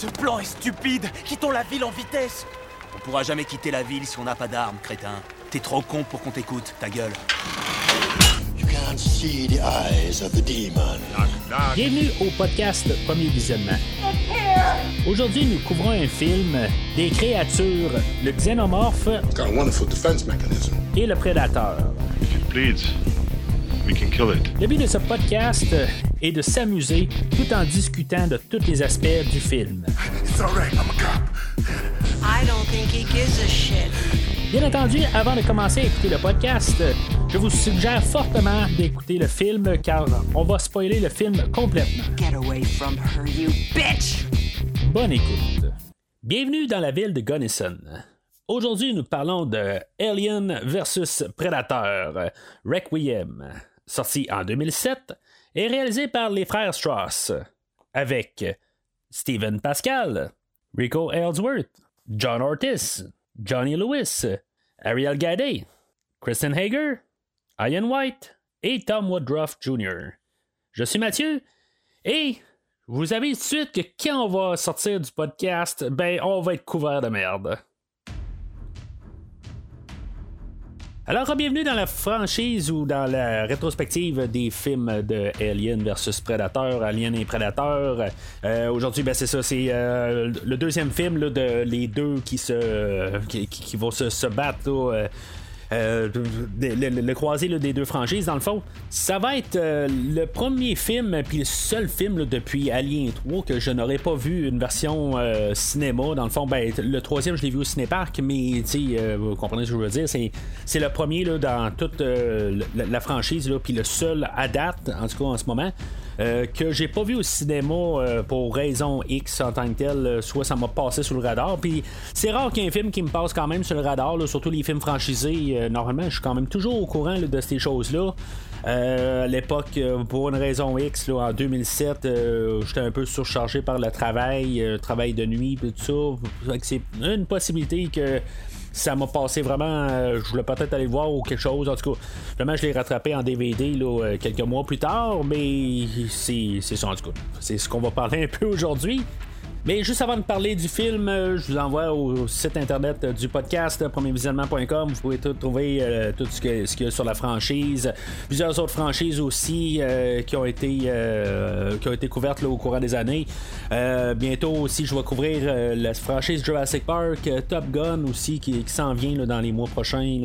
Ce plan est stupide Quittons la ville en vitesse On pourra jamais quitter la ville si on n'a pas d'armes, crétin. T'es trop con pour qu'on t'écoute, ta gueule. You can't see the eyes of the demon. Bienvenue au podcast Premier Visionnement. Aujourd'hui, nous couvrons un film des créatures, le xénomorphe Got a wonderful defense mechanism. et le prédateur. If it bleeds, we can kill it. Le but de ce podcast est de s'amuser tout en discutant de tous les aspects du film. Bien entendu, avant de commencer à écouter le podcast, je vous suggère fortement d'écouter le film car on va spoiler le film complètement. Get away from her, you bitch! Bonne écoute. Bienvenue dans la ville de Gunnison. Aujourd'hui, nous parlons de Alien vs Predator, Requiem, sorti en 2007 et réalisé par les frères Strauss, avec Steven Pascal, Rico Ellsworth, John Ortiz, Johnny Lewis, Ariel Gaday, Kristen Hager, Ian White et Tom Woodruff Jr. Je suis Mathieu et vous avez tout de suite que quand on va sortir du podcast, ben on va être couvert de merde. Alors, bienvenue dans la franchise ou dans la rétrospective des films de Alien versus Predator, Alien et Predator. Euh, Aujourd'hui, ben, c'est ça, c'est euh, le deuxième film là, de les deux qui se qui, qui- vont se, se battre. là, euh, le, le- le croisé là, des deux franchises, dans le fond, ça va être euh, le premier film, puis le seul film là, depuis Alien 3 que je n'aurais pas vu une version euh, cinéma. Dans le fond, ben, le troisième, je l'ai vu au cinépark, mais euh, vous comprenez ce que je veux dire. C'est, le premier là, dans toute euh, la, la franchise, puis le seul à date, en tout cas en ce moment. Euh, que j'ai pas vu au cinéma euh, pour raison X en tant que tel, euh, soit ça m'a passé sous le radar. Puis c'est rare qu'il y ait un film qui me passe quand même sur le radar, surtout les films franchisés. normalement, je suis quand même toujours au courant de ces choses-là. À l'époque, pour une raison X, en 2007, euh, j'étais un peu surchargé par le travail, travail de nuit, tout ça. C'est une possibilité que ça m'a passé vraiment. euh, je voulais peut-être aller le voir ou quelque chose. En tout cas, vraiment, je l'ai rattrapé en DVD là, euh, quelques mois plus tard, mais c'est ça en tout cas. C'est ce qu'on va parler un peu aujourd'hui. Mais juste avant de parler du film, euh, je vous envoie au site internet euh, du podcast euh, premiervisionnement.com. Vous pouvez tout trouver tout ce qu'il y a sur la franchise. Plusieurs autres franchises aussi qui ont été qui ont été couvertes au courant des années. Bientôt aussi, je vais couvrir la franchise Jurassic Park, Top Gun aussi qui, s'en vient dans les mois prochains.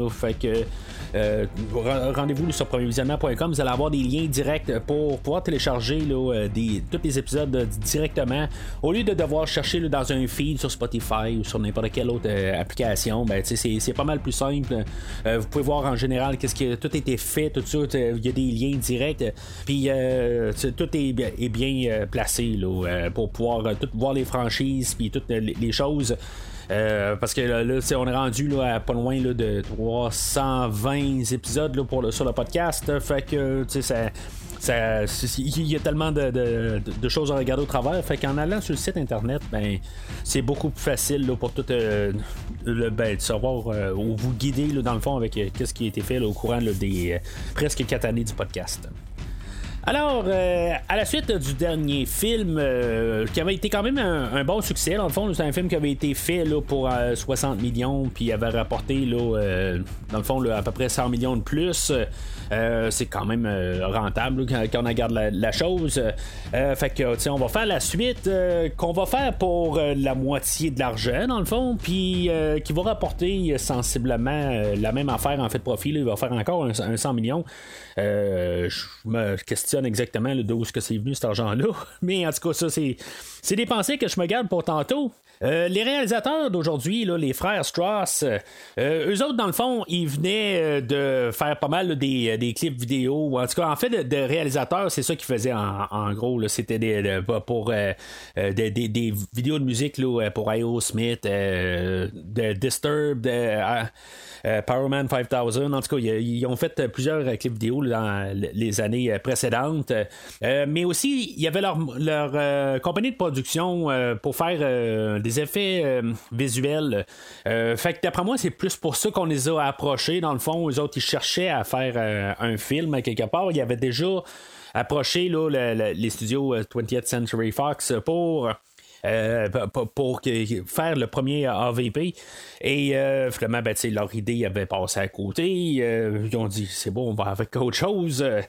rendez-vous sur premiervisionnement.com. Vous allez avoir des liens directs pour pouvoir télécharger tous les épisodes directement. Au lieu de chercher dans un feed sur Spotify ou sur n'importe quelle autre euh, application, ben, c'est, pas mal plus simple. Euh, vous pouvez voir en général qu'est-ce qui a tout été fait, tout ça. Il y a des liens directs. Puis euh, tout est, bien- placé là, pour pouvoir tout voir les franchises puis toutes les choses. Euh, parce que là, on est rendu à pas loin de 320 épisodes pour sur le podcast. Il y a tellement de, choses à regarder au travers. Fait qu'en allant sur le site internet, ben c'est beaucoup plus facile pour tout euh, le, ben, de savoir euh, ou vous guider dans le fond avec euh, qu'est-ce qui a été fait au courant des presque 4 années du podcast. Alors, euh, à la suite du dernier film, euh, qui avait été quand même un, bon succès, dans le fond, c'est un film qui avait été fait là, pour euh, 60 millions, puis avait rapporté, là, euh, dans le fond, à peu près 100 millions de plus. Euh, c'est quand même euh, rentable quand, on regarde la, la chose. Euh, fait que, on va faire la suite qu'on va faire pour la moitié de l'argent, dans le fond, puis qui va rapporter sensiblement la même affaire en fait de profit. là. il va faire encore un, un 100 millions. Je me questionne exactement d'où est-ce que c'est venu cet argent-là. Mais en tout cas, ça, c'est, c'est des pensées que je me garde pour tantôt. Les réalisateurs d'aujourd'hui, les frères Strauss, eux autres, dans le fond, ils venaient de faire pas mal des, des clips vidéo. ou En tout cas, en fait, de, réalisateurs, c'est ça qu'ils faisaient en, gros. C'était des, de- pour euh, euh, des, vidéos de musique là, pour Aerosmith, euh, de Disturbed, euh, euh, Power Man 5000. En tout cas, ils, ont fait euh, plusieurs euh, clips vidéo dans les années euh, précédentes. Euh, mais aussi, il y avait leur, leur euh, compagnie de production euh, pour faire euh, des effets euh, visuels. Euh, fait que d'après moi, c'est plus pour ça qu'on les a approchés. Dans le fond, eux autres, ils cherchaient à faire euh, un film quelque part. Il avait déjà approché là, le- le- les studios euh, 20th Century Fox pour euh, pour, faire le premier AVP. Et euh, finalement, ben, leur idée avait passé à côté. Euh, ils ont dit c'est bon, on va avec autre chose. Euh,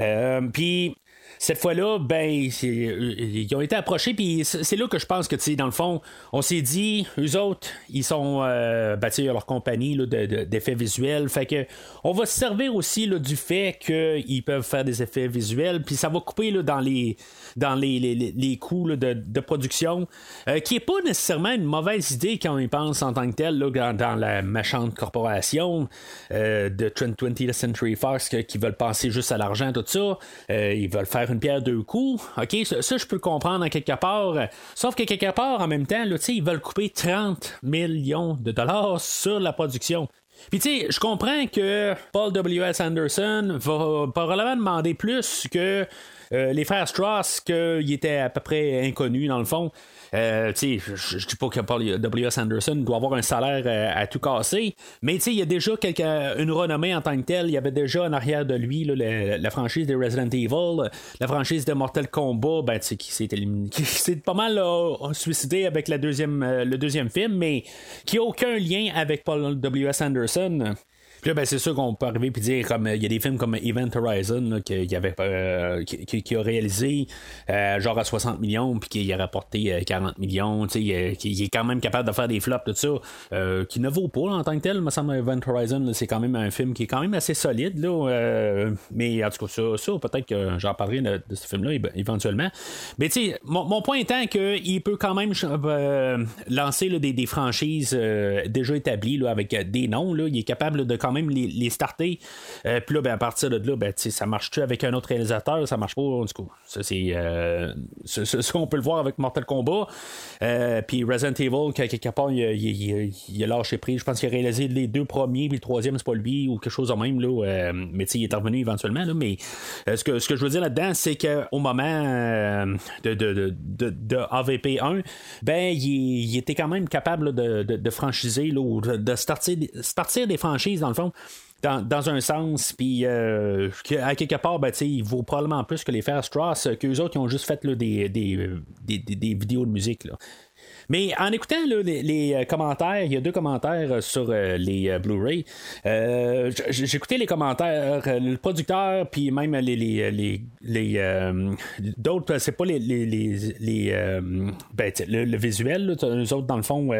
euh, Puis cette fois-là, ben, euh, ils ont été approchés, puis c'est là que je pense que, tu dans le fond, on s'est dit, eux autres, ils sont euh, bâtis à leur compagnie là, de- d'effets visuels, fait que on va se servir aussi là, du fait qu'ils peuvent faire des effets visuels, puis ça va couper là, dans les dans les, les, les- coûts de, de production, euh, qui est pas nécessairement une mauvaise idée quand on y pense en tant que tel, là, dans, dans la méchante corporation euh, de 20th Century Fox qui veulent penser juste à l'argent, tout ça. Euh, ils veulent faire une pierre deux coups. OK, ça, je peux comprendre en quelque part. Sauf que quelque part, en même temps, là, ils veulent couper 30 millions de dollars sur la production. Puis tu sais, je comprends que Paul W.S. Anderson va probablement demander plus que euh, les frères Strauss, qu'ils étaient à peu près inconnus dans le fond. Euh, tu sais, je dis pas que Paul W.S. Anderson doit avoir un salaire euh, à tout casser, mais il y a déjà quelque, une renommée en tant que tel. Il y avait déjà en arrière de lui la, franchise de Resident Evil, la franchise de Mortal Kombat, ben, qui s'est pas mal là, suicidé avec euh, le deuxième film, mais qui a aucun lien avec Paul W.S. Anderson. Puis là, ben, c'est sûr qu'on peut arriver et dire comme il y a des films comme Event Horizon y avait, euh, qui, qui- qui a réalisé euh, genre à 60 millions puis qui a rapporté euh, 40 millions, tu sais, euh, qui, qui est quand même capable de faire des flops, tout ça, euh, qui ne vaut pas là, en tant que tel, me semble Event Horizon, c'est quand même un film qui est quand même assez solide, là, euh, mais en tout cas, ça, ça peut-être que j'en parlerai de, ce film-là éve- éventuellement. Mais tu sais, mon, mon point étant qu'il peut quand même euh, lancer là, des, des franchises déjà établies là, avec des noms, là, il est capable de quand même les, les starter. Euh, Puis là, ben, à partir de là, ben, ça marche-tu avec un autre réalisateur, ça marche pas, en tout cas. Ça, c'est euh, qu'on peut le voir avec Mortal Kombat. Euh, Puis Resident Evil, que- quelque part, il, il, il- a lâché prise. Je pense qu'il a réalisé les deux premiers, puis le troisième, c'est pas lui, ou quelque chose de même. Là, euh, mais il est revenu éventuellement. Mais ce, que, ce que je veux dire là-dedans, c'est qu'au moment de, de, de, de, de AVP1, ben, il, était quand même capable de, de, franchiser, là, de starter, starter des franchises, dans le Dans, un sens, puis euh, à quelque part, ben, il vaut probablement plus que les frères Strauss, euh, qu'eux autres qui ont juste fait des, des, des, vidéos de musique. Mais en écoutant les, euh, commentaires, il y a deux commentaires sur les Blu-ray. Euh, j- j'ai écouté les commentaires, le producteur, puis même les, les, les, d'autres, c'est pas les les, les, ben, le, le visuel, là, eux autres dans le fond.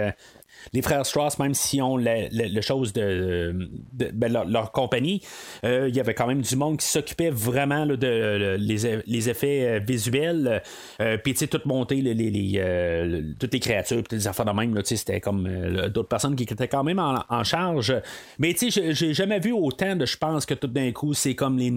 Les frères Strauss, même si on la, chose de, ben, leur, compagnie, euh, il y avait quand même du monde qui s'occupait vraiment là, de les, les effets euh, visuels, euh, puis tu sais, tout monter les, les, les, le- toutes les créatures, puis les affaires de même, c'était comme d'autres personnes qui étaient quand même en, charge. Mais tu sais, j'ai- jamais vu autant de, je pense, que tout d'un coup, c'est comme les,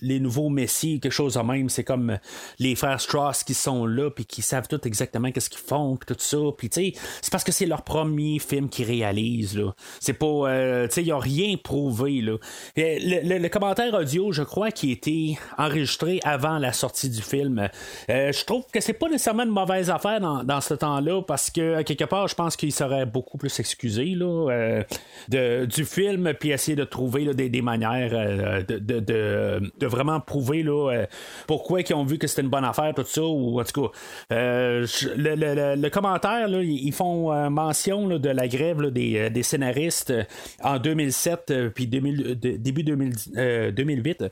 les nouveaux messies, quelque chose de même. C'est comme les frères Strauss qui sont là, puis qui savent tout exactement qu'est-ce qu'ils font, puis tout ça. Puis tu sais, c'est parce que c'est leur premier film qu'ils réalisent, là. C'est pas, euh, tu sais, ils ont rien prouvé, là. Le, commentaire audio, je crois, qui a été enregistré avant la sortie du film. Euh, je trouve que c'est pas nécessairement une mauvaise affaire dans, dans ce temps-là, parce que, quelque part, je pense qu'il serait beaucoup plus excusé, là, euh, de, du film, puis essayer de trouver là, des, des manières de, de, de- vraiment prouver là, pourquoi ils ont vu que c'était une bonne affaire, tout ça, ou en tout cas, le, le- commentaire, là, ils font mention de la grève des, euh, des scénaristes euh, en 2007, euh, puis 2000 de- début 2000, euh, 2008.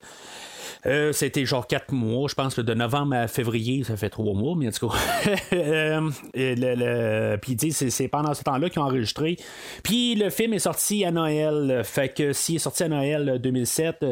Euh, c'était genre 4 mois, je pense, de novembre à février, ça fait 3 mois, mais en tout cas. Euh, Puis, sais, c'est- pendant ce temps-là qu'ils ont enregistré. Puis, le film est sorti à Noël. Fait que s'il est sorti à Noël euh, 2007,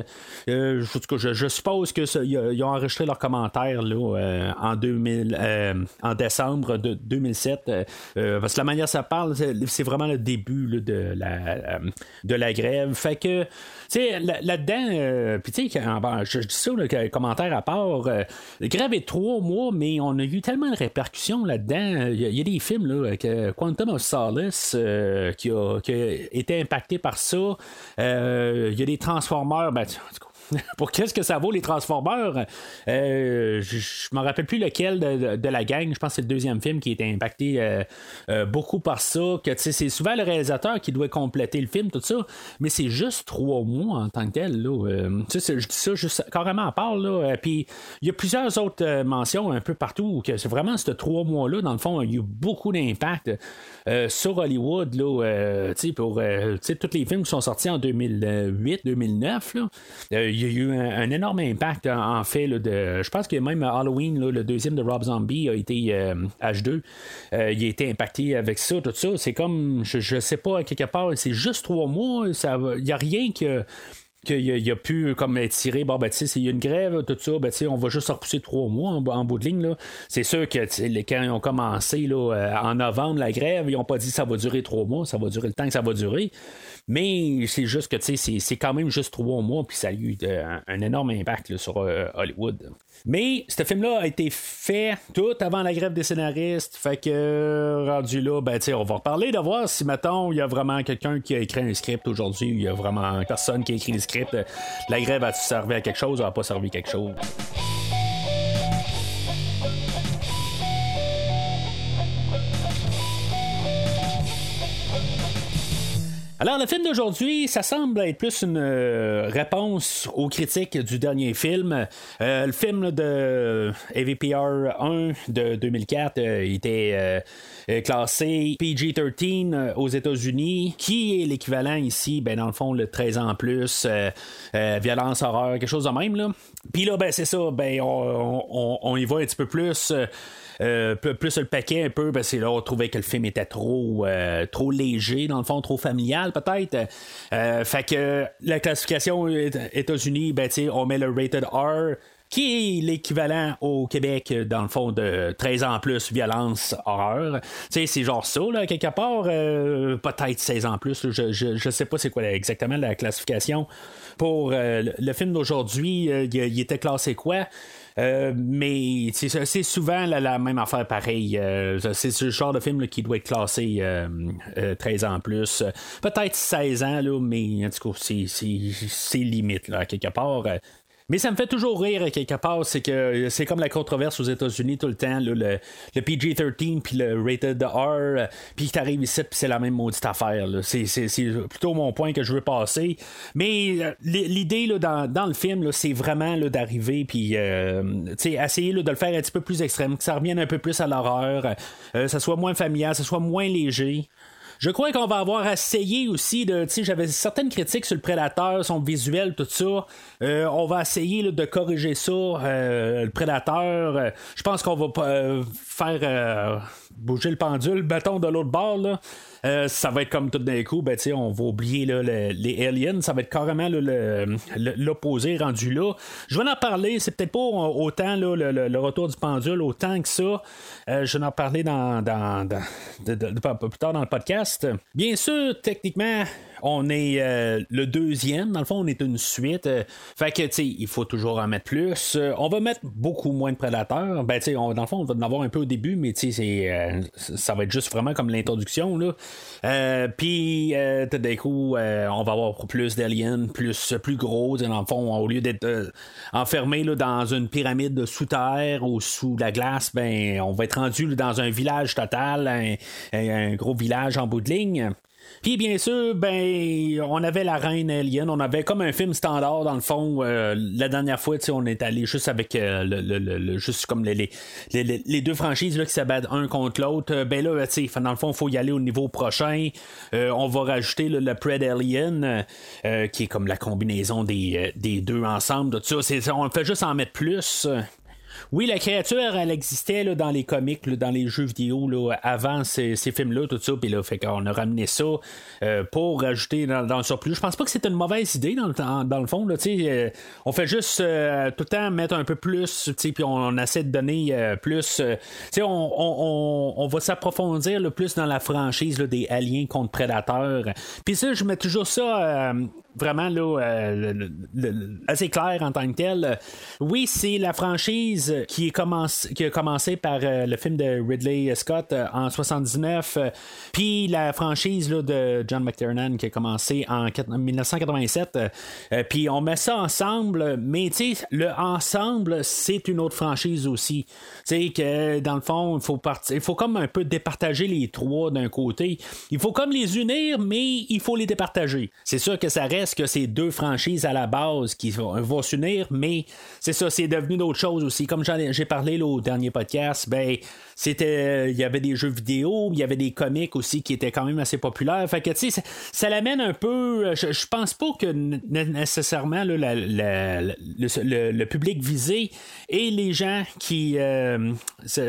euh, je, suppose que ça- ils a- ils ont enregistré leurs commentaires là, en, 2000, euh, en décembre de 2007. euh, euh, parce que la manière dont ça parle, c'est vraiment le début de, la, de la grève. Fait que, tu sais, là- là-dedans, puis tu sais, je dis ça, là, commentaire à part, euh, la grève est trois mois, mais on a eu tellement de répercussions là-dedans. Il y, a- il y a des films, là, Quantum of Solace, euh, qui, a, été impacté par ça. Euh, Il y a des Transformers, ben, pour qu'est-ce que ça vaut les Transformers? Euh, je je me rappelle plus lequel de, la gang. Je pense que c'est le deuxième film qui a été impacté euh, euh, beaucoup par ça. Que c'est souvent le réalisateur qui doit compléter le film, tout ça. Mais c'est juste trois mois en tant que tel. Je dis ça juste carrément à part. Là. Puis il y a plusieurs autres mentions un peu partout que c'est vraiment ces trois mois-là, dans le fond, il y a eu beaucoup d'impact euh, sur Hollywood. Là, euh, pour euh, tous les films qui sont sortis en 2008-2009, là, euh, il y a eu un, énorme impact en, fait. Là, je pense que même Halloween, le deuxième de Rob Zombie, a été euh, H2. Euh, il a été impacté avec ça, tout ça. C'est comme, je, je sais pas, quelque part, c'est juste trois mois. Il n'y a rien que qu'il il a pu comme tirer bon ben tu sais s'il y a une grève tout ça ben tu sais on va juste se repousser trois mois en, bout de ligne là. C'est sûr que quand ils ont commencé là, euh, en novembre la grève ils ont pas dit ça va durer trois mois ça va durer le temps que ça va durer. Mais c'est juste que tu sais c'est, quand même juste trois mois puis ça a eu euh, un, un énorme impact là, sur euh, Hollywood mais ce film-là a été fait tout avant la grève des scénaristes. Fait que rendu là, ben on va reparler de voir si mettons il y a vraiment quelqu'un qui a écrit un script aujourd'hui, ou il y a vraiment personne qui a écrit le script. La grève a-tu servi à quelque chose ou a pas servi à quelque chose? Alors, le film d'aujourd'hui, ça semble être plus une euh, réponse aux critiques du dernier film. Euh, le film de AVPR 1 de 2004 euh, était euh, classé PG-13 euh, aux États-Unis, qui est l'équivalent ici, ben, dans le fond, le 13 ans en plus, violence, horreur, quelque chose de même. Puis là, ben, c'est ça, ben, on- on y va un petit peu plus. Euh, plus, le paquet un peu, ben c'est là on trouvait que le film était trop euh, trop léger, dans le fond, trop familial peut-être. Euh, fait que la classification États-Unis, ben on met le rated R qui est l'équivalent au Québec, dans le fond, de 13 ans plus, violence, horreur. Tu sais, c'est genre ça, là, quelque part, peut-être 16 ans plus, je, je, je sais pas c'est quoi exactement la classification. Pour le, film d'aujourd'hui, il était classé quoi? Euh, mais c'est souvent la, même affaire pareil. Euh, c'est ce genre de film qui doit être classé euh, euh, 13 ans plus. Peut-être 16 ans, là, mais en tout cas, c'est limite là, quelque part. Euh, mais ça me fait toujours rire quelque part, c'est que c'est comme la controverse aux États-Unis tout le temps, le, le PG-13 puis le rated R, euh, puis t'arrives ici puis c'est la même maudite affaire. C'est, plutôt mon point que je veux passer. Mais euh, l'idée dans, dans le film, c'est vraiment d'arriver puis euh, essayer là, de le faire un petit peu plus extrême, que ça revienne un peu plus à l'horreur, euh, ça soit moins familial, ça soit moins léger. Je crois qu'on va avoir essayé aussi de. J'avais certaines critiques sur le prédateur, son visuel, tout ça. Euh, on va essayer de corriger ça. euh, le prédateur, euh, je pense qu'on va euh, faire euh, bouger le pendule, bâton de l'autre bord. Là. Euh, ça va être comme tout d'un coup, ben, on va oublier les aliens. Ça va être carrément l'opposé rendu là. Je vais en parler. C'est peut-être pas autant le, retour du pendule, autant que ça. Euh, je vais en parler dans, dans, dans- plus tard dans le podcast. Bien sûr, techniquement, on est euh, le deuxième. Dans le fond, on est une suite. Euh, fait que, tu sais, il faut toujours en mettre plus. Euh, on va mettre beaucoup moins de prédateurs. Ben, tu sais, dans le fond, on va en avoir un peu au début, mais tu sais, euh, ça va être juste vraiment comme l'introduction, là. Puis, tout d'un coup, on va avoir plus d'aliens, plus, plus gros. Dans le fond, au lieu d'être enfermé là, dans une pyramide sous terre ou sous la glace, ben, on va être rendu là, dans un village total, un- un gros village en bout de ligne. Puis bien sûr, ben on avait la reine alien, on avait comme un film standard dans le fond. euh, la dernière fois, on est allé juste avec euh, le, le- le- juste comme les, les, les- les- deux franchises là, qui s'abattent un contre l'autre. Euh, ben là, dans le fond, il faut y aller au niveau prochain. Euh, on va rajouter là, le Pred Alien, euh, qui est comme la combinaison des, des deux ensemble. Tout ça, on fait juste en mettre plus. Oui, la créature, elle existait là, dans les comics, là, dans les jeux vidéo, là, avant ces, ces films-là, tout ça. Puis là, fait qu'on a ramené ça euh, pour rajouter dans, dans le surplus. Je pense pas que c'est une mauvaise idée dans le, dans, le fond. Là, euh, on fait juste euh, tout le temps mettre un peu plus, puis on, on essaie de donner euh, plus. euh, on, on, on, va s'approfondir le plus dans la franchise des aliens contre prédateurs. Puis ça, je mets toujours ça euh, vraiment là, euh, assez clair en tant que tel. Oui, c'est la franchise qui, est qui a commencé par euh, le film de Ridley Scott euh, en 79, euh, puis la franchise là, de John McTiernan qui a commencé en quat- 1987. euh, euh, puis on met ça ensemble, mais tu le ensemble, c'est une autre franchise aussi. Tu sais, que dans le fond, il faut, partir, il faut comme un peu départager les trois d'un côté. Il faut comme les unir, mais il faut les départager. C'est sûr que ça reste que c'est deux franchises à la base qui vont, vont s'unir, mais c'est ça, c'est devenu d'autres choses aussi. Comme j'ai parlé là, au dernier podcast, ben c'était il y avait des jeux vidéo, il y avait des comics aussi qui étaient quand même assez populaires. Fait tu sais, ça, l'amène un peu. Je, je pense pas que nécessairement là, le, le- le public visé et les gens qui euh,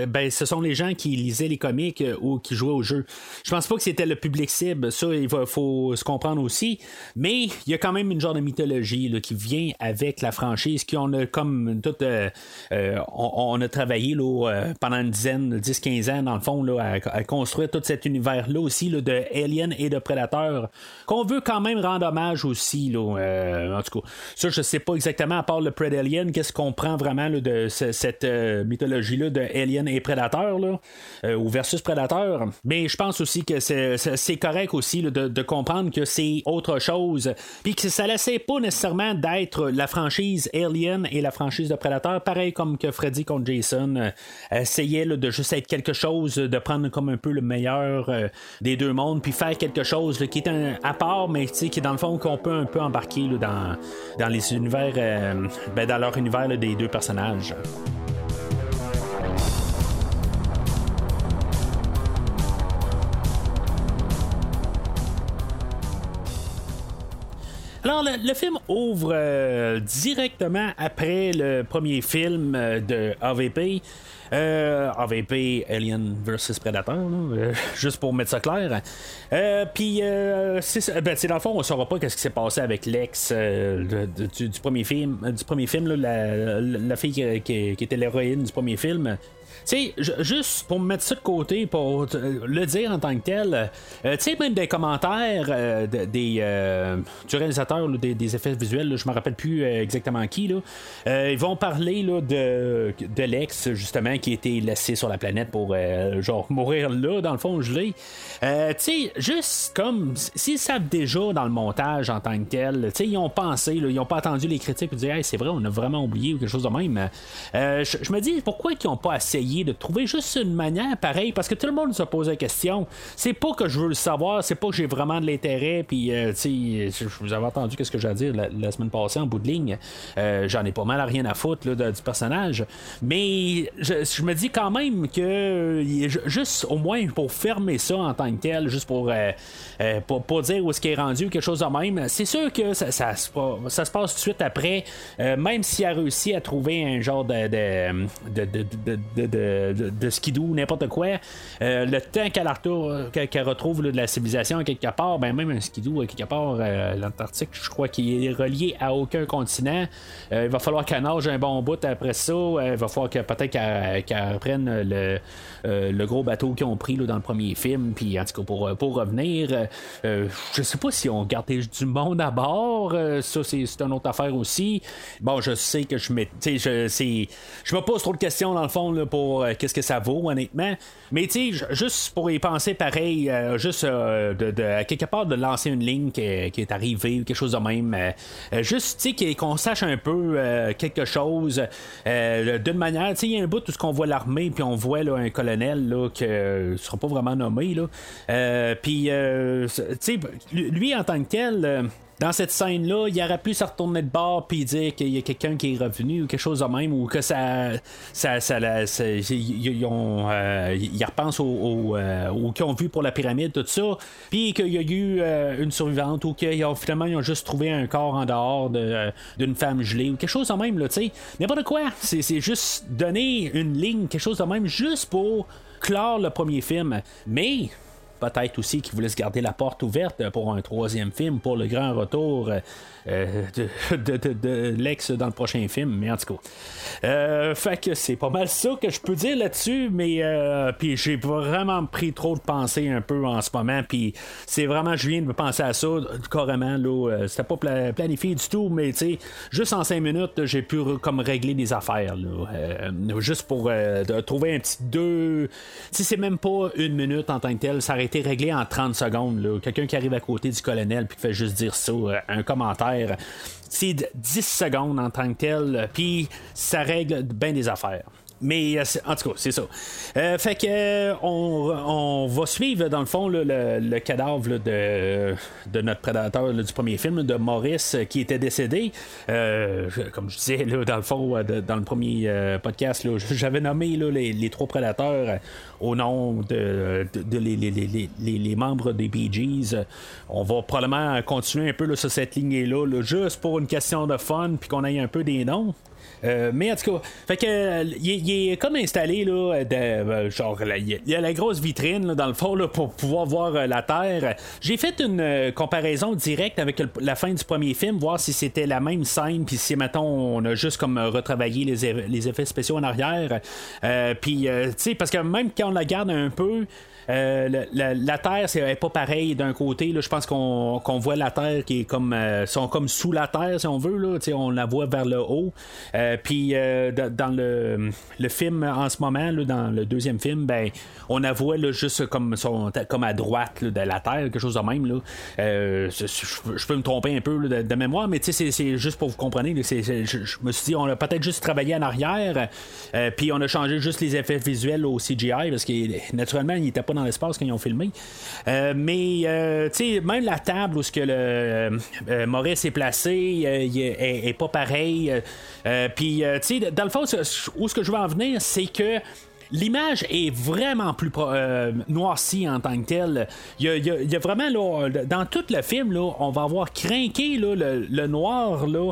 ben, ce sont les gens qui lisaient les comics euh, ou qui jouaient au jeu. Je pense pas que c'était le public cible. Ça, il faut se comprendre aussi. Mais il y a quand même une genre de mythologie qui vient avec la franchise, qui on a comme tout, euh, euh, on, a travaillé euh, pendant une dizaine, 10-15 ans dans le fond là, à, construire tout cet univers-là aussi là, de Alien et de Predator, qu'on veut quand même rendre hommage aussi. Là, euh, en tout cas, ça, je sais pas exactement, à part le Pred Alien, qu'est-ce qu'on prend vraiment là, de ce- cette euh, mythologie-là de Alien et Predator, là, euh, ou versus Predator. Mais je pense aussi que c'est, correct aussi de, comprendre que c'est autre chose, puis que ça laissait pas nécessairement d'être la franchise Alien et la franchise de Predator, pareil comme que Freddy contre Jason essayait de juste être quelque chose, de prendre comme un peu le meilleur euh, des deux mondes, puis faire quelque chose qui est un, à part, mais qui est dans le fond qu'on peut un peu embarquer dans, les univers, euh, ben, dans leur univers des deux personnages. Alors, le, film ouvre euh, directement après le premier film euh, de AVP. Euh, AVP Alien vs Predator, juste pour mettre ça clair. Puis, c'est ben, dans le fond, on saura pas qu'est-ce qui s'est passé avec l'ex du, premier film, du premier film, la, fille qui était l'héroïne du premier film. Sais, ju- juste pour me mettre ça de côté, pour le dire en tant que tel, euh, tu sais, même des commentaires euh, de- des, euh, du réalisateur, des, effets visuels, je me rappelle plus euh, exactement qui, là, ils vont parler là, de, de l'ex, justement, qui a été laissé sur la planète pour, genre, mourir là, dans le fond, gelé. Tu sais, juste comme, s'ils savent déjà dans le montage en tant que tel, tu sais, ils ont pensé, ils ont pas attendu les critiques et dit, hey, c'est vrai, on a vraiment oublié ou quelque chose de même. Je me dis, pourquoi ils n'ont pas essayé de trouver juste une manière pareille? Parce que tout le monde se pose la question. C'est pas que je veux le savoir, c'est pas que j'ai vraiment de l'intérêt, puis, euh, tu sais, je vous avais entendu qu'est-ce que j'ai à dire la, semaine passée en bout de ligne. Euh, J'en ai pas mal à rien à foutre là, du personnage. Mais je, me dis quand même que juste au moins pour fermer ça en tant que tel, juste pour, euh, euh, pour, dire où est-ce qu'il est rendu, quelque chose de même, c'est sûr que ça, ça, se passe tout de suite après, même s'il a réussi à trouver un genre de, de, de, de- skidoo, n'importe quoi, euh, le temps qu'elle retrouve là, de la civilisation quelque part, ben même un skidoo à quelque part, euh, l'Antarctique, je crois qu'il est relié à aucun continent. Euh, il va falloir qu'elle nage un bon bout après ça. Il va falloir que peut-être qu'elle reprenne le, le gros bateau qu'ils ont pris là, dans le premier film. Puis en tout cas, pour, pour revenir, je sais pas si on gardait du monde à bord. Ça, c'est une autre affaire aussi. Bon, je sais que je mets. Je, je me pose trop de questions dans le fond là, pour euh, qu'est-ce que ça vaut, honnêtement. Mais tu sais, juste pour y penser pareil, euh, juste euh, de, à quelque part de lancer une ligne qui, est arrivée ou quelque chose de même. juste, tu sais, qu'on sache un peu quelque chose d'une manière. Tu sais, il y a un bout où qu'on voit l'armée, puis on voit là, un colonel là, qui ne sera pas vraiment nommé. Là. Puis, tu sais, lui, en tant que tel. Dans cette scène-là, il aurait pu se retourner de bord puis dire qu'il y a quelqu'un qui est revenu ou quelque chose de même, ou que ça. ça, ça, la- ça- ils, euh, repensent au, au, euh, qu'ils ont vu pour la pyramide, tout ça, puis qu'il y a eu euh, une survivante ou qu'ils ont finalement ils ont juste trouvé un corps en dehors de, d'une femme gelée ou quelque chose de même, là, tu sais. N'importe quoi. C'est juste donner une ligne, quelque chose de même, juste pour clore le premier film. Mais peut-être aussi qu'ils voulaient se garder la porte ouverte pour un troisième film, pour le grand retour euh, de, l'ex dans le prochain film, mais en tout cas. Euh, fait que c'est pas mal ça que je peux dire là-dessus, mais euh, puis j'ai vraiment pris trop de pensées un peu en ce moment, puis c'est vraiment, je viens de penser à ça carrément, là, c'était pas planifié du tout, mais tu sais, juste en cinq minutes, j'ai pu comme régler des affaires, juste pour trouver un petit deux, si c'est même pas une minute en tant que tel, ça aurait été réglé en 30 secondes, quelqu'un qui arrive à côté du colonel puis qui fait juste dire ça, un commentaire c'est 10 secondes en tant que tel, puis ça règle bien des affaires. Mais euh, en tout cas, c'est ça. Euh, fait que euh, on, va suivre dans le fond le, cadavre de, de, notre prédateur du premier film, de Maurice, qui était décédé. comme je disais, dans le fond, dans le premier podcast, j'avais nommé les, trois prédateurs au nom de, les, membres des Bee Gees. On va probablement continuer un peu sur cette lignée-là, juste pour une question de fun, puis qu'on ait un peu des noms. Euh, mais en tout cas, fait que il, est comme installé là, de, euh, genre il y a la grosse vitrine dans le fond là, pour pouvoir voir euh, la Terre. J'ai fait une comparaison directe avec la fin du premier film, voir si c'était la même scène, puis si mettons on a juste comme retravaillé les, les effets spéciaux en arrière. puis tu sais parce que même quand on la garde un peu, euh, la, Terre, c'est pas pareil d'un côté. je pense qu'on voit la Terre qui est comme euh, sont comme sous la Terre, si on veut. Là, on la voit vers le haut. Euh, puis dans le, le, film en ce moment, là, dans le deuxième film, ben on la voit là, juste comme, comme à droite de la Terre, quelque chose de même. Là. je, peux me tromper un peu de, mémoire, mais c'est juste pour vous comprendre. je, me suis dit, on a peut-être juste travaillé en arrière, puis on a changé juste les effets visuels au CGI, parce que naturellement, il n'était pas dans l'espace quand ils ont filmé. Euh, mais, euh, tu sais, même la table où ce que le euh, Maurice est placé est, pas pareil. Puis, tu sais, dans le fond, où ce que je veux en venir, c'est que l'image est vraiment plus noircie en tant que telle. Il y a, vraiment, dans tout le film, là, on va avoir craqué le, noir, là,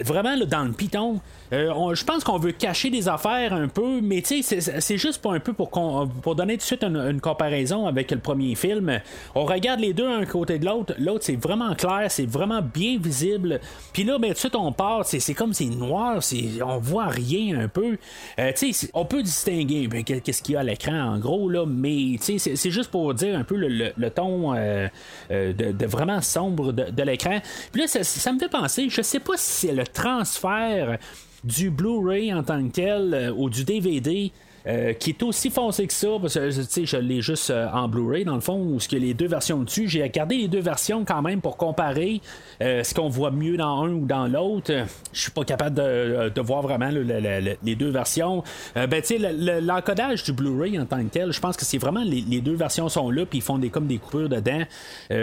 vraiment dans le piton. Euh, je pense qu'on veut cacher des affaires un peu, mais c'est juste pas un peu pour, pour donner tout de suite une, comparaison avec le premier film. On regarde les deux un côté de l'autre. L'autre, c'est vraiment clair, c'est vraiment bien visible. Puis là, ben, tout de suite, on part, c'est comme c'est noir, on voit rien un peu. Euh, on peut distinguer ben, qu'est-ce qu'il y a à l'écran en gros, là, mais c'est juste pour dire un peu le, ton euh, de, vraiment sombre de, l'écran. Puis là, ça, ça, me fait penser, je sais pas si c'est le transfert du Blu-ray en tant que tel euh, ou du DVD euh, qui est aussi foncé que ça, parce que je l'ai juste euh, en Blu-ray dans le fond, où ce a les deux versions dessus. J'ai regardé les deux versions quand même pour comparer euh, ce qu'on voit mieux dans un ou dans l'autre. Je suis pas capable de, voir vraiment les deux versions. ben tu sais, l'encodage du Blu-ray en tant que tel, je pense que c'est vraiment les, deux versions sont là, puis ils font des comme des coupures dedans.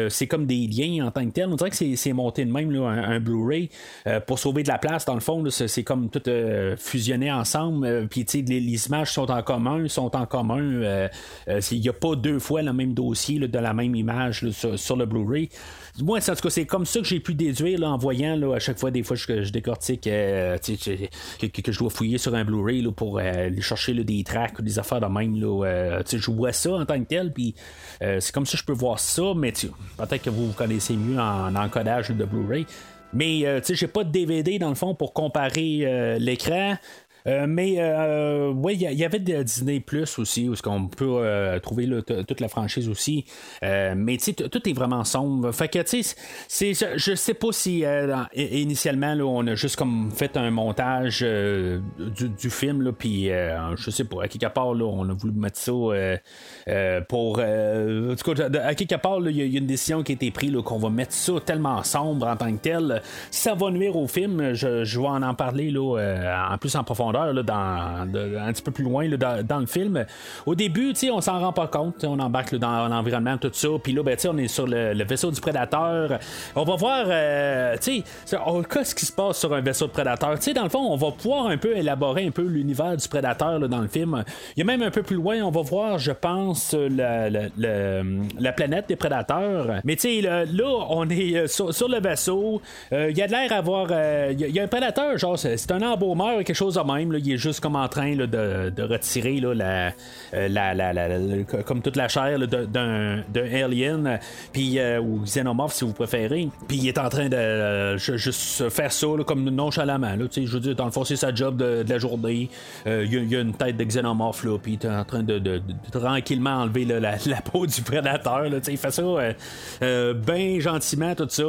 c'est comme des liens en tant que tel. On dirait que c'est monté de même un, Blu-ray pour sauver de la place dans le fond. C'est comme tout fusionné ensemble. Puis tu sais, les images sont en commun, sont en commun. Euh, euh, il n'y a pas deux fois le même dossier de la même image sur, le Blu-ray. Moi, en tout cas, c'est comme ça que j'ai pu déduire en voyant à chaque fois des fois que je décortique euh, que, je dois fouiller sur un Blu-ray pour aller chercher des tracks ou des affaires de même. je vois ça en tant que tel, puis c'est comme ça que je peux voir ça, mais peut-être que vous, vous connaissez mieux en, encodage de Blu-ray. Mais tu sais, j'ai pas de DVD dans le fond pour comparer l'écran. Euh, mais euh, oui, il y, avait des Disney Plus aussi, où ce qu'on peut euh, trouver toute la franchise aussi. mais tout est vraiment sombre. Fait que tu sais, je sais pas si initialement là, on a juste comme fait un montage du, film, puis je sais pas, à quelque part, là, on a voulu mettre ça pour. en tout cas, à quelque part, il y, a une décision qui a été prise qu'on va mettre ça tellement sombre en tant que tel. Ça va nuire au film, je, je vais en, en parler là, en plus en profondeur dans, un petit peu plus loin dans, le film. Au début, on s'en rend pas compte. On embarque dans l'environnement, tout ça. Puis là, ben, on est sur le, vaisseau du prédateur. On va voir euh, ce qui se passe sur un vaisseau de prédateur? dans le fond, on va pouvoir un peu élaborer un peu l'univers du prédateur dans le film. Il y a même un peu plus loin, on va voir, je pense, la, la, planète des prédateurs. Mais tu là, on est euh, sur, le vaisseau. Euh, il y a de l'air à avoir. Il y, a un prédateur, genre, c'est un embaumeur, quelque chose de même là. il est juste comme en train de, de retirer là, la, euh, la, la- la- comme toute la chair d'un alien, puis euh, ou xénomorphe si vous préférez. Puis il est en train de euh, ju- juste faire ça comme nonchalamment. Je veux dire, dans le fond, c'est sa job de, la journée. Euh, Il y, a- une tête de xénomorphe, là, puis il est en train de, de- tranquillement enlever la, peau du prédateur. Il fait ça euh, euh, bien gentiment, tout ça.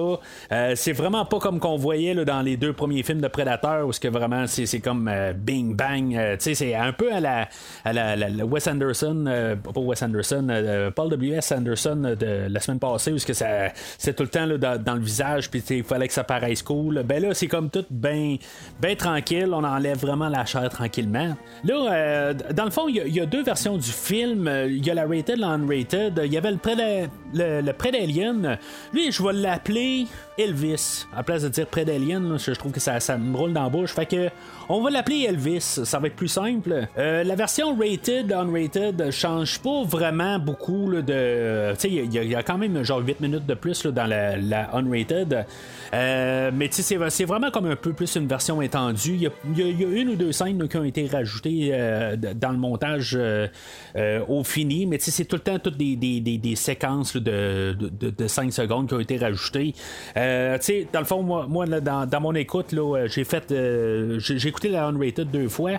Euh, c'est vraiment pas comme qu'on voyait dans les deux premiers films de Prédateur, où ce que vraiment c'est, comme euh, bing bang. euh, c'est un peu à la, à la, Wes Anderson, euh, pas Wes Anderson, euh, Paul W.S. Anderson euh, de la semaine passée, où c'est tout le temps dans, le visage, puis il fallait que ça paraisse cool. Ben là, c'est comme tout bien ben tranquille, on enlève vraiment la chair tranquillement. Là, euh, dans le fond, il y, a- deux versions du film. Il y a la rated, la unrated. Il y avait le prêt d'Alien. Lui, je vais l'appeler Elvis. À la place de dire prêt d'Alien, je trouve que ça, me roule dans la bouche. Fait que on va l'appeler Elvis. Ça va être plus simple. Euh, la version rated, unrated, change pas vraiment beaucoup là, de. Tu sais, il y, a- quand même genre 8 minutes de plus là, dans la, unrated. Euh, mais tu sais, c'est- vraiment comme un peu plus une version étendue. Il y a, une ou deux scènes qui ont été rajoutées euh, dans le montage au fini, mais tu sais, c'est tout le temps toutes des, séquences de, de 5 secondes qui ont été rajoutées. Euh, tu sais, dans le fond, moi, dans, dans mon écoute, là, euh, j'ai fait euh, j'ai écouté la Unrated deux fois.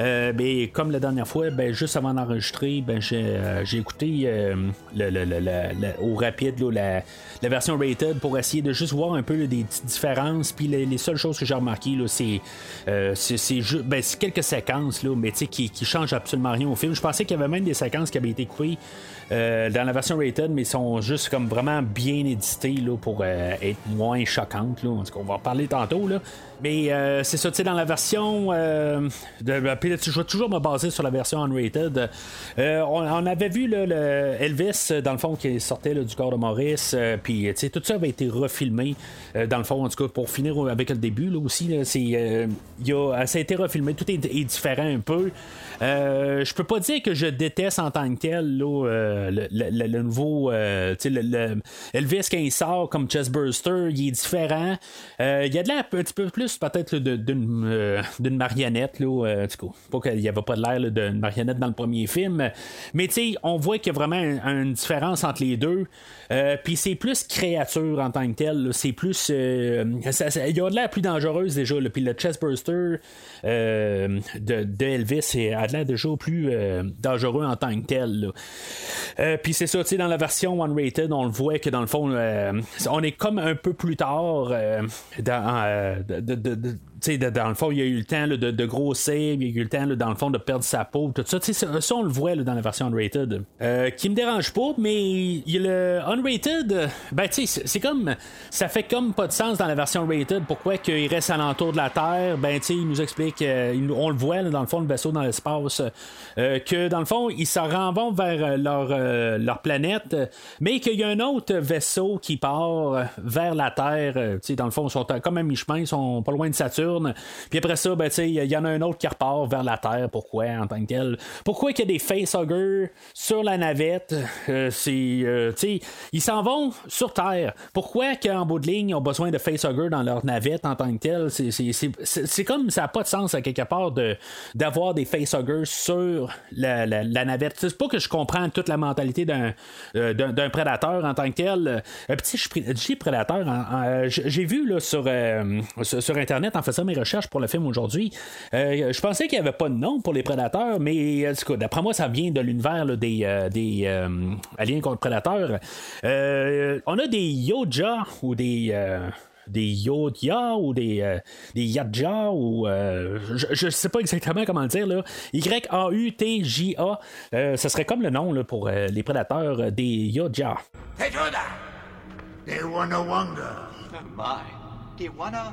Euh, mais comme la dernière fois, ben, juste avant d'enregistrer, ben, j'ai j'ai écouté le, le- le- au rapide là, la, la version rated pour essayer de juste voir un peu des petites différences. Puis les, les seules choses que j'ai remarquées, c'est c'est- c'est ju- ben, c'est quelques séquences, là, mais qui, qui changent absolument rien au film. Je pensais qu'il y avait même des séquences qui avaient été coupées dans la version rated, mais sont juste comme vraiment bien éditées là, pour être moins choquantes. Là. En tout cas, on va en parler tantôt. Là. Mais euh, c'est ça, tu sais, dans la version. Euh, de, ben, puis là, je vais toujours me baser sur la version unrated. Euh, on, avait vu le Elvis, dans le fond, qui sortait du corps de Maurice. puis, tu sais, tout ça avait été refilmé. dans le fond, en tout cas, pour finir avec le début là, aussi, là, y a, ça a été refilmé. Tout est différent un peu. Euh, je peux pas dire que je déteste en tant que tel euh, le, le- le- nouveau euh, le, Elvis quand il sort comme Chestburster il est différent. Il y a de l'air un petit peu plus peut-être d'une marionnette là, tout cas, pas qu'il y avait pas de l'air d'une marionnette dans le premier film. Mais on voit qu'il y a vraiment un- une différence entre les deux. Puis c'est plus créature en tant que tel c'est plus il y a de l'air plus dangereuse déjà puis le Chestburster euh, de, de Elvis c'est- a l'air déjà plus euh, dangereux en tant que tel. Euh, Puis c'est ça, tu sais, dans la version unrated, on le voit que dans le fond, euh, on est comme un peu plus tard dans, sais, dans le fond, il y a eu le temps de, de grossir, il y a eu le temps dans le fond de perdre sa peau, tout ça. Ça, on le voit dans la version unrated. Euh, qui me dérange pas, mais le unrated, ben tu sais, c'est- comme, ça fait comme pas de sens dans la version rated. Pourquoi qu'il reste alentour de la Terre? Ben il nous explique, euh, on le voit dans le fond, le vaisseau dans l'espace, euh, que dans le fond, ils se renvont vers euh, leur, leur planète, mais qu'il y a un autre vaisseau qui part vers la Terre. dans le fond, ils sont à- comme à mi-chemin, ils sont pas loin de Saturne. Puis après ça, ben, il y en a un autre qui repart vers la Terre. Pourquoi en tant que tel? Pourquoi qu'il y a des facehuggers sur la navette? Euh, C'est, euh, ils s'en vont sur Terre. Pourquoi qu'en bout de ligne, ils ont besoin de facehuggers dans leur navette en tant que tel? C'est, c'est, c'est, c'est- comme ça n'a pas de sens à quelque part de, d'avoir des facehuggers sur la, la, navette. C'est pas que je comprends toute la mentalité d'un, euh, d'un, prédateur en tant que tel. Je dis prédateur. j'ai vu là, sur, sur, sur Internet en faisant mes recherches pour le film aujourd'hui. euh, je pensais qu'il n'y avait pas de nom pour les prédateurs, mais cas, d'après moi, ça vient de l'univers là, des, euh, des euh, aliens contre prédateurs. Euh, on a des Yoja ou des. euh, des Yodia ou des, euh, des Yadja ou euh, je, je sais pas exactement comment le dire là. Y-A-U-T-J-A euh, ce serait comme le nom là, pour euh, les prédateurs euh, des Yoja. Hey, Yoda! They wanna wonder. My. Wanna?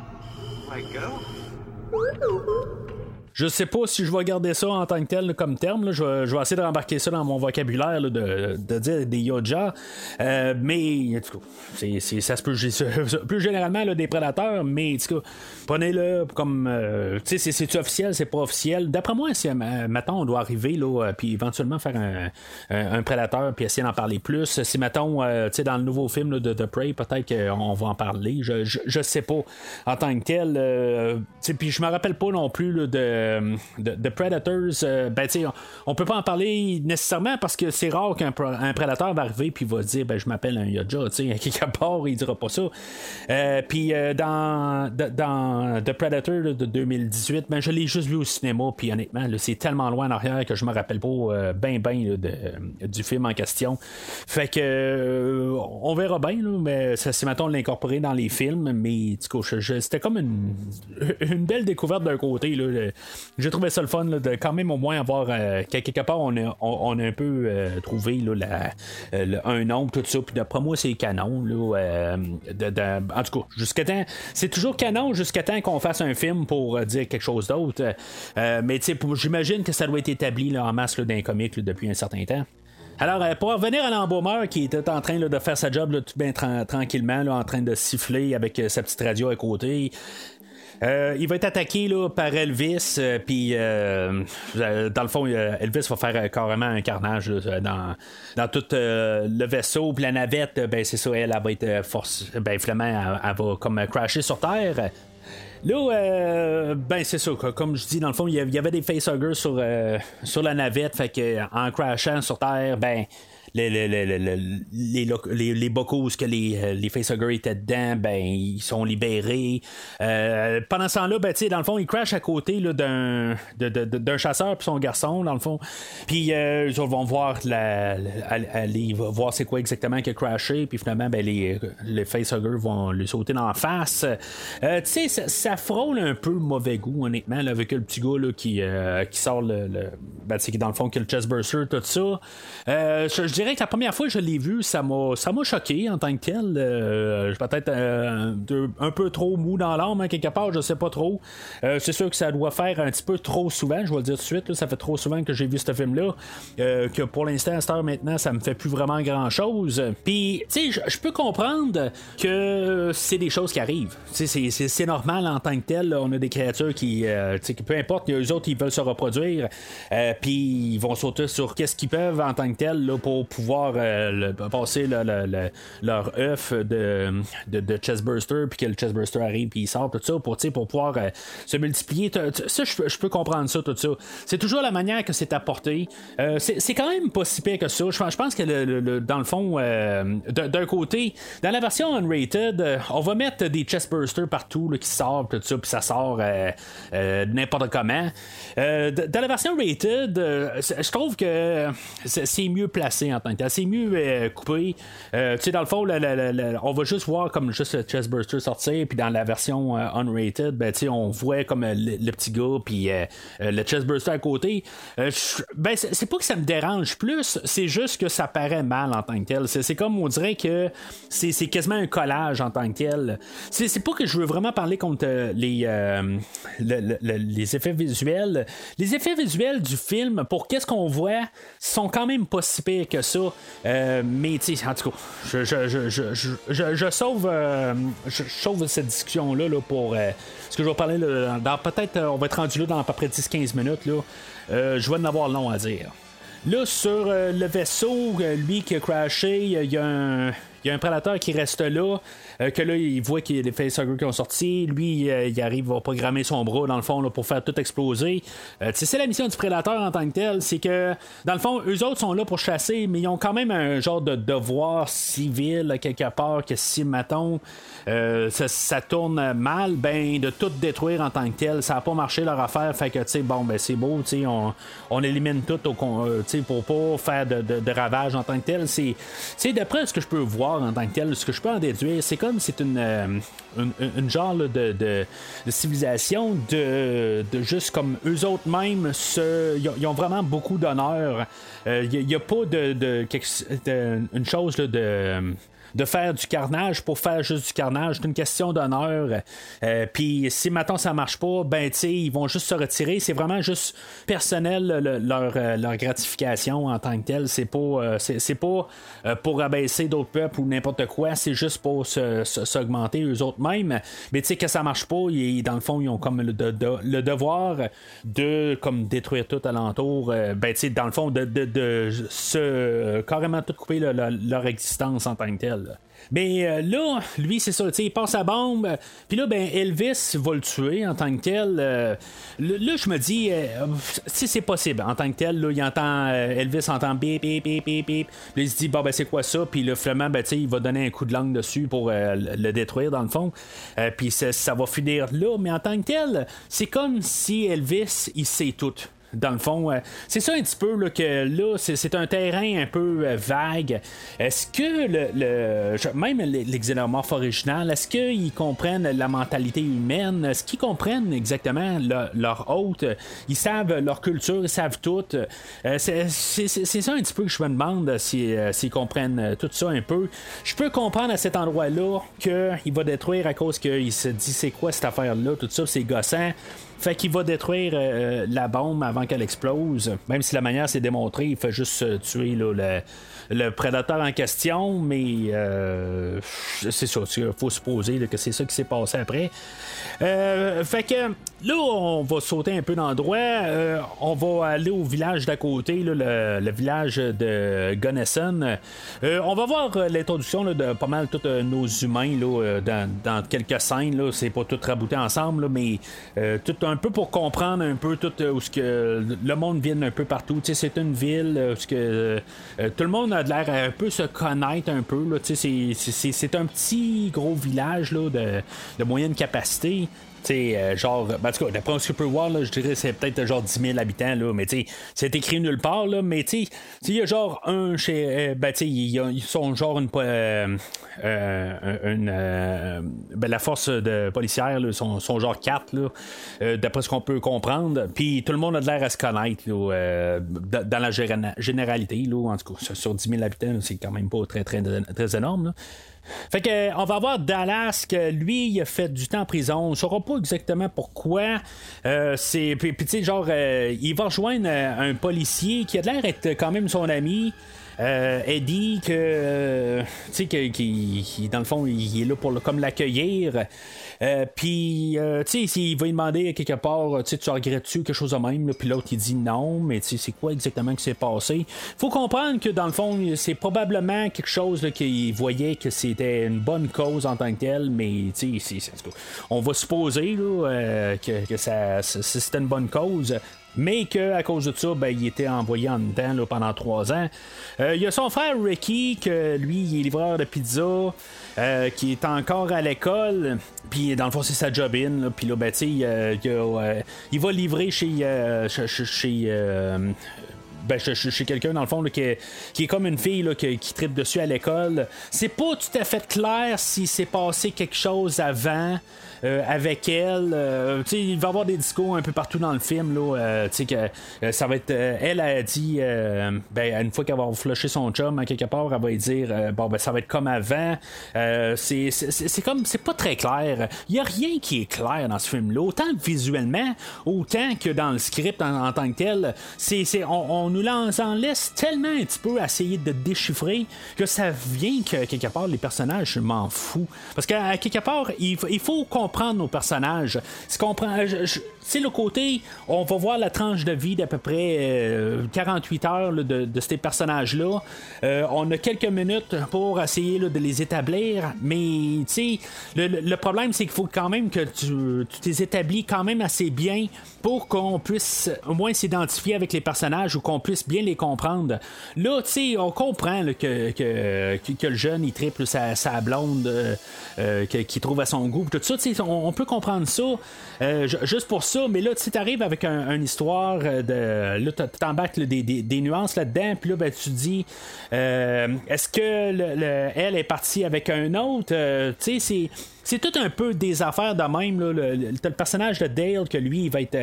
Let go? Je sais pas si je vais garder ça en tant que tel comme terme. Je, vais, essayer de rembarquer ça dans mon vocabulaire de, dire des Yoja. Euh, mais c'est, c'est- ça se peut plus généralement des prédateurs, mais prenez-le comme euh, c'est, c'est officiel, c'est pas officiel? D'après moi, si euh, mettons on doit arriver là, euh, puis éventuellement faire un, un, prédateur puis essayer d'en parler plus. Si mettons euh, dans le nouveau film de The Prey, peut-être qu'on va en parler. Je, je, je sais pas en tant que tel. puis je me rappelle pas non plus de de, de, de Predators, euh, ben, on, on peut pas en parler nécessairement parce que c'est rare qu'un prédateur va arriver puis va dire ben je m'appelle un Yodja, à quelque part il dira pas ça. Euh, puis euh, dans, The Predator de 2018, ben je l'ai juste vu au cinéma puis honnêtement c'est tellement loin en arrière que je me rappelle pas euh, ben ben de- du film en question. Fait que euh, on verra bien mais c'est maintenant l'incorporer dans les films, mais c'était comme une, une belle découverte d'un côté là. J'ai trouvé ça le fun de quand même au moins avoir euh, que- quelque part on a, on, a un peu euh, trouvé là, euh, un nombre tout ça puis d'après moi c'est canon là, en tout cas jusqu'à temps c'est toujours canon jusqu'à temps qu'on fasse un film pour dire quelque chose d'autre mais j'imagine que ça doit être établi en masse comics là, depuis un certain temps alors, pour revenir à l'embaumeur qui était en train de faire sa job tout bien tra- tranquillement, en train de siffler avec sa petite radio à côté. Euh, il va être attaqué là, par Elvis, euh, puis euh, dans le fond, Elvis va faire carrément un carnage dans, dans tout le vaisseau, puis la navette, ben c'est ça, elle, va être force, ben finalement, elle, va comme crasher sur Terre. Là, ben c'est ça. Comme je dis, dans le fond, il y avait- des facehuggers sur, sur la navette. Fait que en crashant sur Terre, ben. Les, les, les, les, bocaux où que les, euh, les facehuggers étaient dedans, ben, ils sont libérés. Euh, pendant ce temps-là, ben, dans le fond, ils crashent à côté d'un, chasseur puis son garçon, dans le fond. Puis, euh, autres vont voir, la, aller- voir c'est quoi exactement qui a crashé. Puis finalement, ben, les, les facehuggers vont lui sauter dans la face. Euh, tu sais, ça, frôle un peu mauvais goût, honnêtement, avec le petit gars qui, qui sort le. le ben, qui dans le fond, qui a le chestburster, tout ça. Je dirais que la première fois que je l'ai vu, ça m'a, ça m'a choqué en tant que tel. Euh, peut-être euh, un peu trop mou dans l'âme, hein, quelque part, je sais pas trop. Euh, c'est sûr que ça doit faire un petit peu trop souvent, je vais le dire tout de suite. ça fait trop souvent que j'ai vu ce film-là. que pour l'instant, à cette heure maintenant, ça me fait plus vraiment grand-chose. Puis, tu sais, je- je peux comprendre que c'est des choses qui arrivent. C'est, c'est, normal en tant que tel. On a des créatures qui, qui peu importe, eux autres, ils veulent se reproduire. puis ils vont sauter sur qu'est-ce qu'ils peuvent en tant que tel là, pour pouvoir euh, passer le- le- le- leur œuf de, de, de chestburster, puis que le chestburster arrive, puis il sort, tout ça, pour, pour pouvoir euh, se multiplier. Ça, je peux- comprendre ça, tout ça. C'est toujours la manière que c'est apporté. Euh, c'est, quand même pas si pire que ça. Je pense- que le- dans le fond, euh, d'un côté, dans la version unrated, on va mettre des chestbursters partout là, qui sortent, tout ça, puis ça sort n'importe comment. Dans la version rated, je trouve que c'est mieux placé en C'est mieux euh, coupé. Euh, tu sais, dans le fond, on va juste voir comme juste le chestburster sortir, puis dans la version euh, unrated, ben, tu sais, on voit comme le, petit gars, puis le chestburster à côté. Ben, c'est pas que ça me dérange plus, c'est juste que ça paraît mal en tant que tel. C'est comme on dirait que c'est quasiment un collage en tant que tel. C'est pas que je veux vraiment parler contre les, le- le- le- les effets visuels. Les effets visuels du film, pour qu'est-ce qu'on voit, sont quand même pas si pires que ça. Euh, mais tu en tout cas, je, je, je, je, sauve, euh, je, sauve cette discussion-là là, pour euh, ce que je vais parler dans peut-être, euh, on va être rendu là dans à peu près 10-15 minutes. Là. Je vais en avoir long à dire. Là, sur le vaisseau, lui qui a crashé, il y a un. Il y a un prédateur qui reste là, euh, que là, il voit qu'il y a des facehuggers qui ont sorti. Lui, euh, il arrive à programmer son bras, dans le fond, là, pour faire tout exploser. Euh, c'est la mission du prédateur en tant que tel. C'est que, dans le fond, eux autres sont là pour chasser, mais ils ont quand même un genre de devoir civil, quelque part, que si, mettons, euh, ça, ça tourne mal, ben, de tout détruire en tant que tel. Ça n'a pas marché leur affaire. Fait que, tu sais, bon, ben, c'est beau, tu sais, on, on élimine tout au, pour pas faire de, de, de ravages en tant que tel. C'est, d'après ce que je peux voir en tant que tel, ce que je peux en déduire, c'est comme c'est une, euh, une, genre de, de, civilisation de, de juste comme eux autres même, se, ils, ont, vraiment beaucoup d'honneur. Il n'y a, pas de, une chose de de faire du carnage pour faire juste du carnage. C'est une question d'honneur. Euh, Puis si maintenant ça marche pas, ben tu sais, ils vont juste se retirer. C'est vraiment juste personnel le- leur, euh, leur gratification en tant que tel. C'est pas, euh, pas pour abaisser d'autres peuples ou n'importe quoi, c'est juste pour s'augmenter eux autres mêmes. Mais tu sais que ça marche pas, ils- dans le fond, ils ont comme le, de- de- le devoir de comme détruire tout alentour. ben tu sais, dans le fond, de, de, se carrément tout couper le- le- leur existence en tant que telle. Mais euh, là, lui, c'est ça, il passe la bombe, puis là, ben, Elvis va le tuer en tant que tel. euh, là, je me dis, euh, si c'est possible, en tant que tel, là, il entend, Elvis entend bip, bip, bip, bip, bip. Là, il se dit, bon, ben, c'est quoi ça? Puis là, finalement, ben, il va donner un coup de langue dessus pour le le détruire, dans le fond. Puis ça va finir là, mais en tant que tel, c'est comme si Elvis, il sait tout dans le fond. euh, c'est ça un petit peu là, que là, c'est, un terrain un peu euh, vague. Est-ce que le, le- même xénomorphes original, est-ce qu'ils comprennent la mentalité humaine? Est-ce qu'ils comprennent exactement le- leur hôte? Ils savent leur culture, ils savent tout. Euh, c'est, ça un petit peu que je me demande si, s'ils comprennent tout ça un peu. Je peux comprendre à cet endroit-là qu'il va détruire à cause qu'il se dit c'est quoi cette affaire-là, tout ça, c'est gossant. Fait qu'il va détruire euh, la bombe avant qu'elle explose. Même si la manière c'est démontré, il fait juste euh, tuer là, le, le prédateur en question, mais euh, c'est ça. Il faut supposer là, que c'est ça qui s'est passé après. Euh, fait que là, on va sauter un peu d'endroit. Euh, on va aller au village d'à côté, là, le, le village de Gunnison. Euh, on va voir euh, l'introduction de pas mal tous euh, nos humains là, euh, dans, dans quelques scènes. Là, c'est pas tout rabouté ensemble, là, mais euh, tout un peu pour comprendre un peu tout où ce que le monde vient un peu partout. Tu sais, c'est une ville où tout le monde a l'air à un peu se connaître un peu. C'est, c'est, c'est- un petit gros village de, de moyenne capacité. Sais, euh, genre, ben, d'après ce que je peux voir, je dirais que c'est peut-être genre 10 000 habitants, là, mais tu sais, c'est écrit nulle part, là, mais tu sais, il y a genre un chez. euh, ben, tu sais, ils sont genre une. euh, une ben, la force de policière, là, sont, sont genre 4, là, d'après ce qu'on peut comprendre. Puis tout le monde a de l'air à se connaître, dans la généralité, là, en tout cas, sur- sur 10 000 habitants, c'est quand même pas très, très, très énorme. Fait que on va voir Dallas que lui il a fait du temps en prison. On saura pas exactement pourquoi. Euh, c'est puis, puis, tu sais genre euh, il va rejoindre euh, un policier qui a l'air d'être quand même son ami. Euh, Eddie que euh, tu sais dans le fond il est là pour comme l'accueillir. Euh, puis euh, tu sais s'il va lui demander quelque part tu sais tu regrettes-tu quelque chose de même là? puis l'autre il dit non mais tu sais c'est quoi exactement qui s'est passé? Faut comprendre que dans le fond c'est probablement quelque chose qu'il voyait que c'était une bonne cause en tant que telle mais tu sais on va supposer là, euh, que, que ça- c'était une bonne cause mais qu'à cause de ça, ben, il était envoyé en dedans là, pendant trois ans. Euh, Il y a son frère Ricky, que lui, il est livreur de pizza, euh, qui est encore à l'école. Puis dans le fond, c'est sa job-in. Puis là, ben, il, euh, il va livrer chez. chez, ben, quelqu'un dans le fond qui, est, comme une fille là, qui, qui tripe dessus à l'école. C'est pas tout à fait clair si s'est passé quelque chose avant avec elle. Euh, il va y avoir des discours un peu partout dans le film. Là, euh, que euh, ça va être. euh, elle a dit, euh, ben, une fois qu'elle va flusher son chum, à quelque part, elle va dire, euh, bon, ben, ça va être comme avant. Euh, c'est, c'est, comme, c'est pas très clair. Il y a rien qui est clair dans ce film-là, autant visuellement, autant que dans le script en, tant que tel. C'est, on, on nous en, en laisse tellement un petit peu à essayer de déchiffrer que ça vient que quelque part les personnages je m'en fous parce qu'à quelque part il, il faut comprendre nos personnages. Si comprend je- je- c'est le côté on va voir la tranche de vie d'à peu près euh, 48 heures là, de, ces personnages là on a quelques minutes pour essayer de les établir mais tu le, le- problème c'est qu'il faut quand même que tu, tu établis quand même assez bien pour qu'on puisse au moins s'identifier avec les personnages ou qu'on puisse bien les comprendre. Là, tu sais, on comprend que, le jeune, il triple sa, blonde euh, euh, qu'il trouve à son goût. Tout ça, on, on peut comprendre ça euh, ju- juste pour ça. Mais là, tu sais, t'arrives avec un- une histoire euh, de... Là, t'embarques des, des- nuances là-dedans. Puis là, ben, tu dis, euh, est-ce que le- le- elle est partie avec un autre? Euh, tu sais, c'est... C'est tout un peu des affaires de même. Là. Le, le- personnage de Dale que lui, il va être,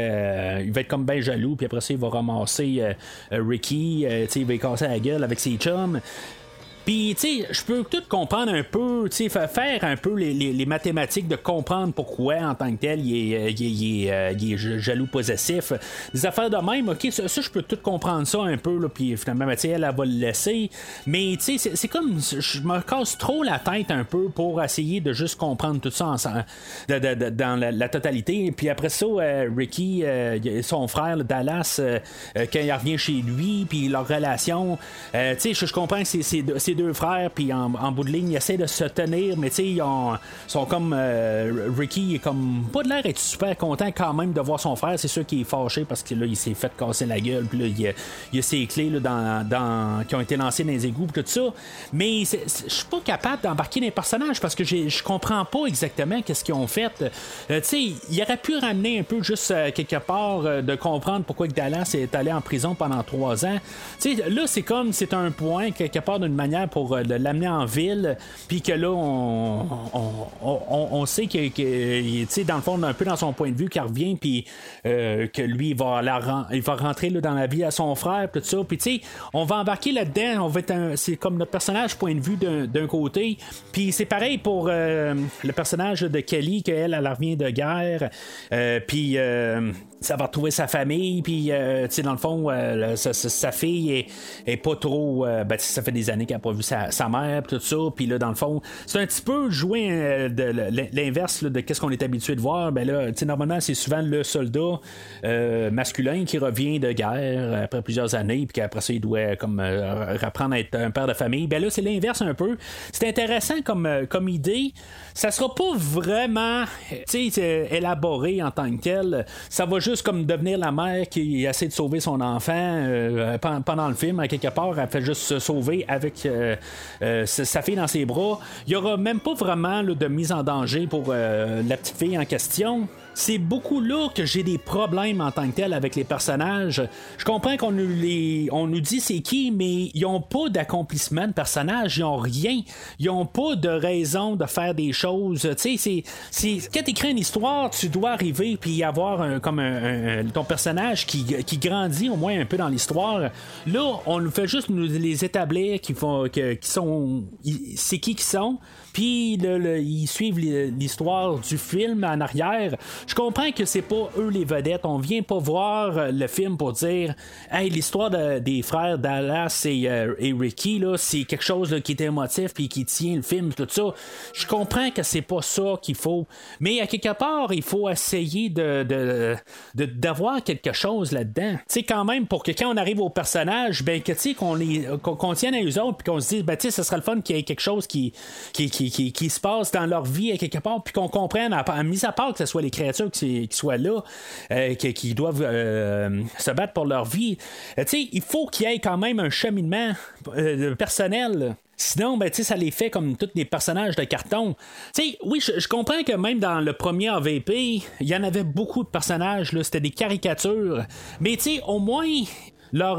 il va être comme ben jaloux, puis après ça, il va ramasser Ricky, il va lui casser la gueule avec ses chums. Puis, tu sais, je peux tout comprendre un peu, tu sais, faire un peu les, les, les, mathématiques de comprendre pourquoi, en tant que tel, il est, est, il est, est jaloux possessif. Des affaires de même, ok, ça, je peux tout comprendre ça un peu, là, puis finalement, ben, elle, elle va le laisser. Mais, tu sais, c'est comme, je me casse trop la tête un peu pour essayer de juste comprendre tout ça de, dans la, totalité. Puis après ça, euh, Ricky, euh, son frère, Dallas, euh, quand il revient chez lui, puis leur relation, tu sais, je, comprends que c'est deux frères, puis en, bout de ligne, ils essaient de se tenir, mais tu sais, ils ont, sont comme. Euh, Ricky est comme. Pas de l'air être super content quand même de voir son frère. C'est sûr qu'il est fâché parce que là, il s'est fait casser la gueule, puis là, il y a, il a ses clés là, dans, qui ont été lancées dans les égouts, tout ça. Mais je suis pas capable d'embarquer les personnages parce que je comprends pas exactement qu'est-ce qu'ils ont fait. Euh, tu sais, il aurait pu ramener un peu juste euh, quelque part de comprendre pourquoi Dallas est allé en prison pendant trois ans. Tu sais, là, c'est comme c'est un point quelque part d'une manière pour l'amener en ville, puis que là, on, on, on, on sait que, dans le fond, un peu dans son point de vue, qu'il revient, puis euh, que lui, il va, il va rentrer là, dans la vie à son frère, tout ça. Puis, tu sais, on va embarquer là-dedans. On va c'est comme notre personnage point de vue d'un côté. Puis, c'est pareil pour euh, le personnage de Kelly, qu'elle, elle revient de guerre. Euh, puis, ça va retrouver sa famille, puis euh, tu sais dans le fond, euh, sa, sa, fille est, est, pas trop. Euh, ben, ça fait des années qu'elle n'a pas vu sa, sa mère, tout ça, puis là dans le fond, c'est un petit peu jouer euh, de l'inverse de qu'est-ce qu'on est habitué de voir. Ben là, tu sais normalement c'est souvent le soldat euh, masculin qui revient de guerre après plusieurs années, puis qu'après ça il doit comme reprendre à être un père de famille. Ben là c'est l'inverse un peu. C'est intéressant comme comme idée. Ça sera pas vraiment, élaboré en tant que tel. Ça va juste comme devenir la mère qui essaie de sauver son enfant euh, pendant le film, à quelque part, elle fait juste se sauver avec euh, euh, sa fille dans ses bras. Il y aura même pas vraiment là, de mise en danger pour euh, la petite fille en question c'est beaucoup là que j'ai des problèmes en tant que tel avec les personnages. Je comprends qu'on nous, les, on nous dit c'est qui, mais ils ont pas d'accomplissement de personnage, ils ont rien. Ils ont pas de raison de faire des choses. Tu sais, c'est, quand tu écris une histoire, tu dois arriver puis avoir comme un, ton personnage qui, qui grandit au moins un peu dans l'histoire. Là, on nous fait juste nous les établir qui font, qui sont, c'est qui qui sont puis ils suivent l'histoire du film en arrière. Je comprends que c'est pas eux les vedettes. On vient pas voir le film pour dire Hey, l'histoire de, des frères Dallas et, euh, et Ricky, là, c'est quelque chose qui est émotif puis qui tient le film, tout ça. Je comprends que c'est pas ça qu'il faut. Mais à quelque part, il faut essayer de, de, d'avoir quelque chose là-dedans. Tu sais, quand même, pour que quand on arrive au personnage, ben que tu sais, qu'on, qu'on, tienne à eux autres puis qu'on se dise, ben tu sais, ce serait le fun qu'il y ait quelque chose qui, qui qui, se passe dans leur vie quelque part, puis qu'on comprenne, à, à, mis à part que ce soit les créatures qui, soient là, euh, qui, doivent euh, se battre pour leur vie, euh, il faut qu'il y ait quand même un cheminement personnel. Sinon, ben, ça les fait comme tous les personnages de carton. sais oui, je, comprends que même dans le premier AVP, il y en avait beaucoup de personnages, c'était des caricatures. Mais au moins, leur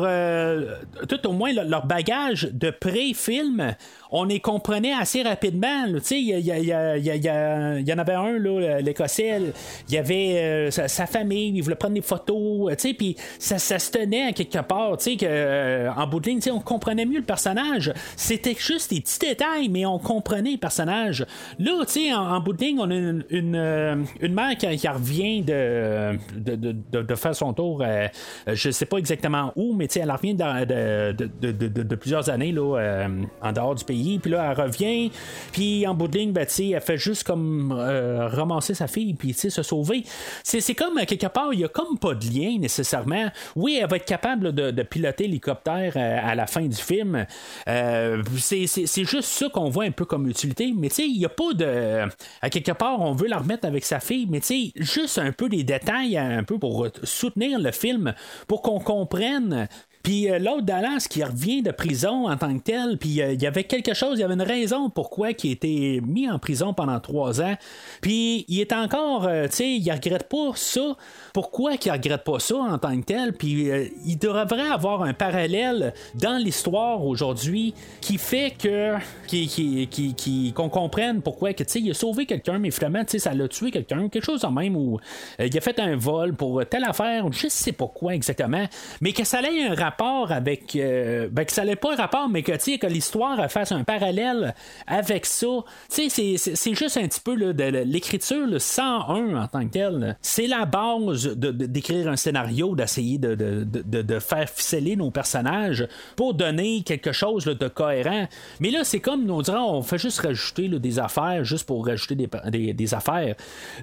tout au moins leur bagage de pré-film on les comprenait assez rapidement. Il y, y, en avait un, l'Écossais, il y avait euh, sa, famille, il voulait prendre des photos, puis ça, se tenait à quelque part, euh, en bout de ligne, on comprenait mieux le personnage. C'était juste des petits détails, mais on comprenait le personnage. Là, en, en bout de ligne, on a une, une, euh, mère qui, revient de, de, de, faire son tour, euh, je sais pas exactement où, mais elle revient de, de, plusieurs années là, euh, en dehors du pays puis là, elle revient, puis en bout de ligne, ben, elle fait juste comme euh, ramasser sa fille, puis se sauver. C'est comme, quelque part, il y a comme pas de lien nécessairement. Oui, elle va être capable de, piloter l'hélicoptère à, euh, à, la fin du film. Euh, c'est juste ça qu'on voit un peu comme utilité, mais il n'y a pas de. À quelque part, on veut la remettre avec sa fille, mais juste un peu des détails, un peu pour soutenir le film, pour qu'on comprenne puis euh, l'autre Dallas qui revient de prison en tant que tel, puis euh, il y avait quelque chose, il y avait une raison pourquoi il était mis en prison pendant trois ans. Puis il est encore, euh, tu sais, il regrette pas ça. Pourquoi qu'il regrette pas ça en tant que tel? Puis il devrait avoir un parallèle dans l'histoire aujourd'hui qui fait que qu'on qui, qui, comprenne pourquoi que, il a sauvé quelqu'un, mais finalement, ça l'a tué quelqu'un, quelque chose en même, ou il a fait un vol pour telle affaire, je sais pas quoi exactement, mais que ça ait un rapport rapport avec. euh, ben, que ça n'ait pas rapport, mais que, que l'histoire fasse un parallèle avec ça. Tu sais, c'est- juste un petit peu l'écriture le 101 en tant que tel. C'est la base de- de- d'écrire un scénario, d'essayer de, de- faire ficeler nos personnages pour donner quelque chose de cohérent. Mais là, c'est comme, on dirait, on fait juste rajouter des affaires, juste pour rajouter des, des- des affaires.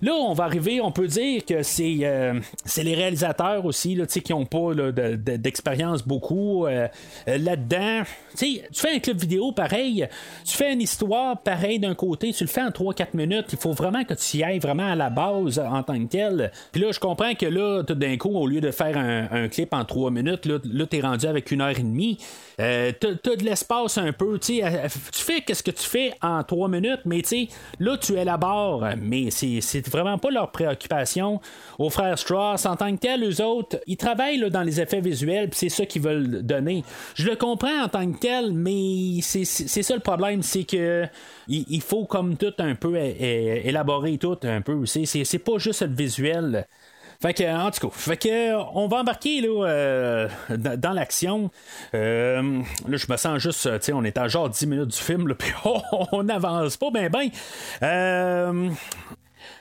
Là, on va arriver, on peut dire que c'est euh, les réalisateurs aussi qui n'ont pas là, beaucoup euh, euh, là-dedans. Tu tu fais un clip vidéo pareil, tu fais une histoire pareil d'un côté, tu le fais en 3-4 minutes, il faut vraiment que tu y ailles vraiment à la base en tant que tel. Puis là, je comprends que là, tout d'un coup, au lieu de faire un, clip en 3 minutes, là, là tu es rendu avec une heure et demie. Euh, t'as, t'as de l'espace un peu, tu tu fais qu'est-ce que tu fais en 3 minutes, mais tu là, tu élabores, mais c'est, c'est vraiment pas leur préoccupation. Aux frères Strauss, en tant que tel, eux autres, ils travaillent là, dans les effets visuels, puis c'est ça qu'ils veulent donner. Je le comprends en tant que tel, mais c'est, ça le problème, c'est que il, faut comme tout un peu élaborer tout un peu. C'est, pas juste le visuel. Fait que, en tout cas, fait on va embarquer là, euh, dans, l'action. Euh, là, je me sens juste, tu on est à genre 10 minutes du film, puis on n'avance pas ben ben. Euh,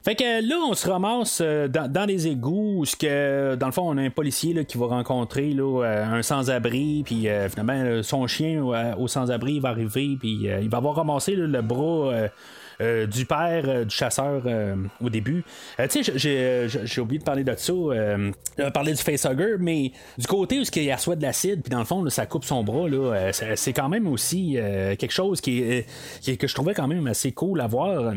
fait que là, on se ramasse euh, dans, dans les égouts où que, dans le fond, on a un policier là, qui va rencontrer là, euh, un sans-abri, puis euh, finalement, son chien au sans-abri va arriver, puis il va avoir ramassé là, le bras. Euh, du père euh, du chasseur euh, au début. Tu sais, j'ai- oublié de parler de ça, de parler du facehugger, mais du côté où il reçoit de l'acide, puis dans le fond, là, ça coupe son bras, là, c'est quand même aussi quelque chose qui qui que je trouvais quand même assez cool à voir.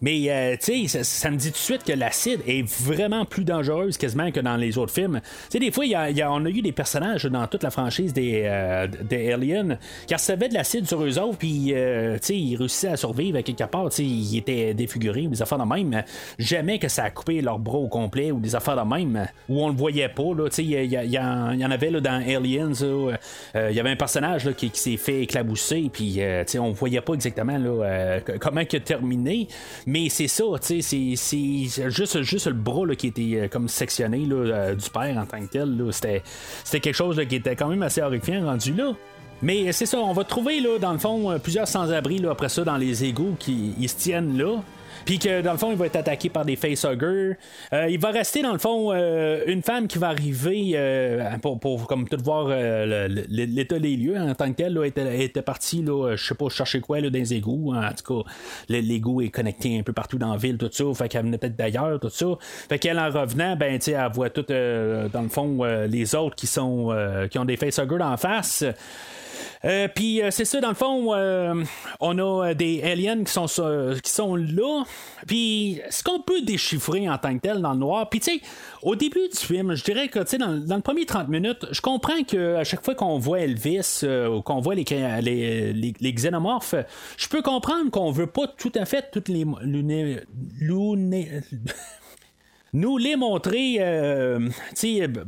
Mais tu sais, ça, me dit tout de suite que l'acide est vraiment plus dangereuse quasiment que dans les autres films. Tu sais, des fois, y a- on a eu des personnages dans toute la franchise des, des Aliens qui recevaient de l'acide sur eux autres, puis tu sais, ils réussissaient à survivre à quelque part. Ils étaient défigurés ou des affaires de même. Jamais que ça a coupé leur bras au complet ou des affaires de même où on le voyait pas. Il y, y en avait là, dans Aliens. euh, Il y avait un personnage là, qui, qui s'est fait éclabousser, puis euh, on voyait pas exactement là, euh, comment a terminé. Mais c'est ça, c'est- juste, juste le bras là, qui était euh, comme sectionné là, euh, du père en tant que tel. c'était quelque chose là, qui était quand même assez horrifiant rendu là. Mais c'est ça, on va trouver là, dans le fond, euh, plusieurs sans-abri après ça dans les égouts qui ils se tiennent là. Puis que dans le fond, il va être attaqué par des facehuggers. Euh, il va rester dans le fond euh, une femme qui va arriver euh, pour, pour comme tout voir euh, l'état des lieux en tant que tel. Là, était, était partie, là, je sais pas, chercher quoi là, dans les égouts. En tout cas, l'égout est connecté un peu partout dans la ville, tout ça. Fait qu'elle venait peut-être d'ailleurs, tout ça. Fait qu'elle en revenant, ben tu elle voit tout euh, dans le fond euh, les autres qui sont euh, qui ont des facehuggers en face. Euh, Puis euh, c'est ça, dans le fond, euh, on a des aliens qui sont, qui sont là. Puis ce qu'on peut déchiffrer en tant que tel dans le noir. Puis tu sais, au début du film, je dirais que tu sais, dans, dans le premier 30 minutes, je comprends que à chaque fois qu'on voit Elvis ou qu'on voit les, les, les, xénomorphes, je peux comprendre qu'on veut pas tout à fait toutes les luné- nous les montrer euh,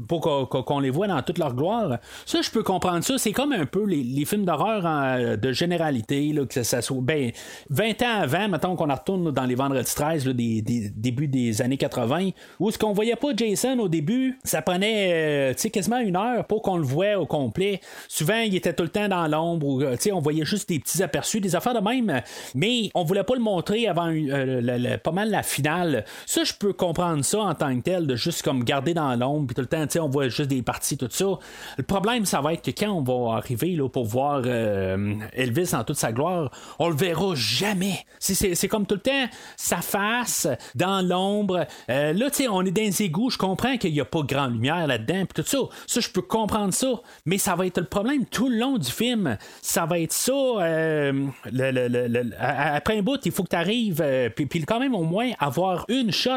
pour qu'on, les voit dans toute leur gloire. Ça, je peux comprendre ça. C'est comme un peu les, films d'horreur en- de généralité, là, que ça soit. Ben, 20 ans avant, mettons qu'on retourne dans les Vendredis 13, là, des, des débuts des années 80, où ce qu'on voyait pas Jason au début, ça prenait euh, quasiment une heure pour qu'on le voit au complet. Souvent, il était tout le temps dans l'ombre, ou, on voyait juste des petits aperçus, des affaires de même, mais on voulait pas le montrer avant euh, pas mal la finale. Ça, je peux comprendre ça en tant que tel, de juste comme garder dans l'ombre, puis tout le temps, on voit juste des parties, tout ça. Le problème, ça va être que quand on va arriver là, pour voir euh, Elvis en toute sa gloire, on le verra jamais. C'est- comme tout le temps sa face dans l'ombre. Euh, là, tu sais, on est dans les égouts, je comprends qu'il n'y a pas grand lumière là-dedans, puis tout ça. Ça, je peux comprendre ça, mais ça va être le problème tout le long du film. Ça va être ça. euh, après un bout, il faut que tu arrives, puis quand même au moins avoir une shot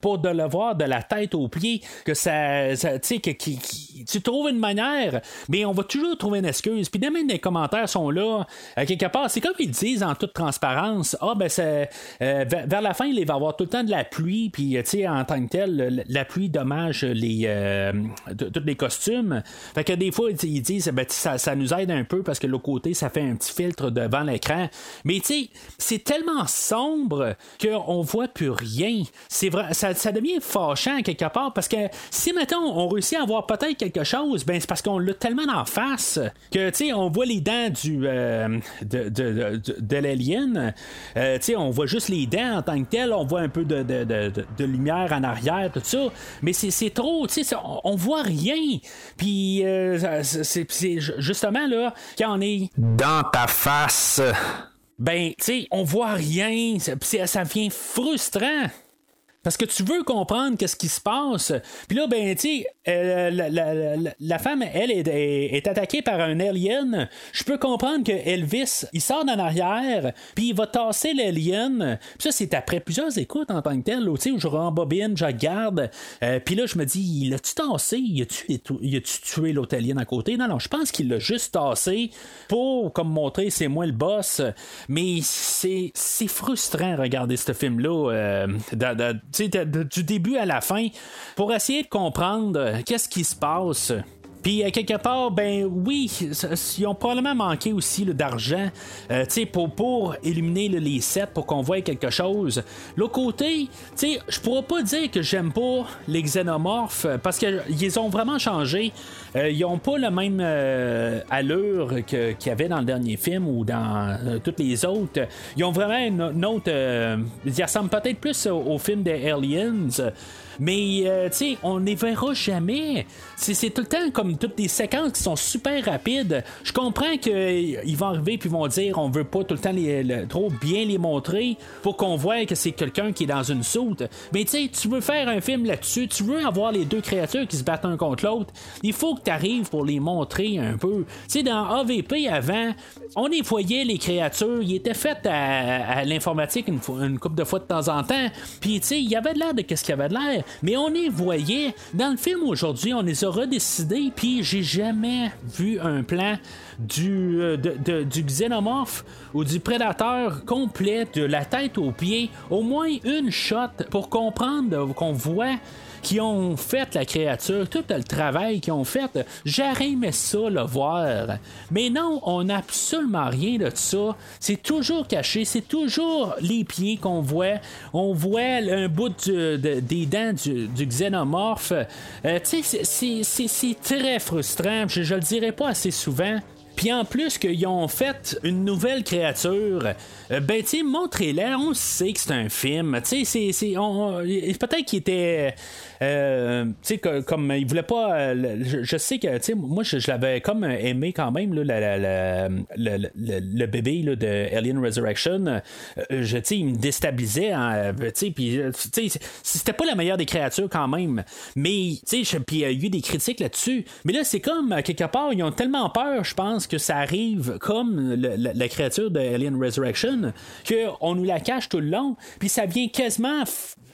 pour de le voir de la tête aux pieds, que ça, tu sais, que, tu trouves une manière, mais on va toujours trouver une excuse. Puis même les commentaires sont là, à quelque part, c'est comme ils disent en toute transparence, ah ben c'est euh, vers, la fin, il va y avoir tout le temps de la pluie, puis euh, tu sais, en tant que tel, la pluie dommage les euh, tous les costumes. Fait que des fois, ils ils disent, ben, ça, ça nous aide un peu parce que l'autre côté, ça fait un petit filtre devant l'écran. Mais tu sais, c'est tellement sombre qu'on voit plus rien. C'est vrai, ça, ça devient fâchant quelque part parce que si mettons on réussit à voir peut-être quelque chose, ben c'est parce qu'on l'a tellement en face que tu sais on voit les dents du euh, de, de, de, de l'alien, Euh, tu sais on voit juste les dents en tant que tel, on voit un peu de, de, lumière en arrière tout ça, mais c'est, trop, tu sais on, on voit rien. Puis euh, c'est, justement là quand on est dans ta face ben, tu sais, on voit rien. Ça, ça devient frustrant. Parce que tu veux comprendre qu'est-ce qui se passe. Puis là, ben, tu sais, euh, la, femme, elle, est, attaquée par un alien. Je peux comprendre que Elvis, il sort d'en arrière, puis il va tasser l'alien. Puis ça, c'est après plusieurs écoutes en tant que tel, tu sais, où je rembobine, je regarde. Euh, puis là, je me dis, il a-tu tassé? Il a-tu, il a-tu tué l'autre alien à côté? Non, non, je pense qu'il l'a juste tassé pour, comme montrer, c'est moi le boss. Mais c'est, c'est frustrant, regarder ce film-là. euh, du début à la fin, pour essayer de comprendre euh, qu'est-ce qui se passe. Puis, à quelque part, ben oui, ils ont probablement manqué aussi d'argent euh, tu sais, pour, pour éliminer là, les sets, pour qu'on voie quelque chose. L'autre côté, tu sais, je pourrais pas dire que j'aime pas les xénomorphes euh, parce qu'ils ont vraiment changé. Euh, ils ont pas la même euh, allure qu'il y avait dans le dernier film ou dans euh, toutes les autres. Ils ont vraiment une, une autre. euh, ils ressemblent peut-être plus au film des Aliens. Mais, euh, tu sais, on ne les verra jamais. C'est tout le temps comme toutes des séquences qui sont super rapides. Je comprends qu'ils vont arriver puis vont dire on veut pas tout le temps les, le- trop bien les montrer pour qu'on voit que c'est quelqu'un qui est dans une soute. Mais, tu sais, tu veux faire un film là-dessus, tu veux avoir les deux créatures qui se battent un contre l'autre. Il faut que tu arrives pour les montrer un peu. Tu sais, dans AVP avant, on les voyait, les créatures, ils étaient faites à, l'informatique une, une couple de fois de temps en temps. Puis, tu sais, il y avait de l'air de qu'est-ce qu'il y avait de l'air. Mais on les voyait. Dans le film aujourd'hui, on les a redécidés. Puis, j'ai jamais vu un plan du, euh, du xénomorphe ou du prédateur complet de la tête aux pieds. Au moins une shot pour comprendre qu'on voit qui ont fait la créature, tout le travail qu'ils ont fait. J'aurais aimé ça le voir. Mais non, on n'a absolument rien de ça. C'est toujours caché, c'est toujours les pieds qu'on voit. On voit un bout du- de- des dents du, xénomorphe. Euh, tu sais, c'est très frustrant. Je, je le dirai pas assez souvent. Puis en plus qu'ils ont fait une nouvelle créature, euh, ben tu sais, montrez-la, on sait que c'est un film. Tu sais, Peut-être qu'il était. euh, tu sais, que- comme il voulait pas. euh, je, sais que, tu sais, moi, je, l'avais comme aimé quand même, là, le, bébé de Alien Resurrection. Je, tu sais, il me déstabilisait, hein, tu sais, puis, tu sais, c'était pas la meilleure des créatures quand même. Mais, tu sais, puis il y a eu des critiques là-dessus. Mais là, c'est comme, quelque part, ils ont tellement peur, je pense, que ça arrive comme la créature de Alien Resurrection, qu'on nous la cache tout le long, puis ça vient quasiment.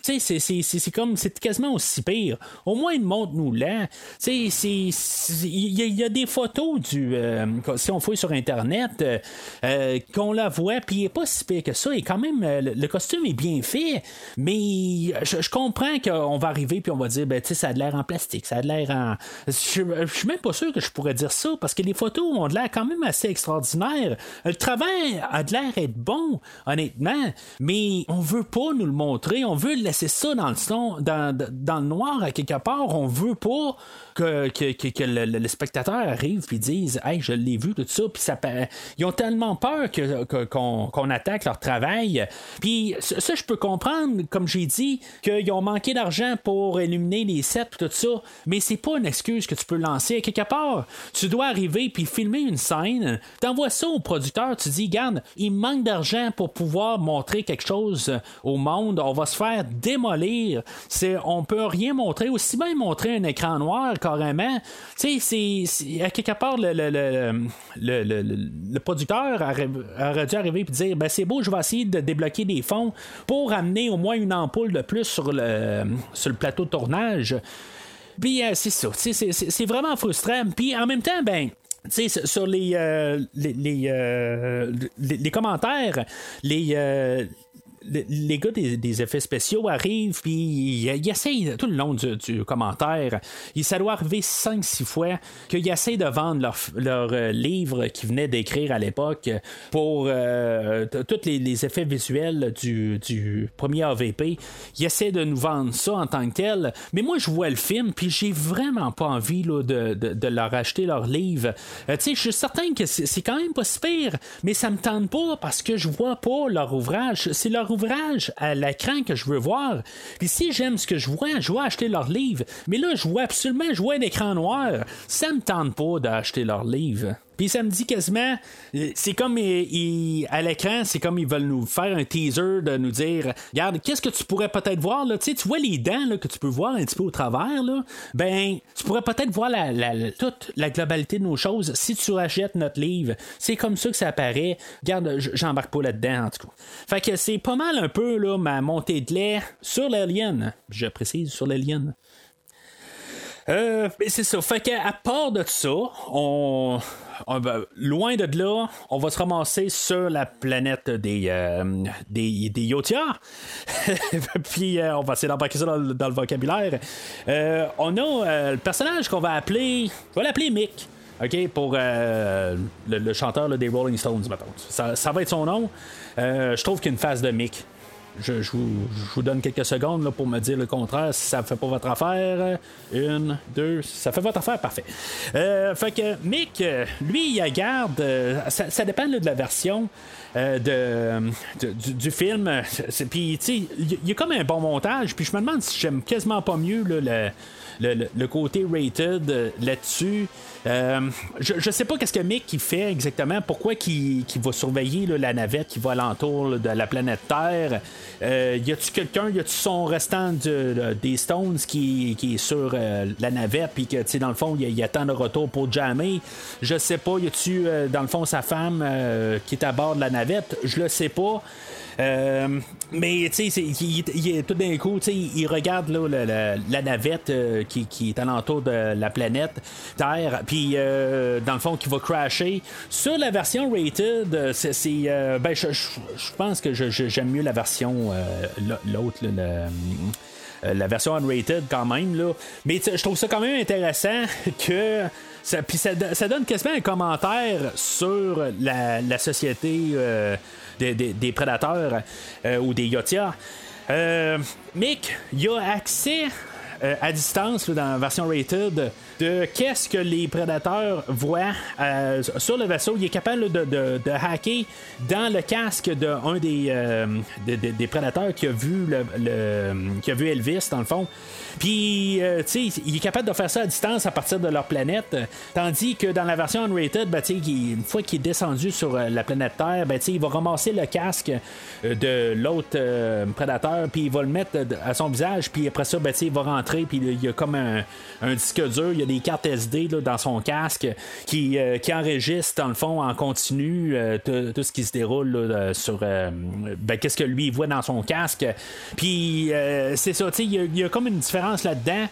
Tu sais, c'est- comme, c'est quasiment aussi pire. Au moins, montre-nous là. Tu sais, il y, a- il des photos du. euh, si on fouille sur Internet, euh, euh, qu'on la voit, puis il n'est pas si pire que ça. Et quand même, le, costume est bien fait, mais je, comprends qu'on va arriver, puis on va dire, ben, tu sais, ça a de l'air en plastique, ça a l'air en. Je, suis même pas sûr que je pourrais dire ça, parce que les photos ont de l'air quand même assez extraordinaires. Le travail a de l'air être bon, honnêtement, mais on veut pas nous le montrer, on veut laisser ça dans le son, dans, dans le noir à quelque part, on veut pas que, que, que- que le, spectateur arrive puis dise Hey, je l'ai vu, tout ça, puis ça Ils ont tellement peur que, que- qu'on, qu'on attaque leur travail. Puis ça, je peux comprendre, comme j'ai dit, qu'ils ont manqué d'argent pour éliminer les sets tout ça, mais c'est pas une excuse que tu peux lancer. Quelque part, tu dois arriver puis filmer une scène, t'envoies ça au producteur, tu dis, garde, il manque d'argent pour pouvoir montrer quelque chose au monde, on va se faire démolir. On peut rien montrer, aussi bien montrer un écran noir carrément. Tu sais, c'est, à quelque part, le, le, le, le, producteur aurait, dû arriver et dire, ben c'est beau, je vais essayer de débloquer des fonds pour amener au moins une ampoule de plus sur le, sur le plateau de tournage. Puis euh, c'est ça, c'est, vraiment frustrant. Puis en même temps, ben. Tu sais, sur les, euh, les, euh, les, les commentaires, les, les gars des, effets spéciaux arrivent, puis ils, essayent tout le long du, commentaire, ils, ça doit arriver 5-6 fois qu'ils essayent de vendre leur, euh, livre qu'ils venaient d'écrire à l'époque pour euh, tous les, effets visuels du, premier AVP. Ils essaient de nous vendre ça en tant que tel, mais moi je vois le film, puis j'ai vraiment pas envie de, leur acheter leur livre. tu sais, je suis certain que c'est quand même pas mais ça me tente pas parce que je vois pas leur ouvrage. C'est leur ouvrage à l'écran que je veux voir. Puis si j'aime ce que je vois, je vais acheter leur livre. Mais là, je vois absolument, je vois un écran noir. Ça me tente pas d'acheter leur livre. Puis ça me dit quasiment, euh, c'est comme à l'écran, c'est comme ils veulent nous faire un teaser de nous dire, regarde, qu'est-ce que tu pourrais peut-être voir là, tu sais, tu vois les dents que tu peux voir un petit peu au travers là, ben tu pourrais peut-être voir la, toute la globalité de nos choses si tu achètes notre livre. C'est comme ça que ça apparaît. Regarde, j'embarque pas là-dedans en tout cas. Fait que c'est pas mal un peu là ma montée de lait sur l'alien. Je précise sur l'alien. Euh, c'est ça. Fait qu'à part de ça, on, loin de là, on va se ramasser sur la planète des, euh, des, des Puis euh, on va essayer d'embarquer ça dans, le vocabulaire. Euh, on a le personnage qu'on va appeler. L'appeler Mick. OK, pour le, chanteur des Rolling Stones. Ça, va être son nom. je trouve qu'il y a une phase de Mick je, vous, donne quelques secondes pour me dire le contraire. Si ça fait pas votre affaire, une, deux, ça fait votre affaire, parfait. Euh, fait que Mick, lui, il garde. Euh, ça, dépend de la version. Euh, de, du, film. Puis, tu sais, il y, a comme un bon montage. Puis, je me demande si j'aime quasiment pas mieux le, le, côté rated là-dessus. Euh, je, je sais pas qu'est-ce que Mick qui fait exactement, pourquoi qui, va surveiller la navette qui va alentour de la planète Terre. Euh, y a-tu quelqu'un, y a-tu son restant des Stones qui, est sur euh, la navette, puis que dans le fond il, attend le retour pour jammer? Je sais pas, y a-tu dans le fond sa femme qui est à bord de la navette? Je le sais pas. Euh, mais tu sais, il, tout d'un coup, il regarde là, la, navette euh, qui, qui, est alentour de la planète Terre, puis euh, dans le fond, qui va crasher. Sur la version rated, c'est, ben, je, pense que j'aime mieux la version l'autre, la version unrated quand même. Là. Mais je trouve ça quand même intéressant que. Ça, puis ça, donne quasiment un commentaire sur la, la société des, prédateurs euh, ou des yotia. Euh, Mick, il a accès euh, à distance dans la version rated de qu'est-ce que les prédateurs voient euh, sur le vaisseau. Il est capable de, hacker dans le casque d'un des, euh, des, prédateurs qui a vu le, qui a vu Elvis dans le fond. Puis, euh, tu sais, il est capable de faire ça à distance à partir de leur planète. Tandis que dans la version unrated, ben, une fois qu'il est descendu sur la planète Terre, ben, il va ramasser le casque de l'autre prédateur, puis il va le mettre à son visage, puis après ça, ben, il va rentrer, puis il y a comme un, un disque dur, il y a des cartes SD dans son casque qui, euh, qui enregistre dans le fond en continu euh, tout ce qui se déroule euh, sur ben, qu'est-ce que lui voit dans son casque. Puis c'est ça, il y, a comme une différence là-dedans.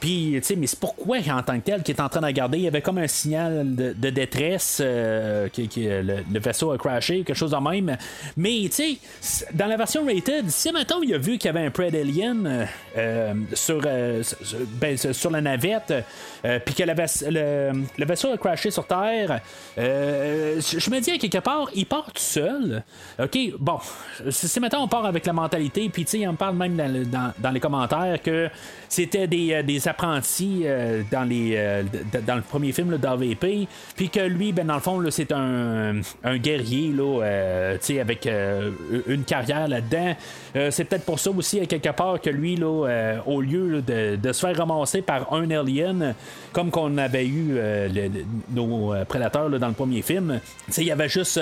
Puis, tu sais, mais c'est pourquoi en tant que tel qui est en train de regarder, il y avait comme un signal de, détresse, euh, que, le, vaisseau a crashé, quelque chose de même. Mais, tu sais, dans la version rated, si maintenant il a vu qu'il y avait un Pred Alien euh, euh, sur, ben, sur la navette, puis que le, vaisseau a crashé sur Terre, je me dis à quelque part, il part tout seul. OK, bon, si maintenant on part avec la mentalité, puis, tu sais, on parle même dans, les commentaires que c'était des apprentis euh, dans, les, euh, dans le premier film d'AVP, puis que lui, ben, dans le fond, c'est un, un, guerrier là, euh, avec une carrière là-dedans. c'est peut-être pour ça aussi, à quelque part, que lui, là, au lieu de, de, se faire ramasser par un alien, comme qu'on avait eu nos prédateurs dans le premier film, il y avait juste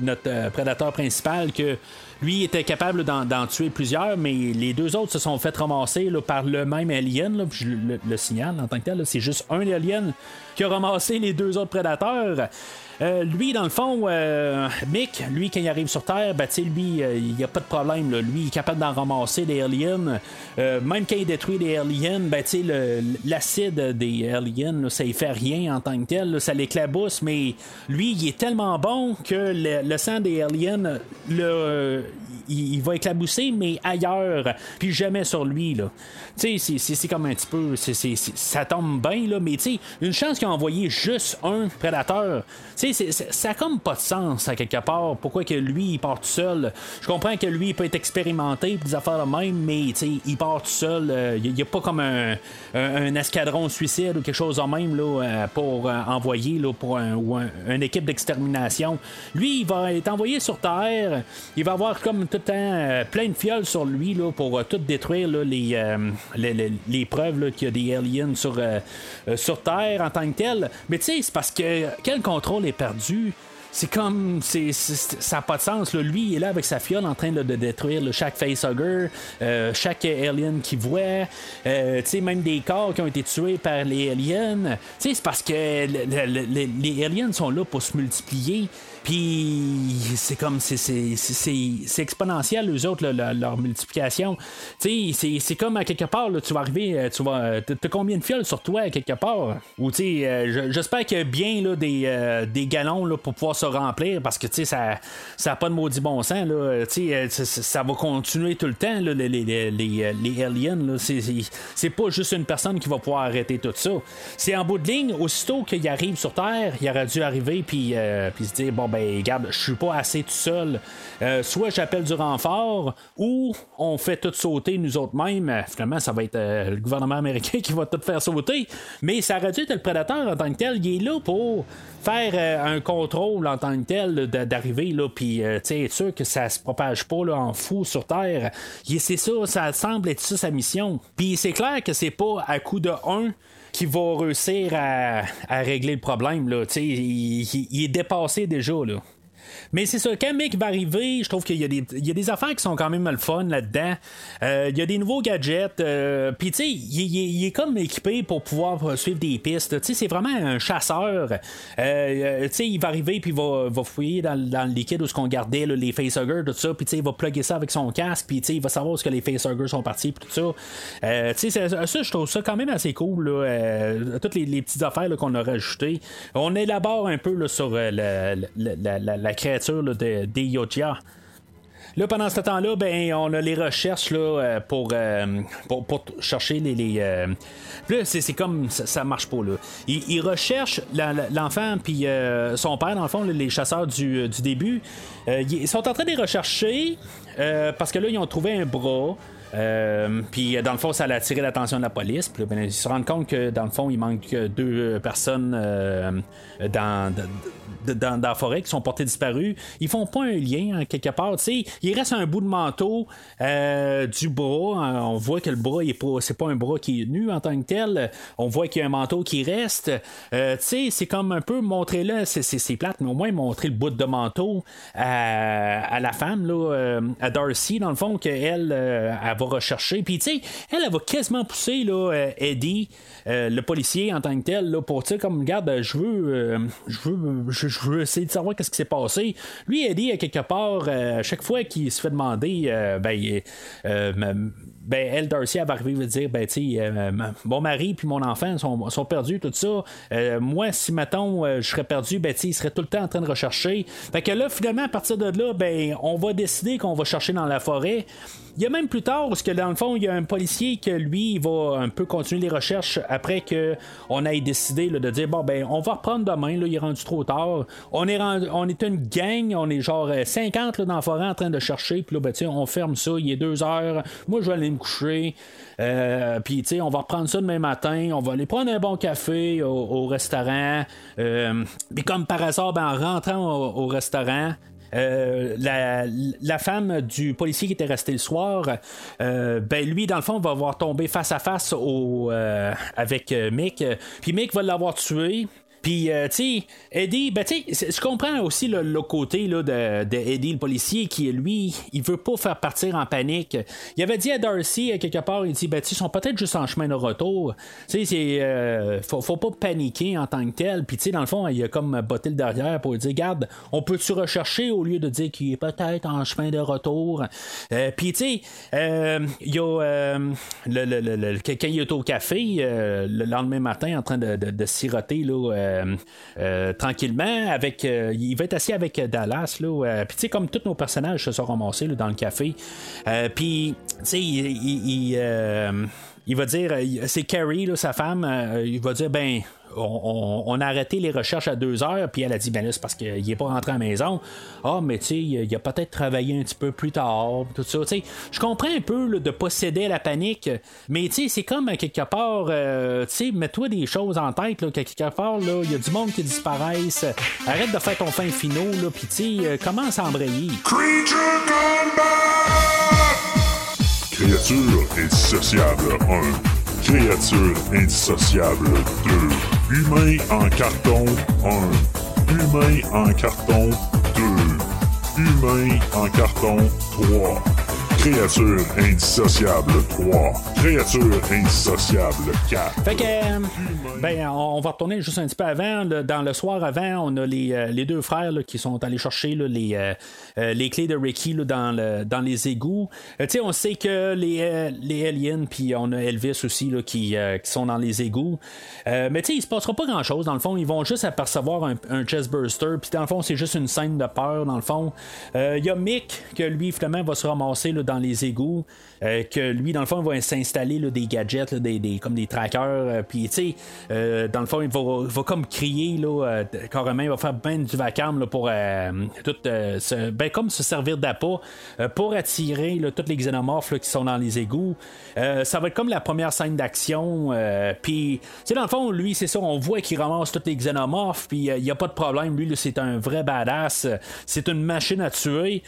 notre prédateur principal que lui était capable d'en tuer plusieurs, mais les deux autres se sont fait ramasser par le même alien. le, le signale en tant que tel. là. C'est juste un alien qui a ramassé les deux autres prédateurs. Euh, lui, dans le fond, euh, Mick, lui, quand il arrive sur Terre, ben, lui, euh, il n'y a pas de problème. Lui, il est capable d'en ramasser des aliens. Même quand il détruit des aliens, ben, l'acide des aliens, ça ne fait rien en tant que tel. ça l'éclabousse, mais lui, il est tellement bon que le, sang des aliens, il, va éclabousser, mais ailleurs, puis jamais sur lui. Tu sais, c'est- comme un petit peu. ça tombe bien, là, mais une chance qu'il a envoyé juste un prédateur. Tu sais, ça a comme pas de sens à quelque part. Pourquoi que lui, il part tout seul? Je comprends que lui, il peut être expérimenté, pis des affaires de même, mais il part tout seul. euh, Il n'y a, pas comme un, escadron suicide ou quelque chose de même là, euh, pour euh, envoyer là, pour un, ou un- une équipe d'extermination. Lui, il va être envoyé sur Terre. Il va avoir comme tout le euh, plein de fioles sur lui là, pour euh, tout détruire les, euh, les, les- les preuves qu'il y a des aliens sur, euh, euh, sur Terre en tant que Mais tu sais, c'est parce que quel contrôle est perdu? C'est comme. ça n'a pas de sens. là. Lui, il est là avec sa fiole en train de détruire chaque facehugger, euh, chaque alien qu'il voit. Euh, même des corps qui ont été tués par les aliens. C'est parce que le- le- le- les aliens sont là pour se multiplier. Puis c'est comme c'est exponentiel eux autres là, leur, leur multiplication. C'est- comme à quelque part là, tu vas arriver, euh, tu vas t'as t'as combien de fioles sur toi à quelque part? Ou tu sais, euh, je- j'espère qu'il y a bien là, des, euh, des galons là, pour pouvoir se remplir parce que tu sais ça ça a pas de maudit bon sens là. Euh, ça, ça- va continuer tout le temps là, les, les, les, les, euh, aliens. C'est- pas juste une personne qui va pouvoir arrêter tout ça. C'est en bout de ligne aussitôt qu'il arrive sur Terre, il aurait dû arriver puis euh, puis se dire bon ben regarde, je suis pas assez tout seul. Euh, soit j'appelle du renfort ou on fait tout sauter nous autres mêmes. Euh, Finalement, ça va être euh, le gouvernement américain qui va tout faire sauter. Mais ça aurait le prédateur en tant que tel. Il est là pour faire un contrôle en tant que tel d'arriver là puis tu sais, sûr que ça se propage pas là, en fou sur terre c'est ça ça semble être ça sa mission puis c'est clair que c'est pas à coup de 1 qui va réussir à, régler le problème. Là. Il, il- il est dépassé déjà. Là. Mais c'est ça, quand Mick va arriver, je trouve qu'il y, a des- il y a des affaires qui sont quand même le fun là-dedans. Euh, il y a des nouveaux gadgets. euh, Puis, tu sais, il, il- il est comme équipé pour pouvoir suivre des pistes. Tu sais, c'est vraiment un chasseur. Euh, euh, tu sais, il va arriver puis il va, va fouiller dans, dans le liquide où ce qu'on gardait là, les facehuggers, tout ça. Puis, tu sais, il va plugger ça avec son casque. Puis, tu sais, il va savoir où ce que les facehuggers sont partis. Puis, tout ça. Tu sais, ça, je trouve ça quand même assez cool. Là, toutes les, les petites affaires qu'on a rajoutées. On élabore un peu là, sur la- la- la créature là, de, des Yotia. Là, pendant ce temps-là, ben, on a les recherches là, euh, pour, euh, pour, pour t- chercher les. les euh, c'est, comme ça, ça marche pas. Là. Ils, ils recherchent l'enfant puis euh, son père, dans le fond, les chasseurs du, du début. Ils sont en train de les rechercher parce que là, ils ont trouvé un bras. Puis dans le fond, ça a attiré l'attention de la police. Puis ben, ils se rendent compte que dans le fond, il manque deux personnes dans, dans, la forêt qui sont portées disparues. Ils font pas un lien en quelque part. Il reste un bout de manteau euh, du bras. Euh, On voit que le bras, il pas, c'est pas un bras qui est nu en tant que tel. On voit qu'il y a un manteau qui reste. Euh, c'est comme un peu montrer là, c'est, plate, mais au moins montrer le bout de manteau à, la femme, là, à Darcy, dans le fond, qu'elle, elle va rechercher. Puis, elle, elle va quasiment pousser là, Eddie, le policier en tant que tel, là, pour, sais, comme, regarde, je veux, je veux, je veux essayer de savoir qu'est-ce qui s'est passé. Lui, Eddie, à quelque part, euh, à chaque fois qu'il se fait demander, euh, ben, euh, ben, elle, Darcy, elle va arriver et dire, ben, euh, mon mari puis mon enfant sont, sont perdus, tout ça. Euh, moi, si, mettons, euh, je serais perdu, ben, il serait tout le temps en train de rechercher. Fait que là, finalement, à partir de là, ben, on va décider qu'on va chercher dans la forêt. Il y a même plus tard, parce que dans le fond, il y a un policier que lui, il va un peu continuer les recherches après que on ait décidé là, de dire bon ben on va reprendre demain, là, il est rendu trop tard. On est rendu- on est une gang, on est genre euh, 50 là, dans la forêt en train de chercher, puis là, ben, on ferme ça, il est deux heures, moi je vais aller coucher. Euh, puis tu sais, on va reprendre ça demain matin, on va aller prendre un bon café au, au restaurant. Euh, puis comme par hasard, ben, en rentrant au- au restaurant, euh, la, femme du policier qui était resté le soir, euh, ben lui, dans le fond, va avoir tombé face à face avec Mick. Puis Mick va l'avoir tué. Puis, tu sais, Eddie, ben, tu sais, je comprends aussi le, côté là, de, le policier, qui, lui, il veut pas faire partir en panique. Il avait dit à Darcy, quelque part, il dit, ben, ils sont peut-être juste en chemin de retour. Tu sais, c'est. faut, faut pas paniquer en tant que tel. Puis, tu sais, dans le fond, il a comme botté le derrière pour dire, garde, on peut-tu rechercher au lieu de dire qu'il est peut-être en chemin de retour. Puis, tu sais, il y a. le, le, le, est au café, le lendemain matin, en train de, de, de siroter, là, tranquillement, avec. il va être assis avec Dallas, là. Puis, tu sais, comme tous nos personnages se sont ramassés là, dans le café. Puis, tu sais, il. il, il il va dire, c'est Carrie, là, sa femme, il va dire, ben, on, a arrêté les recherches à deux heures, puis elle a dit, ben là, c'est parce qu'il n'est pas rentré à la maison. Ah, mais tu sais, il a peut-être travaillé un petit peu plus tard, tout ça. Tu sais, je comprends un peu là, de posséder la panique, mais tu sais, c'est comme quelque part, euh, tu sais, mets-toi des choses en tête, là, quelque part, là, il y a du monde qui disparaissent. Arrête de faire ton fin finaux, là, puis tu sais, commence à embrayer. Créature indissociable 1. Créature indissociable 2. Humain en carton 1. Humain en carton 2. Humain en carton 3. Créature indissociable 3. Créature indissociable 4. Fait que, euh, ben, on va retourner juste un petit peu avant. dans le soir avant, on a les, euh, les deux frères là, qui sont allés chercher les, euh, les clés de Ricky dans, le, dans les égouts. tu sais, on sait que les, les aliens, puis on a Elvis aussi qui, qui sont dans les égouts. mais tu sais, il se passera pas grand chose. Dans le fond, ils vont juste apercevoir un, un chestburster. Puis dans le fond, c'est juste une scène de peur. Dans le fond, il y a Mick que lui, finalement, va se ramasser là, dans les égouts. Euh, que lui, dans le fond, il va s'installer des gadgets, des, comme des trackers. Euh, puis, tu sais, euh, dans le fond, il va, comme crier, là, carrément, il va faire ben du vacarme pour tout, se, ben, comme se servir d'appât pour attirer tous les xénomorphes qui sont dans les égouts. ça va être comme la première scène d'action. puis, tu sais, dans le fond, lui, c'est ça, on voit qu'il ramasse tous les xénomorphes, puis il n'y a pas de problème. Lui, c'est un vrai badass. C'est une machine à tuer.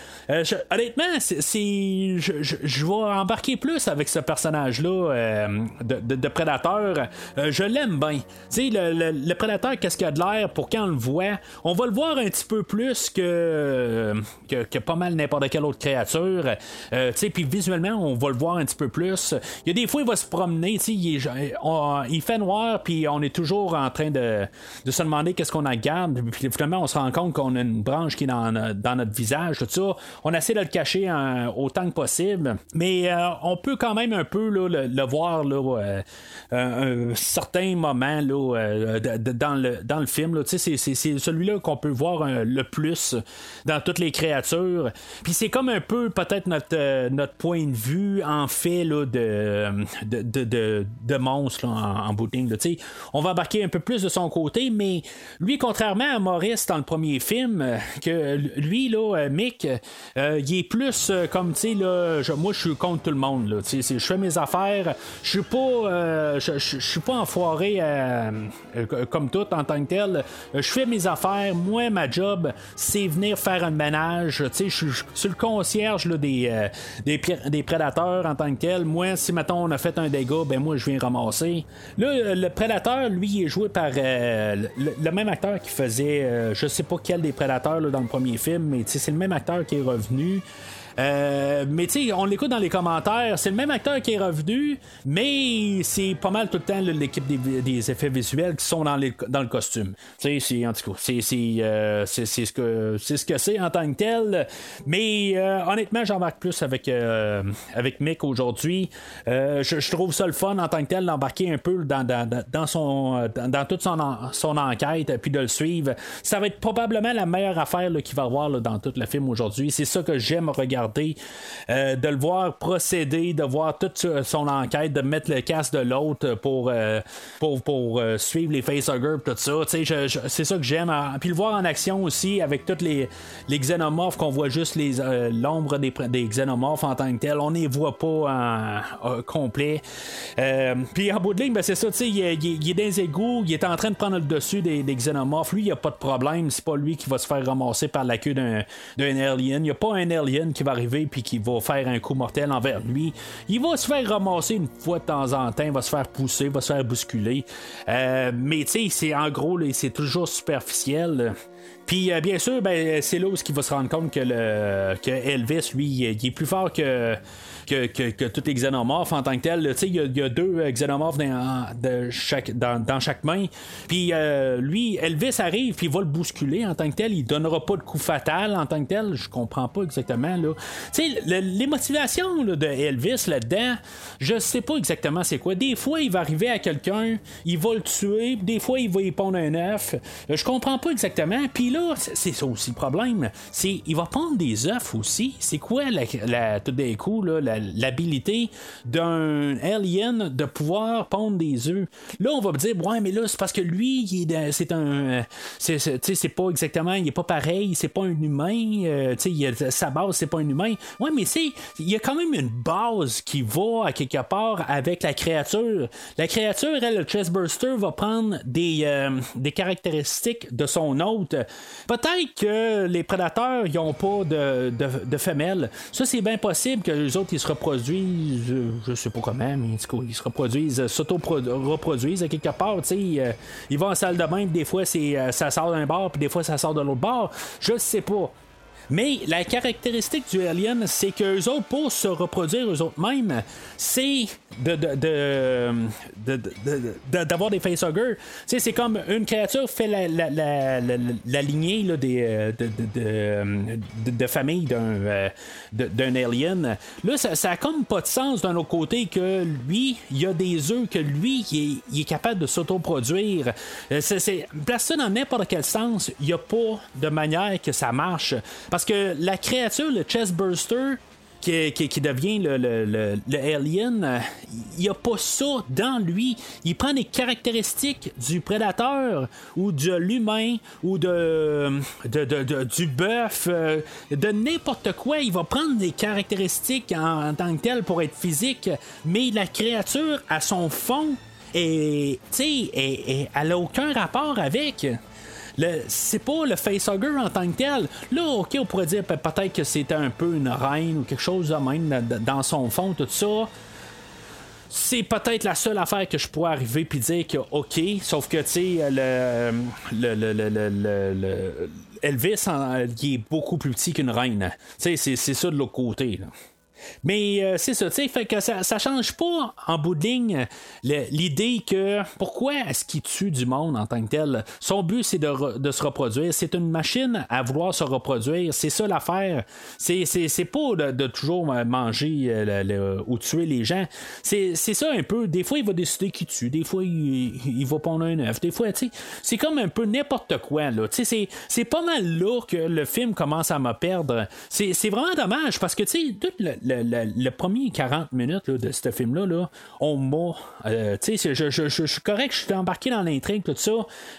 honnêtement, c'est, je, vais embarquer plus avec ce personnage-là euh, de, prédateur. Euh, je l'aime bien. Tu sais, le, prédateur, qu'est-ce qu'il a de l'air pour quand on le voit? On va le voir un petit peu plus que, que, pas mal n'importe quelle autre créature. Euh, tu sais, puis visuellement, on va le voir un petit peu plus. Il y a des fois, il va se promener. Tu sais, il, fait noir, puis on est toujours en train de, se demander qu'est-ce qu'on a garde. Puis finalement, on se rend compte qu'on a une branche qui est dans, dans notre visage, tout ça. On essaie de le cacher autant que possible. Mais euh, on peut quand même un peu le, voir euh, un, certain moment euh, dans, le, film. C'est, celui-là qu'on peut voir le plus dans toutes les créatures. Puis c'est comme un peu peut-être notre, point de vue en fait de, monstre en, en On va embarquer un peu plus de son côté, mais lui, contrairement à Maurice dans le premier film, que lui, Mick, il est plus comme, tu sais, là, moi, je suis contre tout le monde. Je fais mes affaires. Je suis pas, euh, je, suis pas enfoiré euh, euh, comme tout en tant que tel. Je fais mes affaires. Moi, ma job, c'est venir faire un ménage. Je suis le concierge des, prédateurs en tant que tel. Moi, si maintenant on a fait un dégât, ben moi, je viens ramasser. Là, le prédateur, lui, est joué par le, même acteur qui faisait, je sais pas quel des prédateurs dans le premier film, mais c'est le même acteur qui est revenu. Euh, mais tu sais, on l'écoute dans les commentaires. C'est le même acteur qui est revenu, mais c'est pas mal tout le temps l'équipe des, effets visuels qui sont dans, le costume. Tu sais, c'est en tout cas, c'est euh, ce que c'est en tant que tel. Mais euh, honnêtement, j'embarque plus avec avec Mick aujourd'hui. Je, trouve ça le fun en tant que tel d'embarquer un peu dans, dans, dans son dans, toute son, son enquête puis de le suivre. Ça va être probablement la meilleure affaire qu'il va avoir dans tout le film aujourd'hui. C'est ça que j'aime regarder euh, de le voir procéder, de voir toute son enquête, de mettre le casque de l'autre pour, euh, pour, pour euh, suivre les facehuggers, tout ça. c'est ça que j'aime. Puis le voir en action aussi avec tous les, les xénomorphes qu'on voit juste les l'ombre des, des xénomorphes en tant que tel. On ne les voit pas en, complet. puis en bout de ligne, ben, c'est ça, il, il, est dans les égouts, il est en train de prendre le dessus des, des xénomorphes. Lui, il n'y a pas de problème. C'est pas lui qui va se faire ramasser par la queue d'un alien. Il n'y a pas un alien qui va arriver puis qui va faire un coup mortel envers lui. Il va se faire ramasser une fois de temps en temps, il va se faire pousser, il va se faire bousculer. Euh, mais tu sais, c'est en gros, c'est toujours superficiel. Puis euh, bien sûr, ben, c'est là où il va se rendre compte que, le, que Elvis, lui, il est plus fort que, que, que, que tous les xénomorphes en tant que tel. Tu sais, Il y, a- deux euh, xénomorphes dans, chaque, dans, dans chaque main. Puis euh, lui, Elvis arrive, puis il va le bousculer en tant que tel. Il donnera pas de coup fatal en tant que tel. Je comprends pas exactement. là. Le- les motivations là, de Elvis là-dedans, je sais pas exactement c'est quoi. Des fois, il va arriver à quelqu'un, il va le tuer, des fois, il va y pondre un œuf. Euh, Je comprends pas exactement. Puis là, c'est c'est ça aussi le problème. C'est il va pondre des œufs aussi. C'est quoi la, la- tout d'un coup là, la- l'habilité d'un alien de pouvoir pondre des œufs? Là, on va me dire, ouais, mais là, c'est parce que lui, c'est un. c'est- c'est tu sais, c'est pas exactement, il est pas pareil, c'est pas un humain. euh, tu sais, il a- sa base, c'est pas un humain. Ouais, mais c'est il y a quand même une base qui va à quelque part avec la créature. La créature, elle, le chestburster, va prendre des, euh, des caractéristiques de son hôte. Peut-être que les prédateurs, ils ont pas de, de, de femelles. Ça, c'est bien possible que les autres, ils se reproduisent, je sais pas comment, mais ils se reproduisent, euh, s'auto-reproduisent à quelque part. sais, euh, ils vont en salle de bain, des fois, c'est, euh, ça sort d'un bord, puis des fois, ça sort de l'autre bord. Je sais pas. Mais la caractéristique du alien, c'est qu'eux autres, pour se reproduire eux autres mêmes, c'est de, de, de- de- de- de- d'avoir des facehuggers. C'est comme une créature fait la, lignée de, famille d'un, euh, d'un alien. Là, ça, ça a comme pas de sens d'un autre côté que lui, il y a des œufs que lui, il est, capable de s'autoproduire. Euh, c'est, place ça dans n'importe quel sens, il n'y a pas de manière que ça marche. Parce que la créature, le chestburster, qui, devient le, alien, euh, il n'y a pas ça dans lui. Il prend des caractéristiques du prédateur ou de l'humain ou de, de- du bœuf, euh, de n'importe quoi. Il va prendre des caractéristiques en, tant que tel pour être physique, mais la créature, à son fond, et, tu sais, elle n'a aucun rapport avec. C'est pas le facehugger en tant que tel. Là, ok, on pourrait dire pe- peut-être que c'était un peu une reine ou quelque chose de même dans- son fond, tout ça. C'est peut-être la seule affaire que je pourrais arriver puis dire que ok, sauf que tu sais le, le, le, le, Elvis il est beaucoup plus petit qu'une reine. Tu sais, c'est ça de l'autre côté. là. Mais euh, c'est ça, tu sais, fait que ça, ça change pas en bout de ligne l'idée que pourquoi est-ce qu'il tue du monde en tant que tel? Son but c'est de, de se reproduire. C'est une machine à vouloir se reproduire. C'est ça l'affaire. C'est, c'est, c'est pas de, toujours manger euh, le- ou tuer les gens. C'est, c'est ça un peu. Des fois il va décider qu'il tue. Des fois il, il va pondre un œuf. Des fois, tu sais, c'est comme un peu n'importe quoi. Là. C'est, c'est pas mal là que le film commence à me perdre. C'est, c'est vraiment dommage parce que tu sais, tout le- le- premier 40 minutes de ce film-là, là, on m'a. euh, tu sais, je, suis correct, je suis embarqué dans l'intrigue, tout ça.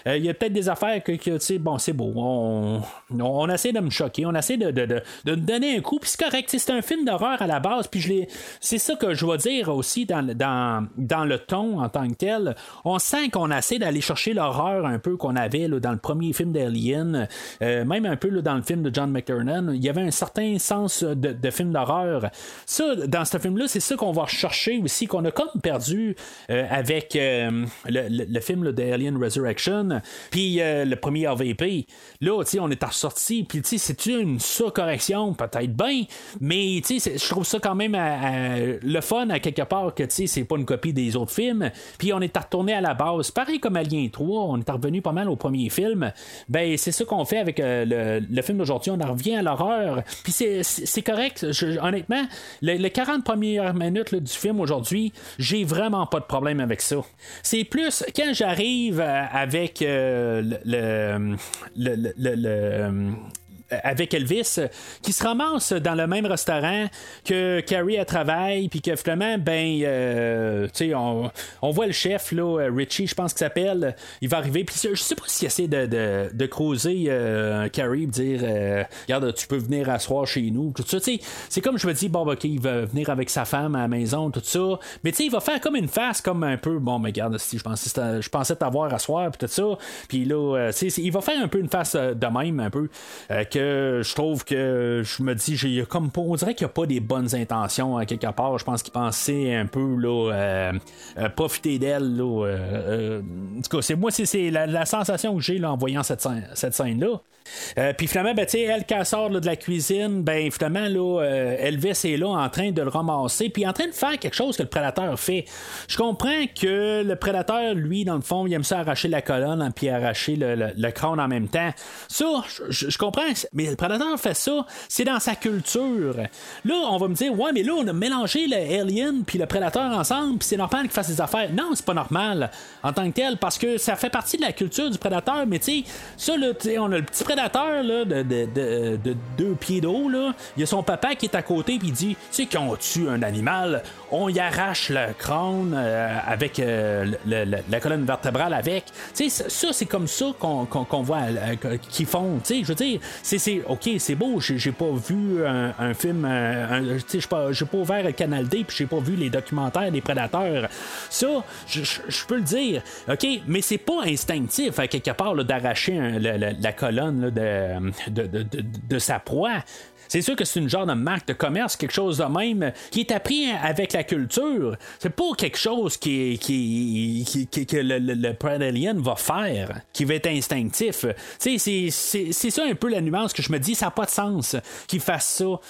Euh, Il y a peut-être des affaires que, tu sais, bon, c'est beau. On, on essaie de me choquer, on essaie de, de, de, de me donner un coup, puis c'est correct. C'est un film d'horreur à la base, puis je l'ai. C'est ça que je vais dire aussi dans, dans, dans le ton en tant que tel. On sent qu'on essaie d'aller chercher l'horreur un peu qu'on avait là, dans le premier film d'Alien, euh, même un peu là, dans le film de John McTiernan. Il y avait un certain sens de, de film d'horreur. Ça, dans ce film-là, c'est ça qu'on va rechercher aussi, qu'on a comme perdu euh, avec euh, le, le- le film là, de Alien Resurrection, puis euh, le premier AVP. Là, on est ressorti, puis c'est une surcorrection, peut-être bien, mais je trouve ça quand même le fun à quelque part que c'est pas une copie des autres films, puis on est retourné à la base. Pareil comme Alien 3, on est revenu pas mal au premier film. Ben, c'est ça qu'on fait avec le, le film d'aujourd'hui, on en revient à l'horreur, puis c'est- correct. Honnêtement, le- les 40 premières minutes du film aujourd'hui, j'ai vraiment pas de problème avec ça. C'est plus quand j'arrive euh, avec euh, le- avec Elvis euh, qui se ramasse dans le même restaurant que Carrie à travail puis que finalement ben euh, tu sais on, on voit le chef là euh, Richie je pense qu'il s'appelle il va arriver puis je sais pas s'il essaie de, de, de creuser euh, Carrie dire euh, regarde tu peux venir asseoir chez nous tout ça tu sais. C'est comme je me dis bon ok il va venir avec sa femme à la maison tout ça. Mais tu sais il va faire comme une face comme un peu bon mais regarde si je pensais je pensais t'avoir à soir puis tout ça. Puis là euh, tu sais il va faire un peu une face euh, de même un peu euh, que je trouve que je me dis, j'ai comme on dirait qu'il n'y a pas des bonnes intentions à quelque part. Je pense qu'il pensait un peu là, euh, euh, profiter d'elle. Euh, en tout cas, c'est moi, c'est, la, sensation que j'ai en voyant cette, cette scène-là. Puis finalement, ben, elle, qui sort de la cuisine, ben finalement, là, Elvis est là en train de le ramasser, puis en train de faire quelque chose que le prédateur fait. Je comprends que le prédateur, lui, dans le fond, il aime ça arracher la colonne, hein, puis arracher le, crâne en même temps. Ça, je, comprends, mais le prédateur fait ça, c'est dans sa culture. Là, on va me dire, ouais, mais là, on a mélangé le alien puis le prédateur ensemble, puis c'est normal qu'il fasse des affaires. Non, c'est pas normal en tant que tel, parce que ça fait partie de la culture du prédateur, mais tu sais, ça, là, on a le petit prédateur là, de, de, deux pieds d'eau. Il y a son papa qui est à côté, puis il dit, tu sais, quand on tue un animal, on y arrache le crâne euh, avec euh, la colonne vertébrale avec. Tu sais, ça, c'est comme ça qu'on voit euh, qu'ils font. Je veux dire, c'est ok, c'est beau. J'ai pas vu un, film, j'ai pas ouvert le Canal D, puis j'ai pas vu les documentaires des prédateurs. Ça, je peux le dire, ok, mais c'est pas instinctif à quelque part d'arracher la, colonne de, de, de, de, sa proie. C'est sûr que c'est une genre de marque de commerce, quelque chose de même, qui est appris avec la culture. C'est pas quelque chose qui, qui, que le, le, va faire, qui va être instinctif. C'est ça un peu la nuance que je me dis, ça n'a pas de sens qu'il fasse ça.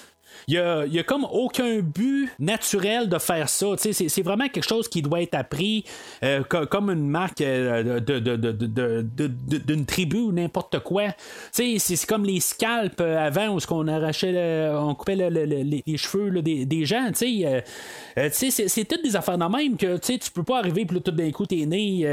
Il y a, comme aucun but naturel de faire ça. C'est, vraiment quelque chose qui doit être appris euh, comme une marque euh, d'une tribu ou n'importe quoi. C'est, comme les scalps euh, avant où on arrachait on coupait les cheveux des, gens. c'est, toutes des affaires de même que tu peux pas arriver puis tout d'un coup t'es né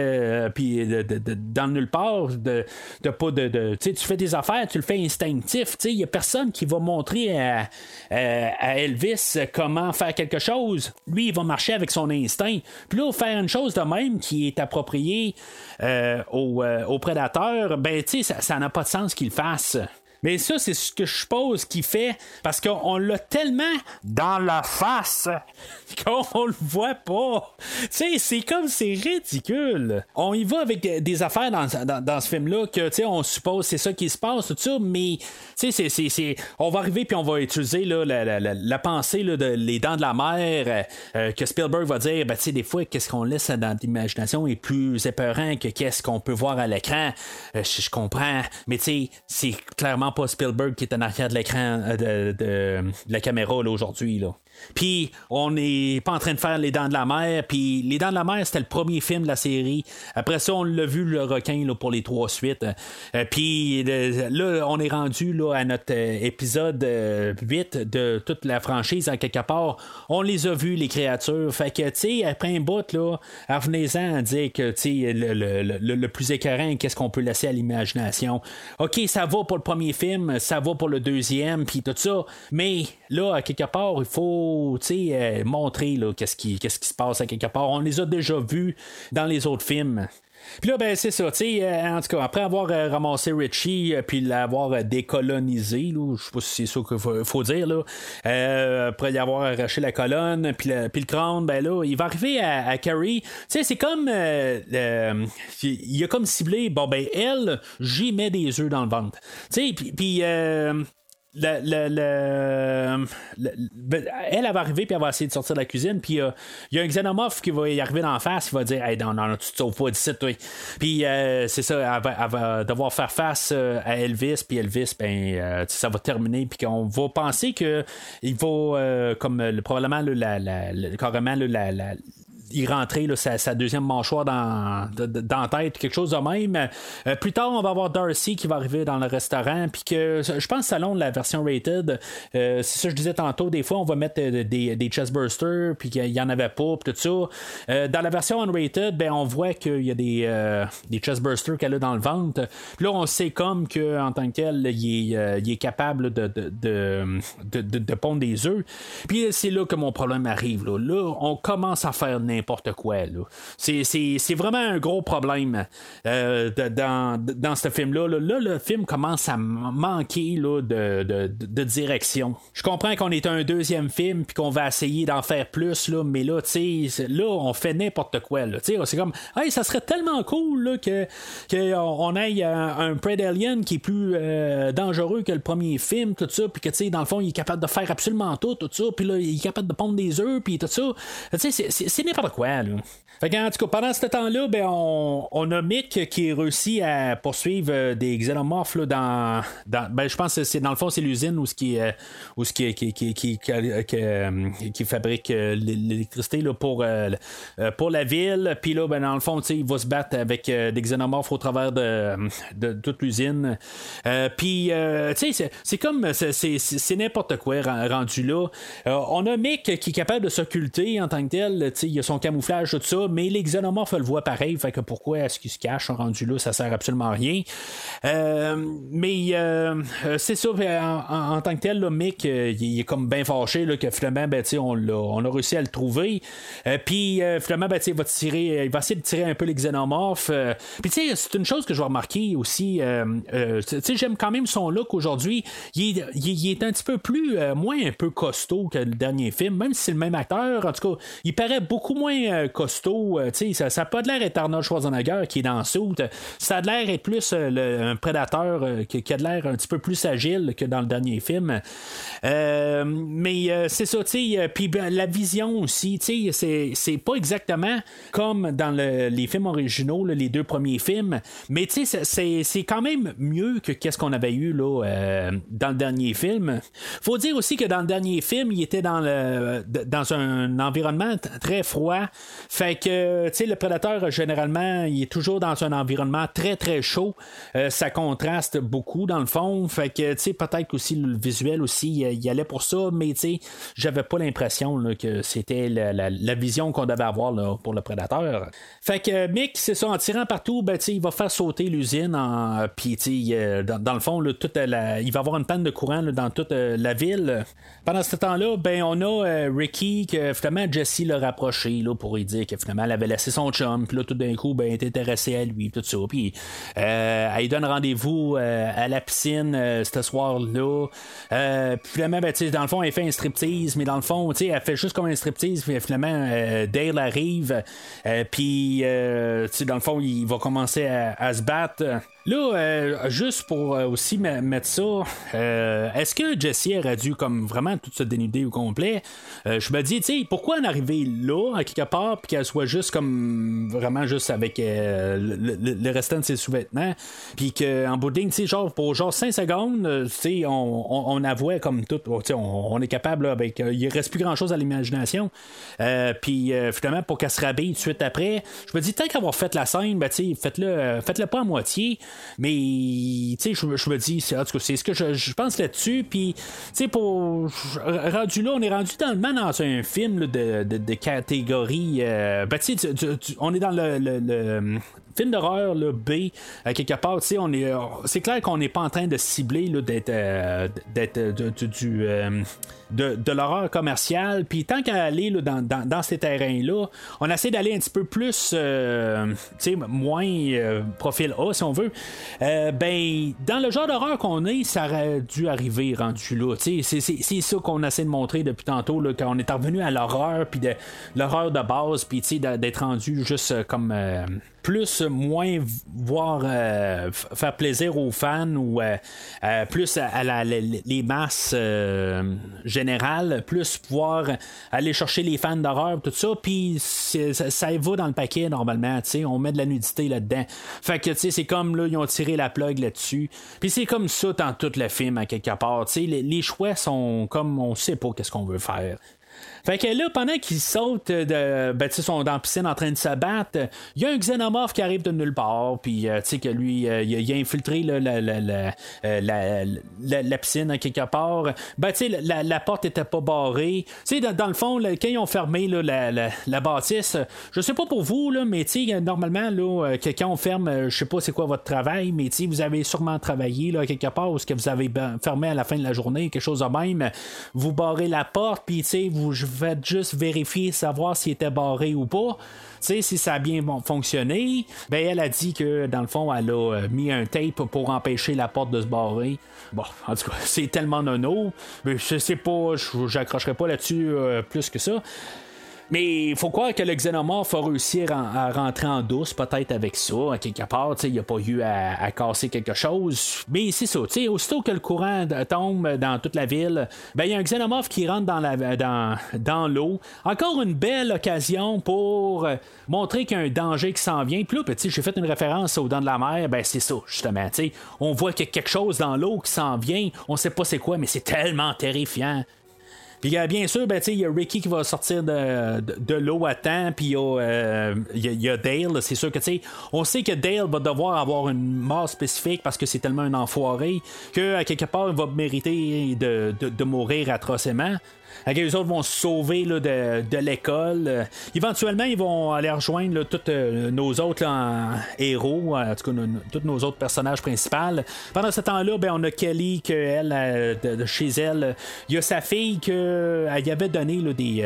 dans nulle part de, de, tu fais des affaires tu le fais instinctif il y a personne qui va montrer à euh, à Elvis comment faire quelque chose. Lui, il va marcher avec son instinct. Puis là, faire une chose de même qui est appropriée euh, euh, au, prédateur, ben, tu sais, ça n'a pas de sens qu'il fasse. Mais ça, c'est ce que je suppose qu'il fait parce qu'on l'a tellement dans la face qu'on le voit pas. Tu sais, c'est comme c'est ridicule. On y va avec des affaires dans, dans, ce film-là que, tu sais, on suppose c'est ça qui se passe, tout ça, mais, tu sais, c'est, on va arriver puis on va utiliser là, la, pensée là, de les dents de la mer euh, que Spielberg va dire, ben, tu sais, des fois, qu'est-ce qu'on laisse dans l'imagination est plus épeurant que qu'est-ce qu'on peut voir à l'écran. Euh, je comprends, mais tu sais, c'est clairement pas Spielberg qui est en arrière de l'écran euh, de, la caméra aujourd'hui. Là. Puis on n'est pas en train de faire Les Dents de la Mer. Puis Les Dents de la Mer, c'était le premier film de la série. Après ça, on l'a vu, le requin, là, pour les trois suites. Euh, puis là, on est rendu là, à notre euh, épisode 8 de toute la franchise, en quelque part. On les a vus, les créatures. Fait que, tu sais, après un bout, là, revenez-en à dire que, tu sais, le, le, le, plus écœurant, qu'est-ce qu'on peut laisser à l'imagination. OK, ça va pour le premier film, ça va pour le deuxième, puis tout ça. Mais là, à quelque part, il faut euh, montrer qu'est-ce qui, qui se passe à quelque part. On les a déjà vus dans les autres films. Puis là, ben, c'est ça, euh, en tout cas, après avoir euh, ramassé Richie, puis l'avoir décolonisé, je sais pas si c'est ça qu'il faut, dire, là, après y avoir arraché la colonne, puis le, crâne, ben là, il va arriver à, Carrie. C'est comme, il a comme ciblé, bon, ben, elle, j'y mets des œufs dans le ventre. Tu sais, puis ben, elle, va arriver puis elle va essayer de sortir de la cuisine puis euh, il y a un xénomorphe qui va y arriver d'en face il va dire hey non non tu te sauves pas d'ici toi. Puis euh, c'est ça elle va, devoir faire face euh, à Elvis puis Elvis ben ça va terminer puis qu'on va penser que il va comme probablement la, carrément la, y rentrer sa, deuxième mâchoire dans, dans la tête, quelque chose de même. Euh, plus tard, on va avoir Darcy qui va arriver dans le restaurant, puis que je pense selon la version rated, euh, c'est ça que je disais tantôt, des fois on va mettre euh, des, des chestbursters, puis qu'il y en avait pas, puis tout ça. dans la version unrated, ben on voit qu'il y a des, des chestbursters qu'elle a dans le ventre. Puis là, on sait comme que en tant que tel, il est, capable de, de, de, pondre des œufs. Puis c'est là que mon problème arrive. Là, là on commence à faire n'importe n'importe quoi. Là. C'est, c'est, c'est vraiment un gros problème euh, dans, dans ce film-là. Là. Le film commence à manquer là, de, de, direction. Je comprends qu'on est un deuxième film puis qu'on va essayer d'en faire plus, là, mais là, là, on fait n'importe quoi. Là. C'est comme, hey, ça serait tellement cool là, que, que on ait un, un Prey Alien qui est plus euh, dangereux que le premier film, tout ça, puis que, dans le fond, il est capable de faire absolument tout, tout ça, puis là, il est capable de pondre des œufs, puis tout ça. C'est- c'est c'est quoi, là. Fait qu'en tout cas, pendant ce temps-là, ben, on, on a Mick qui réussit à poursuivre euh, des xénomorphes là, dans, ben, je pense que c'est dans le fond, c'est l'usine où ce qui, euh, où ce qui, qui, qui, qui, euh, fabrique l'électricité là, pour, pour la ville. Puis là, ben, dans le fond, il va se battre avec des xénomorphes au travers de, toute l'usine. Puis, c'est- comme, c'est- n'importe quoi ren- rendu là. On a Mick qui est capable de s'occulter en tant que tel. Il a son camouflage, tout ça, mais les xénomorphes le voient pareil. Fait que pourquoi est-ce qu'il se cache rendu là? Ça sert absolument à rien. Euh, mais euh, euh, c'est ça, en, tant que tel, là, Mick, il est comme bien fâché là, que finalement, ben, on, on a réussi à le trouver. Puis finalement, ben, il va tirer, il va essayer de tirer un peu les xénomorphes. Puis tu sais, c'est une chose que je vais remarquer aussi. tu j'aime quand même son look aujourd'hui. Il est, il est- un petit peu plus, moins un peu costaud que le dernier film, même si c'est le même acteur. En tout cas, il paraît beaucoup moins euh, costaud. euh, ça, ça a pas de l'air être Arnold Schwarzenegger qui est dans Soute. Ça a de l'air être plus euh, le- un prédateur qui, a de l'air un petit peu plus agile que dans le dernier film. Mais c'est ça, tu Puis ben, la vision aussi, tu sais, c'est- pas exactement comme dans le- les films originaux, les deux premiers films. Mais tu sais, c'est- quand même mieux que qu'est-ce qu'on avait eu là, dans le dernier film. Faut dire aussi que dans le dernier film, il était dans, le, dans un environnement très froid. Fait que, tu sais, le prédateur, généralement, il est toujours dans un environnement très, très chaud. Euh, ça contraste beaucoup, dans le fond. Fait que, tu sais, peut-être aussi le visuel aussi, il allait pour ça, mais tu sais, j'avais pas l'impression que c'était la, vision qu'on devait avoir pour le prédateur. Fait que Mick, c'est ça, en tirant partout, ben, tu il va faire sauter l'usine, en... puis tu euh, dans, le fond, il va avoir une panne de courant dans toute euh, la ville. Pendant ce temps-là, ben, on a euh, Ricky que finalement Jesse l'a rapproché là, pour lui dire que finalement elle avait laissé son chum, puis là tout d'un coup, ben, elle est intéressée à lui, tout ça. Puis euh, elle donne rendez-vous euh, à la piscine euh, ce soir-là. Puis finalement, ben, dans le fond, elle fait un striptease, mais dans le fond, elle fait juste comme un striptease, puis finalement, Dale arrive, puis dans le fond, il va commencer à se battre. Là, euh, juste pour euh, aussi me- mettre ça, euh, est-ce que Jesse aurait dû comme vraiment tout se dénuder au complet? Euh, je me dis, tu sais, pourquoi en arriver là, à quelque part, puis qu'elle soit juste comme vraiment juste avec euh, le, le- restant de ses sous-vêtements, puis qu'en bout de ligne, tu sais, genre pour genre 5 secondes, tu sais, on, on, avouait comme tout, oh, tu sais, on, est capable, là, avec, il reste plus grand-chose à l'imagination, puis finalement, pour qu'elle se rhabille tout de suite après, je me dis, tant qu'avoir fait la scène, ben, tu sais, faites-le, faites-le pas à moitié, mais tu sais, je, me dis, c'est, en tout cas, c'est ce que je, pense là-dessus, puis tu sais, pour rendu là, on est rendu dans, dans un film là, de, de, de catégorie, euh, ben, tu sais, on est dans le- le film d'horreur là, B à quelque part tu sais on est euh, c'est clair qu'on n'est pas en train de cibler d'être euh, d'être euh, du- euh, de, de l'horreur commerciale. Puis tant qu'à aller là, dans, dans, dans ces terrains là on essaie d'aller un petit peu plus euh, tu sais moins euh, profil A si on veut. Euh, ben dans le genre d'horreur qu'on est ça aurait dû arriver rendu là tu sais. C'est, ça qu'on essaie de montrer depuis tantôt là, quand on est revenu à l'horreur puis de l'horreur de base puis tu sais d'être rendu juste euh, comme euh, plus moins voir euh, faire plaisir aux fans ou euh, euh, plus à, la- les, masses euh, générales, plus pouvoir aller chercher les fans d'horreur, tout ça, puis ça, ça va dans le paquet normalement, tu sais, on met de la nudité là-dedans. Fait que c'est comme là, ils ont tiré la plug là-dessus. Puis c'est comme ça dans tout le film à quelque part, tu les, les choix sont comme on sait pas qu'est-ce qu'on veut faire. Fait que là, pendant qu'ils sautent, de, ben, tu sont dans la piscine en train de se battre, il y a un xénomorphe qui arrive de nulle part, puis euh, tu sais que lui, euh, il, a, il a infiltré là, la, la, la, euh, la- piscine à quelque part. Ben, tu sais, la, porte était pas barrée. Tu sais, dans, dans le fond, là, quand ils ont fermé là, la, bâtisse, je sais pas pour vous, là, mais tu sais, normalement, là, euh, quand on ferme, euh, je sais pas c'est quoi votre travail, mais tu sais, vous avez sûrement travaillé là, quelque part, ou ce que vous avez ben- fermé à la fin de la journée, quelque chose de même, vous barrez la porte, puis tu sais, vous vais juste vérifier, savoir s'il était barré ou pas. Tu sais, si ça a bien fonctionné, ben elle a dit que dans le fond, elle a euh, mis un tape pour empêcher la porte de se barrer. Bon, en tout cas, c'est tellement nono. Mais je sais pas, j'accrocherai pas là-dessus euh, plus que ça. Mais il faut croire que le xénomorphe a réussi à, rentrer en douce, peut-être avec ça, à quelque part. Il a pas eu à, casser quelque chose. Mais c'est ça. Aussitôt que le courant tombe dans toute la ville, ben il y a un xénomorphe qui rentre dans, l'eau. Encore une belle occasion pour montrer qu'il y a un danger qui s'en vient. Puis là, petit, j'ai fait une référence aux dents de la mer. Ben c'est ça, justement. On voit qu'il y a quelque chose dans l'eau qui s'en vient. On sait pas c'est quoi, mais c'est tellement terrifiant. Puis bien sûr, ben, il y a Ricky qui va sortir de, de, l'eau à temps, puis il y, euh, y, a Dale. C'est sûr que on sait que Dale va devoir avoir une mort spécifique parce que c'est tellement un enfoiré que à quelque part il va mériter de, de, de mourir atrocement les autres vont se sauver là, de, de l'école. Euh, éventuellement, ils vont aller rejoindre tous euh, nos autres héros, en tout cas, tous nos autres personnages principaux. Pendant ce temps-là, ben, on a Kelly, que elle, euh, de, chez elle, il y a sa fille qu'elle y avait donné des,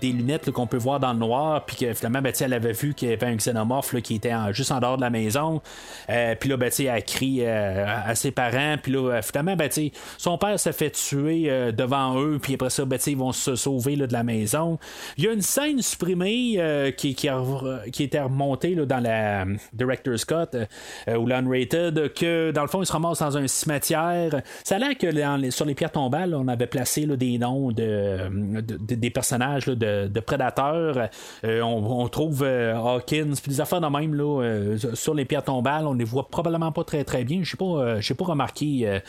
des lunettes qu'on peut voir dans le noir, puis que finalement, ben, elle avait vu qu'il y avait un xénomorphe qui était juste en dehors de la maison. puis là, ben, elle a crié à ses parents, puis là, finalement, ben, son père s'est fait tuer devant eux, puis après ça, ben, ils vont se sauver de la maison. Il y a une scène supprimée euh, qui, qui, qui, était remontée dans la euh, Director's Cut euh, ou l'Unrated, que dans le fond, ils se ramassent dans un cimetière. Ça a l'air que sur les pierres tombales, on avait placé des noms de, des personnages de, prédateurs. On, trouve Hawkins, puis des affaires de même là, sur les pierres tombales. On les voit probablement pas très très bien. Je n'ai pas, pas remarqué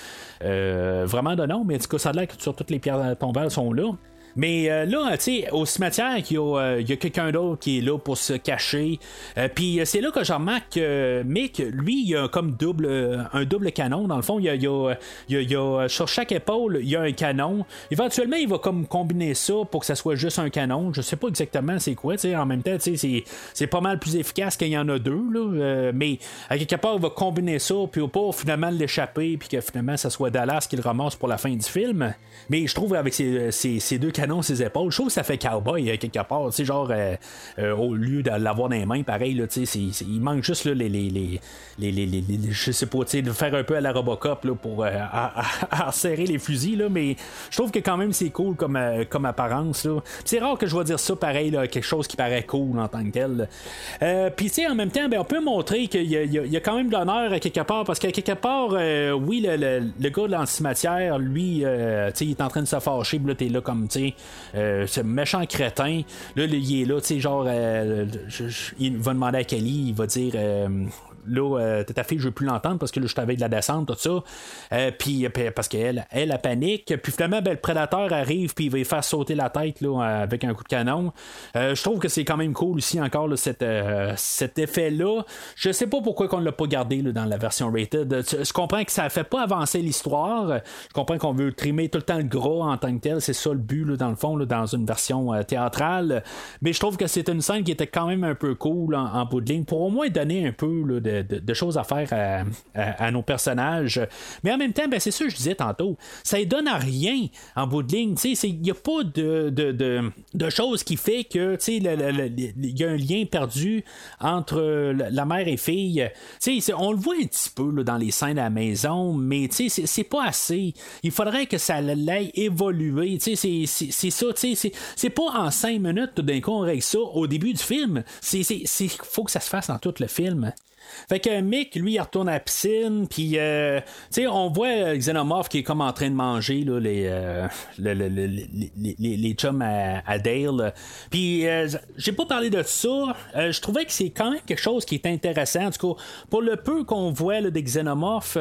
vraiment de nom, mais en tout cas, ça a l'air que sur toutes les pierres tombales sont là. Mais euh, là, tu sais, au cimetière, il y a, euh, quelqu'un d'autre qui est là pour se cacher. Euh, puis c'est là que je remarque que Mick, lui, il a comme double, un double canon. Dans le fond, il y a, sur chaque épaule, il y a un canon. Éventuellement, il va comme combiner ça pour que ça soit juste un canon. Je sais pas exactement c'est quoi. En même temps, c'est pas mal plus efficace qu'il y en a deux. Là, mais à quelque part, il va combiner ça, puis pour finalement l'échapper, puis que finalement, ça soit Dallas qui le ramasse pour la fin du film. Mais je trouve avec ces, ces deux canons, ses épaules. Je trouve que ça fait cowboy euh, quelque part. Tu sais, genre, euh, euh, au lieu de l'avoir dans les mains, pareil, là, tu sais, il manque juste là, les, les, les, les, je sais pas, tu sais, de faire un peu à la Robocop là, pour serrer les fusils, là, mais je trouve que quand même c'est cool comme, comme apparence. C'est rare que je vois dire ça pareil, là, quelque chose qui paraît cool en tant que tel. Puis, tu sais, en même temps, ben, on peut montrer qu'il y, y, a quand même de l'honneur quelque part, parce qu'à quelque part, oui, le, le, le, gars de l'antimatière, lui, tu sais, il est en train de se fâcher, là, t'es là comme, tu euh, ce méchant crétin, là, il est là, tu sais, genre, euh, il va demander à Kelly, il va dire, euh, là, euh, ta fille, je veux plus l'entendre parce que là, je t'avais de la descente, tout ça. Euh, puis, parce qu'elle, elle, a panique. Puis finalement, ben, le prédateur arrive, puis il va lui faire sauter la tête là, avec un coup de canon. Euh, je trouve que c'est quand même cool aussi, encore, cette, cet effet-là. Je sais pas pourquoi qu'on ne l'a pas gardé dans la version rated. Je comprends que ça fait pas avancer l'histoire. Je comprends qu'on veut trimer tout le temps le gros en tant que tel. C'est ça le but, dans le fond, dans une version théâtrale. Mais je trouve que c'est une scène qui était quand même un peu cool en, bout de ligne pour au moins donner un peu de de, choses à faire à, nos personnages. Mais en même temps, ben, c'est ça que je disais tantôt. Ça ne donne à rien en bout de ligne. Il n'y a pas de, de, choses qui fait que il y a un lien perdu entre la mère et fille. on le voit un petit peu dans les scènes à la maison, mais c'est pas assez. Il faudrait que ça l'aille évoluer. C'est ça. C'est pas en cinq minutes tout d'un coup on règle ça au début du film. Il faut que ça se fasse dans tout le film. Fait que Mick, lui, il retourne à la piscine, puis, euh, tu sais, on voit Xenomorph qui est comme en train de manger là, les, euh, les, les, chums à, Dale. Puis, euh, j'ai pas parlé de ça. je trouvais que c'est quand même quelque chose qui est intéressant. En tout cas, pour le peu qu'on voit là, des Xenomorphes,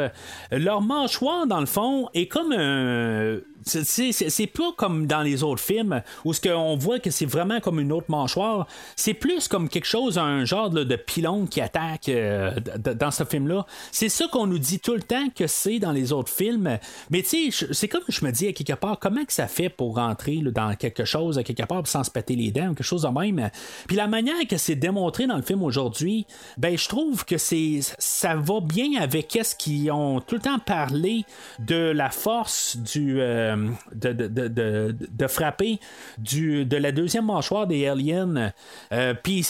leur mâchoire, dans le fond, est comme un c'est pas comme dans les autres films où ce qu'on voit que c'est vraiment comme une autre mâchoire. C'est plus comme quelque chose, un genre de pylône qui attaque euh, dans ce film-là. C'est ça qu'on nous dit tout le temps que c'est dans les autres films. Mais tu sais, c'est comme je me dis à quelque part, comment que ça fait pour rentrer dans quelque chose à quelque part sans se péter les dents quelque chose de même? Puis la manière que c'est démontré dans le film aujourd'hui, ben je trouve que c'est ça va bien avec ce qu'ils ont tout le temps parlé de la force du euh, de, de, de, de, de frapper du, de la deuxième mâchoire des aliens. Euh, Puis,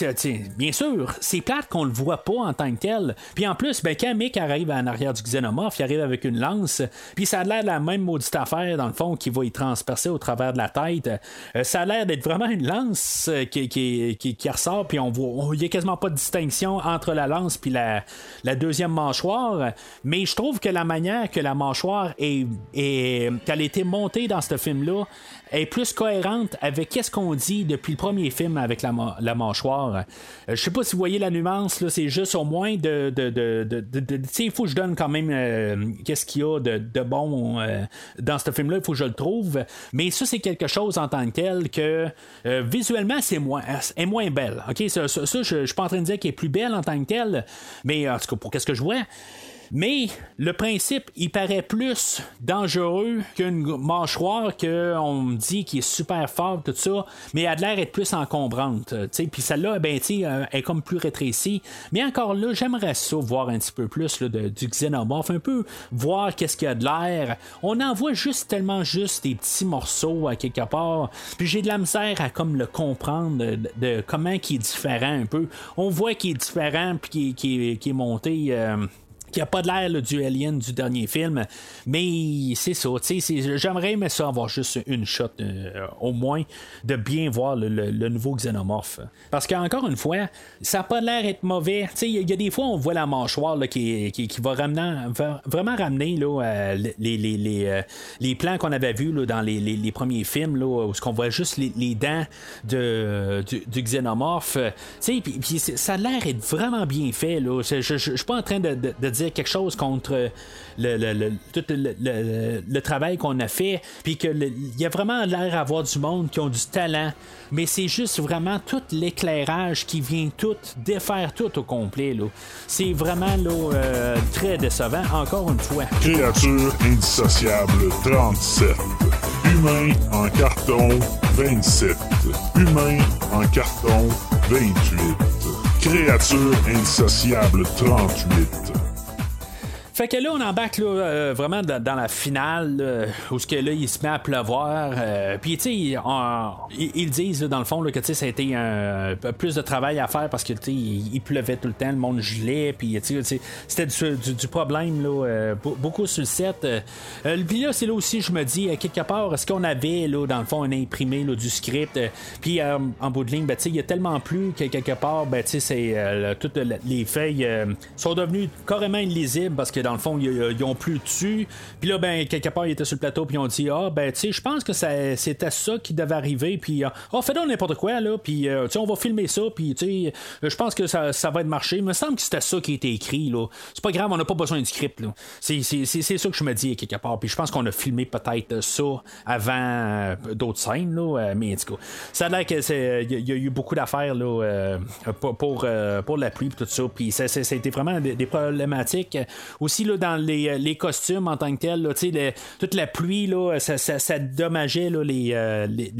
bien sûr, c'est plate qu'on le voit pas en tant que tel. Puis en plus, ben, quand Mick arrive en arrière du xénomorphe, il arrive avec une lance. Puis ça a l'air de la même maudite affaire, dans le fond, qui va y transpercer au travers de la tête. Euh, ça a l'air d'être vraiment une lance euh, qui, qui, qui, ressort. Puis on voit, il n'y a quasiment pas de distinction entre la lance puis la, la deuxième mâchoire. Mais je trouve que la manière que la mâchoire est, est qu'elle a été montée dans ce film-là est plus cohérente avec qu'est-ce qu'on dit depuis le premier film avec la, la mâchoire. Euh, je sais pas si vous voyez la nuance, c'est juste au moins de. de, de, de, il faut que je donne quand même euh, qu'est-ce qu'il y a de, bon euh, dans ce film-là, il faut que je le trouve. Mais ça, c'est quelque chose en tant que tel que visuellement, c'est moins, est moins belle. Ça, ça, je, je suis pas en train de dire qu'elle est plus belle en tant que telle, mais en tout cas, pour qu'est-ce que je vois. Mais le principe, il paraît plus dangereux qu'une mâchoire qu'on me dit qui est super forte, tout ça, mais elle a de l'air être plus encombrante. euh. Puis celle-là, ben, euh, elle est comme plus rétrécie. Mais encore là, j'aimerais ça voir un petit peu plus de- du xénomorphe, un peu voir qu'est-ce qu'il y a de l'air. On en voit juste tellement juste des petits morceaux à quelque part. Puis j'ai de la misère à comme le comprendre de, comment qui est différent un peu. On voit qu'il est différent puis qui, qui, qui est monté. euh, qui a pas de l'air du Alien du dernier film, mais c'est ça, j'aimerais mais ça avoir juste une shot euh, au moins de bien voir le, nouveau xénomorphe. Parce qu'encore une fois, ça a pas l'air d'être mauvais. Il y, a des fois on voit la mâchoire là, qui, qui, va ramener, va vraiment ramener là, euh, les, les, les, euh, les plans qu'on avait vus là, dans les, premiers films, là, où on voit juste les, dents de, du, du xénomorphe. Ça a l'air d'être vraiment bien fait. Je, je suis pas en train de, de- de dire quelque chose contre le, le, tout le, travail qu'on a fait, puis que le- il y a vraiment l'air d'avoir du monde qui ont du talent, mais c'est juste vraiment tout l'éclairage qui vient tout défaire tout au complet. C'est vraiment euh, très décevant, encore une fois. Créature indissociable 37. Humain en carton 27. Humain en carton 28. Créature indissociable 38. Fait que là, on embarque là, euh, vraiment dans, dans la finale, là, où ce que là, il se met à pleuvoir. euh, Puis, tu sais, ils, disent, là, dans le fond, que ça a été un, plus de travail à faire parce que, il, il pleuvait tout le temps, le monde gelait. Puis, c'était du, du- du problème, là, euh, be- beaucoup sur le set. Euh, euh, puis là, c'est là aussi, je me dis, quelque part, est-ce qu'on avait, là, dans le fond, un imprimé du script? puis, en bout de ligne, ben, il y a tellement plus que quelque part, ben, c'est, toutes les feuilles sont devenues carrément illisibles parce que dans le fond, ils, ils ont plus dessus. Puis là, ben, quelque part, ils étaient sur le plateau, puis ils ont dit Ah, ben, tu sais, je pense que c'était ça qui devait arriver. Puis, ah, fais donc n'importe quoi, là. Puis, euh, tu sais, on va filmer ça. Puis, tu sais, euh, je pense que ça, ça va être marché. Il me semble que c'était ça qui été écrit, là. C'est pas grave, on n'a pas besoin du script, là. C'est, ça que je me dis, quelque part. Puis, je pense qu'on a filmé peut-être ça avant euh, d'autres scènes, là. euh, mais, en tout cas, ça a l'air que c'est. Il y, a eu beaucoup d'affaires, là, euh, pour, pour, euh, pour la pluie, tout ça. Puis, ça, a été vraiment des problématiques. Aussi, là, dans les, les costumes en tant que tel, là, toute la pluie, là, ça, ça, ça dommageait là, les, euh, les,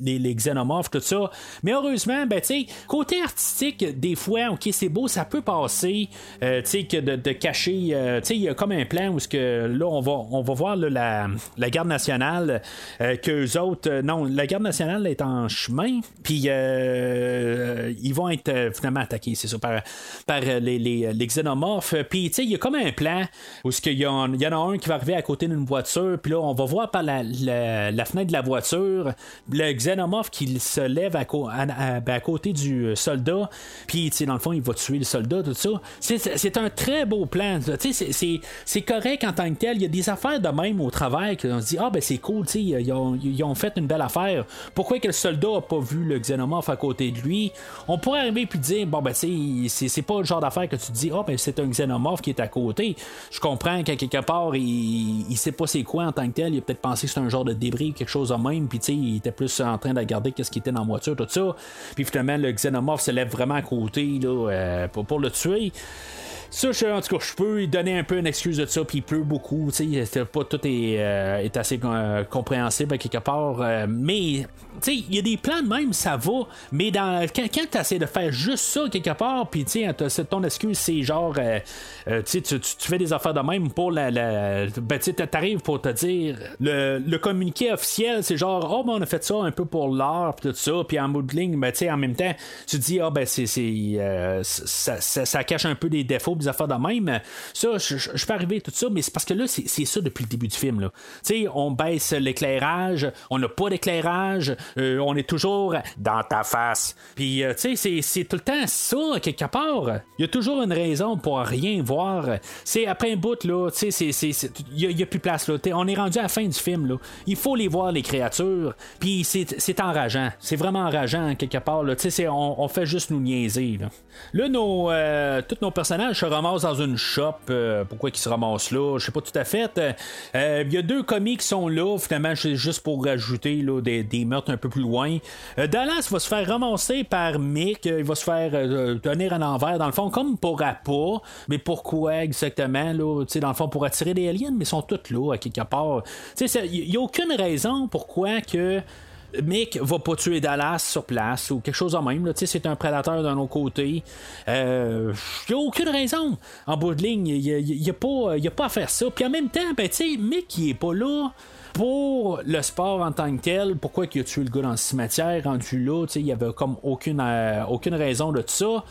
les, les, xénomorphes, tout ça. Mais heureusement, ben, côté artistique, des fois, ok, c'est beau, ça peut passer, euh, que de, de cacher, euh, il y a comme un plan où que, là, on va, on va voir la, la garde nationale, euh, qu'eux autres, euh, non, la garde nationale est en chemin, puis euh, ils vont être euh, finalement attaqués, c'est ça, par, par euh, les xénomorphes. Puis, tu sais, il y a comme un plan où qu'il y, en- il y en a un qui va arriver à côté d'une voiture, puis là, on va voir par la, fenêtre de la voiture le xénomorphe qui se lève à, ben, côté du soldat, puis, dans le fond, il va tuer le soldat, tout ça. C'est, un très beau plan. C'est, correct en tant que tel. Il y a des affaires de même au travail qu'on se dit, ah, ben, c'est cool, ils ont, ils ont fait une belle affaire. Pourquoi que le soldat a pas vu le xénomorphe à côté de lui? On pourrait arriver puis dire, bon, ben, c'est, pas le genre d'affaire que tu dis, ah, ben, c'est un xénomorphe qui est à côté. Je comprends qu'à quelque part, il, il sait pas c'est quoi en tant que tel. Il a peut-être pensé que c'est un genre de débris, quelque chose de même, puis tu sais, il était plus en train de regarder qu'est-ce qui était dans la voiture, tout ça. Puis finalement, le xénomorphe se lève vraiment à côté là, euh, pour, pour le tuer. Ça, je, en tout cas, je peux donner un peu une excuse de ça, puis il pleut beaucoup, tu sais, pas tout est, euh, est assez euh, compréhensible à quelque part, euh, mais tu sais, il y a des plans de même, ça va, mais dans, quand, quand tu essaies de faire juste ça quelque part, puis tu sais, ton excuse, c'est genre, tu, tu, tu fais des affaires de même pour la. ben, tu t'arrives pour te dire, le, le communiqué officiel, c'est genre, oh, ben, on a fait ça un peu pour l'art, puis tout ça, puis en bout ligne, ben, tu sais, en même temps, tu dis, ah, ben, c'est, ça cache un peu des défauts, des affaires de même. Ça, je, peux arriver tout ça, mais c'est parce que là, c'est, ça depuis le début du film. Tu sais, on baisse l'éclairage, on n'a pas d'éclairage, euh, on est toujours dans ta face. Puis, euh, tu sais, c'est, tout le temps ça, quelque part. Il y a toujours une raison pour rien voir. C'est après un bout, là, tu sais, il n'y a, plus place, là. On est rendu à la fin du film, là. Il faut les voir, les créatures. Puis, c'est, enrageant. C'est vraiment enrageant, quelque part, là. On, on fait juste nous niaiser, là. Là, nos, euh, tous nos personnages se ramassent dans une shop. euh, pourquoi ils se ramassent là? Je sais pas tout à fait. Euh, Il y a deux commis qui sont là, finalement, c'est juste pour rajouter là, des, des meurtres un peu plus loin. Euh, Dallas va se faire ramasser par Mick. Euh, Il va se faire euh, tenir à l'envers, dans le fond, comme pour pas. Mais pourquoi exactement? Là, dans le fond, pour attirer des aliens, mais ils sont tous là, à quelque part. Il n'y a aucune raison pourquoi que. Mick va pas tuer Dallas sur place ou quelque chose de même. C'est un prédateur d'un autre côté. Il n'y a aucune raison. En bout de ligne, il n'y a, pas- y a pas à faire ça. Puis en même temps, ben, Mick, il est pas là pour le sport en tant que tel. Pourquoi il a tué le gars dans le cimetière rendu là? Il y avait comme aucune, euh, aucune raison de ça.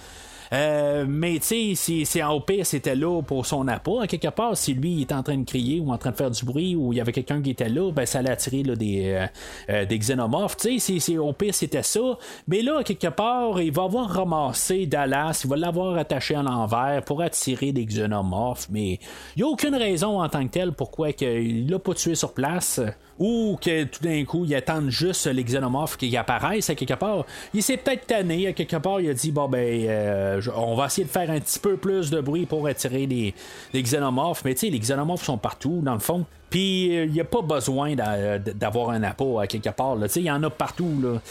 Euh, mais tu sais, si, si en pire c'était là pour son appât, à quelque part, si lui il était en train de crier ou en train de faire du bruit ou il y avait quelqu'un qui était là, ben ça allait attirer là, des, euh, euh, des xénomorphes. Tu sais, si, si pire c'était ça. Mais là, à quelque part, il va avoir ramassé Dallas, il va l'avoir attaché à l'envers pour attirer des xénomorphes. Mais il n'y a aucune raison en tant que tel pourquoi il l'a pas tué sur place. Ou que tout d'un coup, il attend juste les xénomorphes qui apparaissent à quelque part. Il s'est peut-être tanné à quelque part. Il a dit bon ben, euh, on va essayer de faire un petit peu plus de bruit pour attirer les, les xénomorphes. Mais tu sais, les xénomorphes sont partout dans le fond. Puis il n'y a pas besoin d'a- d'avoir un appât à quelque part. Il y en a partout. Là.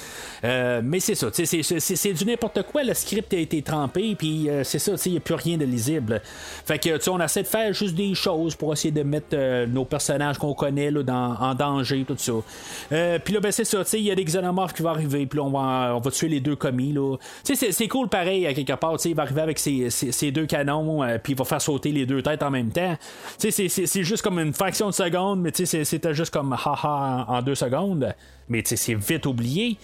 Euh, mais c'est ça. C'est, du n'importe quoi. Le script a été trempé. Puis euh, c'est ça. Il n'y a plus rien de lisible. Fait que on essaie de faire juste des choses pour essayer de mettre euh, nos personnages qu'on connaît là, dans, en danger. Tout ça. Euh, puis là, ben, c'est ça. Il y a des xénomorphes qui vont arriver. Puis on va, on va tuer les deux commis. C'est, cool pareil à quelque part. Il va arriver avec ses, ses- deux canons. euh, puis il va faire sauter les deux têtes en même temps. C'est juste comme une fraction de seconde. Mais tu sais, c'était juste comme haha en deux secondes. Mais c'est vite oublié.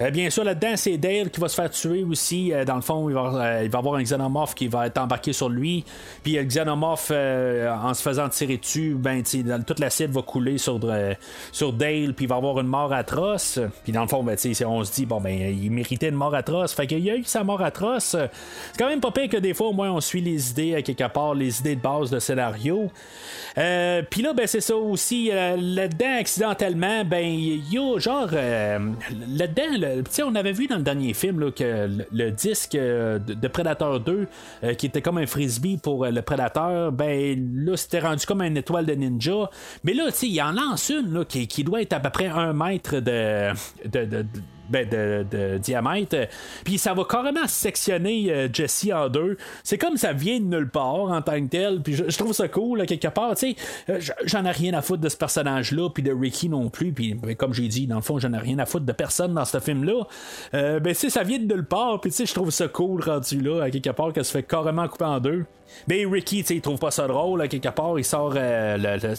Euh, bien sûr, là-dedans, c'est Dale qui va se faire tuer aussi. Euh, dans le fond, il va, euh, il va avoir un xénomorphe qui va être embarqué sur lui. Puis le xénomorphe, euh, en se faisant tirer dessus, ben, dans- toute l'acide va couler sur, euh, sur Dale. Puis il va avoir une mort atroce. Puis dans le fond, ben, on se dit, bon, ben, il méritait une mort atroce. Fait qu'il y a eu sa mort atroce. C'est quand même pas pire que des fois, au moins, on suit les idées quelque part, les idées de base de scénario. Euh, Puis là, ben, c'est ça aussi. euh, là-dedans, accidentellement, ben, il y a. euh, là-dedans, on avait vu dans le dernier film là, que le, disque euh, de, Predator 2, euh, qui était comme un frisbee pour le Predator, ben, là, c'était rendu comme une étoile de ninja. Mais là, il en lance une là, qui, doit être à peu près un mètre de- ben, de, diamètre. Puis ça va carrément sectionner euh, Jesse en deux. C'est comme ça vient de nulle part en tant que tel. Puis je, trouve ça cool, là, quelque part. Tu sais, j'en ai rien à foutre de ce personnage-là, puis de Ricky non plus. Puis ben, comme j'ai dit, dans le fond, j'en ai rien à foutre de personne dans ce film-là. Euh, ben, tu sais, ça vient de nulle part. Puis tu sais, je trouve ça cool rendu là, à quelque part, que se fait carrément couper en deux. Mais Ricky, il trouve pas ça drôle, quelque part. Il sort euh, le-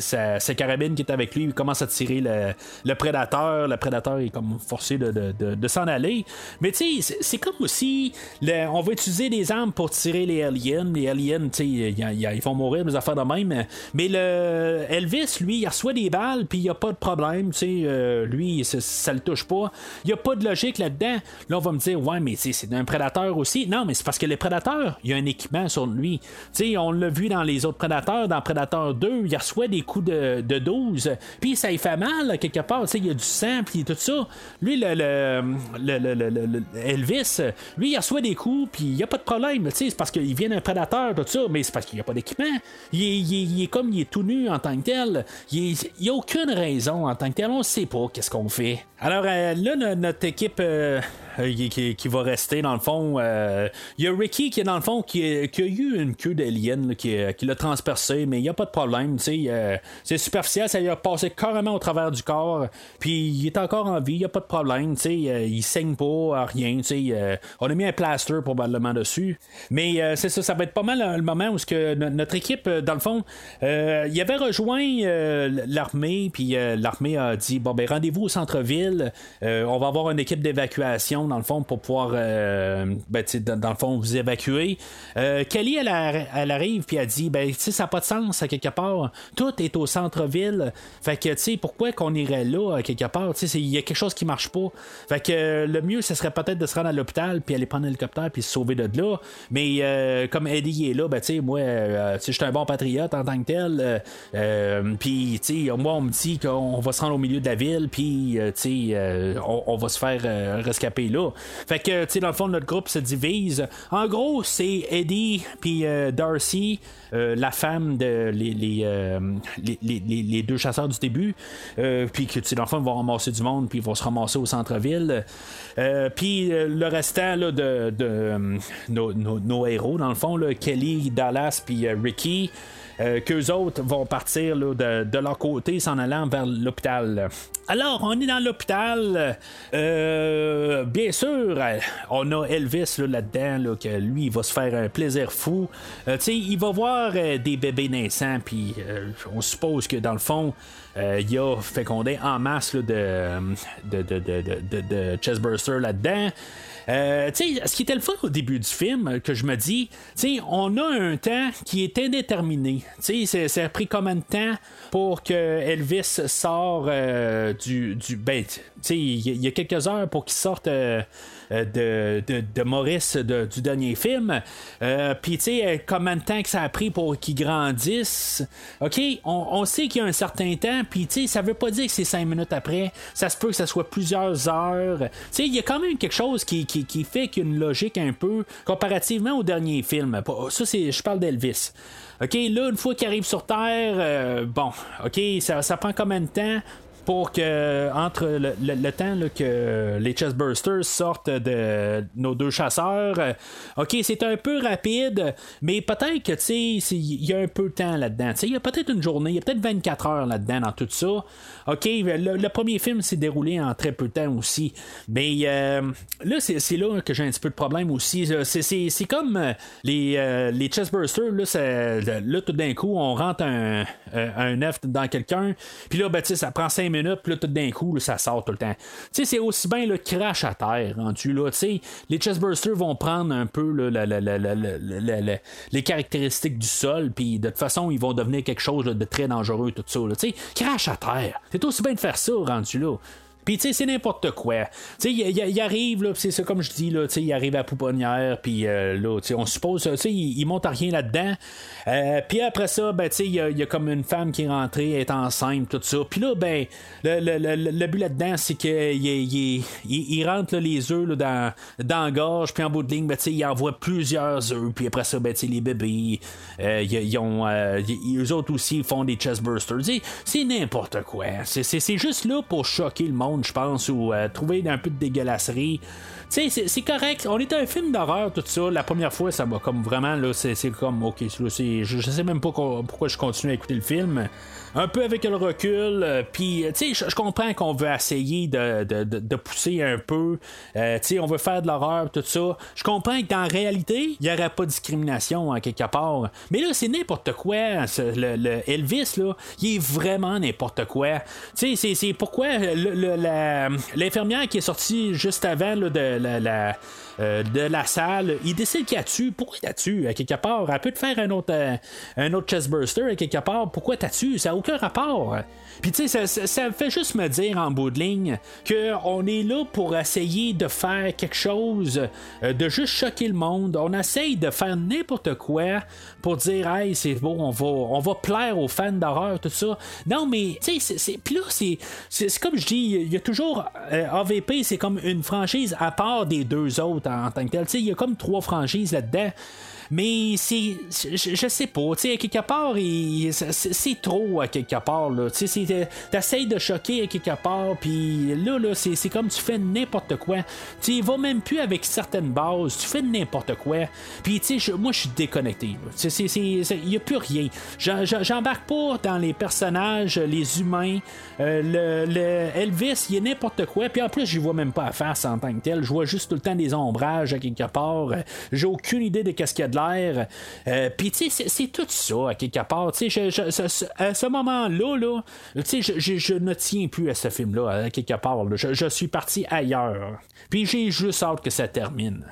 sa, carabine qui est avec lui. Il commence à tirer le, prédateur. Le prédateur est comme forcé de, s'en aller. Mais tu sais, c'est- comme aussi. on va utiliser des armes pour tirer les aliens. Les aliens, tu sais, ils, vont mourir, des affaires de même. Mais le Elvis, lui, il reçoit des balles, puis il n'y a pas de problème. Tu sais, euh, lui, ça, le touche pas. Il n'y a pas de logique là-dedans. Là, on va me dire, ouais, mais c'est un prédateur aussi. Non, mais c'est parce que les prédateurs, il y a un équipement sur lui. Tu sais, on l'a vu dans les autres prédateurs. Dans Prédateur 2, il reçoit des coups de, de 12. Puis ça lui fait mal, quelque part. Il y a du sang, puis tout ça. Lui, le, le, le- le- Elvis, lui, il reçoit des coups, puis il n'y a pas de problème. C'est parce qu'il vient d'un prédateur, tout ça. Mais c'est parce qu'il n'y a pas d'équipement. Il est, il comme, il est tout nu en tant que tel. Il n'y a aucune raison en tant que tel. On ne sait pas qu'est-ce qu'on fait. Alors euh, là, no- notre équipe, euh, qui, qui- va rester dans le fond. Euh, Il y a Ricky qui est dans le fond qui, a eu une queue d'alien là, qui, l'a transpercé, mais il n'y a pas de problème. euh, c'est superficiel, ça lui a passé carrément au travers du corps. Puis il est encore en vie, il n'y a pas de problème. euh, il saigne pas, rien. euh, on a mis un plaster probablement dessus. Mais euh, c'est ça, ça va être pas mal euh, le moment où que no- notre équipe, euh, dans le fond, euh, il avait rejoint euh, l'armée, puis euh, l'armée a dit bon ben rendez-vous au centre-ville, Euh, on va avoir une équipe d'évacuation dans le fond pour pouvoir, euh, ben, dans, dans le fond, vous évacuer. Euh, Kelly, elle, elle arrive puis elle dit ben tu sais ça n'a pas de sens à quelque part. Tout est au centre-ville. Fait que tu sais pourquoi qu'on irait là à quelque part? Tu sais il y a quelque chose qui marche pas. Fait que le mieux ce serait peut-être de se rendre à l'hôpital puis aller prendre un hélicoptère puis se sauver de là. Mais euh, comme Eddie est là, ben tu sais moi, je suis un bon patriote en tant que tel. puis tu sais moi on me dit qu'on va se rendre au milieu de la ville puis tu sais on, va se faire rescaper Fait que tu sais dans le fond notre groupe se divise. En gros c'est Eddie puis euh, Darcy, euh, la femme de euh, les, les- les- les deux chasseurs du début, euh, puis que tu dans le fond ils vont ramasser du monde puis ils vont se ramasser au centre-ville. Puis le restant là, de, de nos, nos- héros dans le fond Kelly, Dallas puis Ricky. Euh, qu'eux autres vont partir là, de, de leur côté s'en allant vers l'hôpital. Alors, on est dans l'hôpital. Bien sûr, on a Elvis là, là-dedans, là, que lui, il va se faire un plaisir fou. Euh, il va voir euh, des bébés naissants, puis euh, on suppose que dans le fond, euh, il a fécondé en masse de, de, de, de, de, de- là-dedans. Euh, ce qui était le fun au début du film, euh, que je me dis, on a un temps qui est indéterminé. C'est- ça a pris combien de temps pour que Elvis sorte euh, du. Ben, il y, a- quelques heures pour qu'il sorte. de, de, de Maurice du dernier film. Euh, Puis, tu sais, combien de temps que ça a pris pour qu'il grandisse? OK, on, on sait qu'il y a un certain temps, puis, tu sais, ça veut pas dire que c'est cinq minutes après. Ça se peut que ça soit plusieurs heures. Tu sais, il y a quand même quelque chose qui, qui, fait qu'il logique un peu comparativement au dernier film. Ça, c'est, je parle d'Elvis. OK, là, une fois qu'il arrive sur Terre, euh, bon, OK, ça prend combien de temps? Pour que entre le, temps que les chestbursters sortent de nos deux chasseurs, euh, ok, c'est un peu rapide, mais peut-être que tu sais, il y a un peu de temps là-dedans. Il y a peut-être une journée, il y a peut-être 24 heures là-dedans dans tout ça. Ok, le, premier film s'est déroulé en très peu de temps aussi, mais euh, là c'est, là que j'ai un petit peu de problème aussi. C'est, c'est- comme euh, les, euh, les chestbursters, là, tout d'un coup on rentre un, un, œuf dans quelqu'un, puis là ben, ça prend 5 minutes, puis là tout d'un coup là, ça sort tout le temps. Tu sais, c'est aussi bien le crash à terre rendu là. Tu sais, les chestbursters vont prendre un peu les caractéristiques du sol, puis de toute façon ils vont devenir quelque chose de très dangereux tout ça. Tu sais, crash à terre. C'est aussi bien de faire ça rendu là. Puis, tu sais, c'est n'importe quoi. Tu sais, il, arrive, là, c'est comme je dis, là, tu sais, il arrive à Pouponnière, puis euh, là, tu sais, on suppose, tu sais, il, monte à rien là-dedans. Euh, puis après ça, ben, tu sais, il y, a- comme une femme qui est rentrée, elle est enceinte, tout ça. Puis là, ben, le, le, le, le but là-dedans, c'est qu'il il, rentre les œufs là, dans, dans la gorge, puis en bout de ligne, ben, tu sais, il envoie plusieurs œufs, puis après ça, ben, tu sais, les bébés, euh, ils, ont, euh, eux autres aussi ils font des chestbursters. Tu C'est n'importe quoi. C'est juste là pour choquer le monde, je pense, ou euh, trouver un peu de dégueulasserie. Tu sais, c'est- correct. On est un film d'horreur, tout ça. La première fois, ça m'a comme vraiment, là, c'est comme, ok, je, sais même pas pourquoi je continue à écouter le film. Un peu avec le recul, euh, puis, tu sais, je, comprends qu'on veut essayer de, de- de- de pousser un peu. Euh, tu sais, on veut faire de l'horreur, tout ça. Je comprends que dans la réalité, il n'y aurait pas de discrimination en quelque part. Mais là, c'est n'importe quoi. Ce- Le, le Elvis, là, il est vraiment n'importe quoi. Tu sais, c'est- pourquoi l'infirmière qui est sortie juste avant là, de la. la- euh, de la salle, il décide qu'il a tué. Pourquoi t'as tué? À quelque part? Elle peut te faire un autre, euh, un autre chestburster à quelque part. Pourquoi t'as tué? Ça n'a aucun rapport. Puis tu sais, ça, ça- ça fait juste me dire en bout de ligne qu'on est là pour essayer de faire quelque chose, euh, de juste choquer le monde. On essaye de faire n'importe quoi pour dire, hey, c'est beau, on va, on va plaire aux fans d'horreur, tout ça. Non, mais tu sais, c'est- puis là, c'est, comme je dis, il y a toujours euh, AVP, c'est comme une franchise à part des deux autres en, en tant que tel. Tu sais, il y a comme trois franchises là-dedans. Mais c'est. Je, sais pas, tu sais, quelque part, c'est trop à quelque part, là. Tu sais, c'est- t'essayes de choquer à quelque part, puis là, là, c'est comme tu fais n'importe quoi. Tu y vas même plus avec certaines bases, tu fais n'importe quoi. Puis, tu sais, moi, je suis déconnecté, là. Il n'y a plus rien. J'embarque pas dans les personnages, les humains. Euh, le, Elvis, il est n'importe quoi. Puis en plus, je vois même pas à face en tant que tel. Je vois juste tout le temps des ombrages à quelque part. Euh, J'ai aucune idée de qu'est-ce qu'il y a de Euh, Puis tu sais, c'est- tout ça à quelque part. Tu sais, à ce moment-là, là, tu sais, je, je- ne tiens plus à ce film-là à quelque part. Je, je suis parti ailleurs. Puis j'ai juste hâte que ça termine.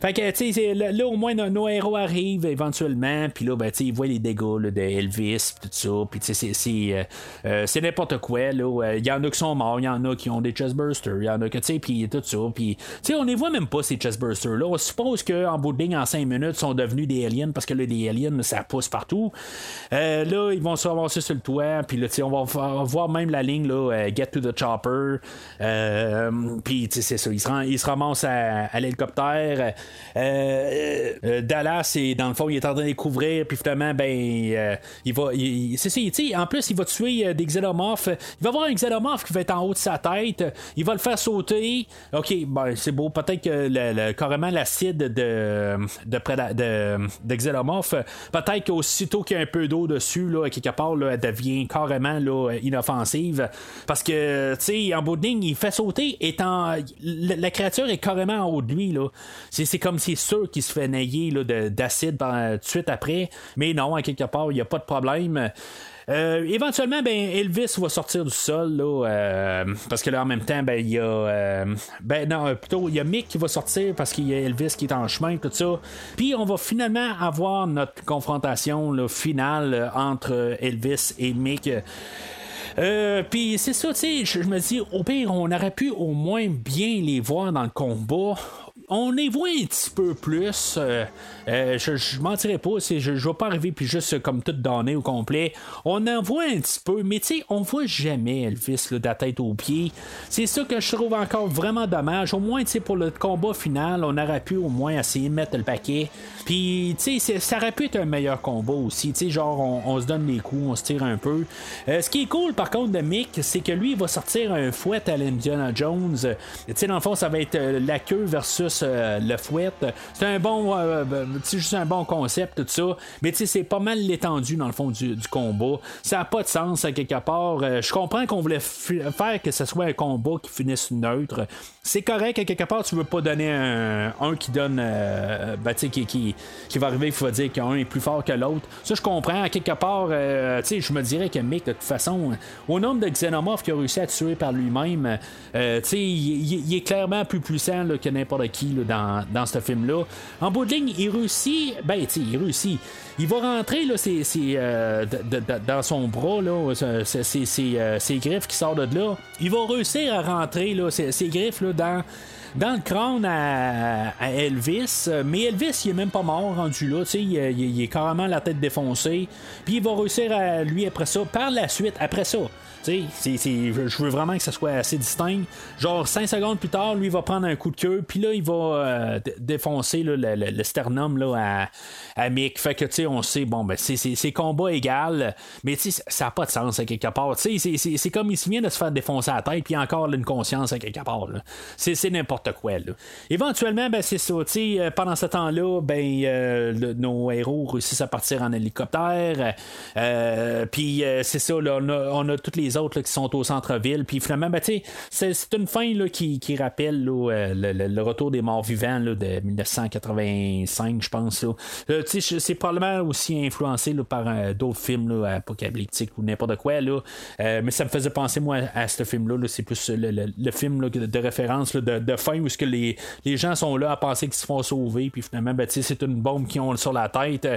Fait que, tu sais, là, au moins, nos, nos héros arrivent éventuellement, puis là, ben, tu sais, ils voient les dégâts là, de Elvis, tout ça, puis tu sais, c'est- euh, euh, n'importe quoi, là. Il y en a qui sont morts, il y en a qui ont des chestbursters, il y en a que, tu sais, puis tout ça, puis, tu sais, on les voit même pas, ces chestbursters-là. On suppose qu'en bout de en 5 minutes, sont devenus des aliens, parce que là, des aliens, ça pousse partout. Euh, là, ils vont se ramasser sur le toit, puis là, on va voir même la ligne, là, euh, Get to the Chopper, euh, puis, c'est ça, ils se, ils se ramassent à, l'hélicoptère. Euh, Dallas, et dans le fond, il est en train de découvrir, puis finalement, ben, il va. il- il- c'est ça, sais, en plus, il va tuer des xénomorphes. Il va avoir un xénomorphe qui va être en haut de sa tête. Il va le faire sauter. Ok, ben, c'est beau. Peut-être que le, carrément l'acide de, de, de, de xénomorphe, peut-être qu'aussitôt qu'il y a un peu d'eau dessus, là, quelque part, elle devient carrément là, inoffensive. Parce que, tu sais, en bout de ligne, il fait sauter, étant. La, créature est carrément en haut de lui. C'est, comme c'est sûr qu'il se fait nailler d'acide tout de suite après. Mais non, à quelque part, il n'y a pas de problème. Euh, éventuellement, ben, Elvis va sortir du sol, là, euh, parce que là, en même temps, ben, il y a. euh, ben, non, euh, plutôt, il y a Mick qui va sortir parce qu'il y a Elvis qui est en chemin, tout ça. Puis, on va finalement avoir notre confrontation là, finale euh, entre Elvis et Mick. Euh, puis c'est ça, tu sais, je je me dis, au pire, on aurait pu au moins bien les voir dans le combat. On les voit un petit peu plus. euh, euh, je, je mentirais pas, je, je vais pas arriver puis juste comme tout donner au complet. On en voit un petit peu, mais tu sais, on voit jamais Elvis de la tête aux pieds. C'est ça que je trouve encore vraiment dommage. Au moins, tu sais, pour le combat final, on aurait pu au moins essayer de mettre le paquet. Puis, tu sais, ça aurait pu être un meilleur combat aussi. Tu sais, genre, on, se donne les coups, on se tire un peu. Euh, ce qui est cool, par contre, de Mick, c'est que lui, il va sortir un fouet à l'Indiana Jones. Tu sais, dans le fond, ça va être la queue versus euh, le fouet. C'est un bon, euh, ben, juste un bon concept, tout ça. Mais tu sais, c'est pas mal l'étendue, dans le fond, du, du combat. Ça n'a pas de sens, à quelque part. Euh, je comprends qu'on voulait faire que ce soit un combat qui finisse neutre. C'est correct, à quelque part, tu veux pas donner un, qui donne, ben, qui, qui, qui va arriver, il faut dire qu'un est plus fort que l'autre. Ça, je comprends. À quelque part, tu sais, je me dirais que Mick, de toute façon, au nombre de xénomorphes qu'il a réussi à tuer par lui-même, tu sais, il, est clairement plus puissant que n'importe qui dans, ce film-là. En bout de ligne, il réussit, ben, tu il réussit. Il va rentrer là, euh, dans son bras, là, ses, ses- euh, ses griffes qui sortent de là. Il va réussir à rentrer là, ses, griffes là, dans le crâne à, Elvis. Euh, Mais Elvis, il est même pas mort rendu là. il- il est carrément la tête défoncée. Puis il va réussir à lui après ça, par la suite, après ça. Je veux vraiment que ça soit assez distinct. Genre 5 secondes plus tard, lui il va prendre un coup de queue, puis là il va euh, défoncer le, sternum là, à, Mick. Fait que tu sais, on sait, bon, ben c'est- combat égal, mais tu sais, ça n'a pas de sens à quelque part. Tu sais, c'est- comme il se vient de se faire défoncer la tête, puis encore une conscience à quelque part. C'est n'importe quoi. Éventuellement, ben c'est ça. tu sais, euh, pendant ce temps-là, ben euh, nos héros réussissent à partir en hélicoptère. puis c'est ça, là, on, a, on a toutes les autres qui sont au centre-ville. Puis finalement, ben, c'est une fin là, qui, rappelle euh, le, retour des morts vivants de 1985, je pense. Euh, c'est probablement aussi influencé par euh, d'autres films apocalyptiques ou n'importe quoi. Mais ça me faisait penser, moi, à ce film-là. là. c'est plus le, film de, référence de, de fin où que les, les gens sont là à penser qu'ils se font sauver. Puis finalement, ben, c'est une bombe qu'ils ont sur la tête.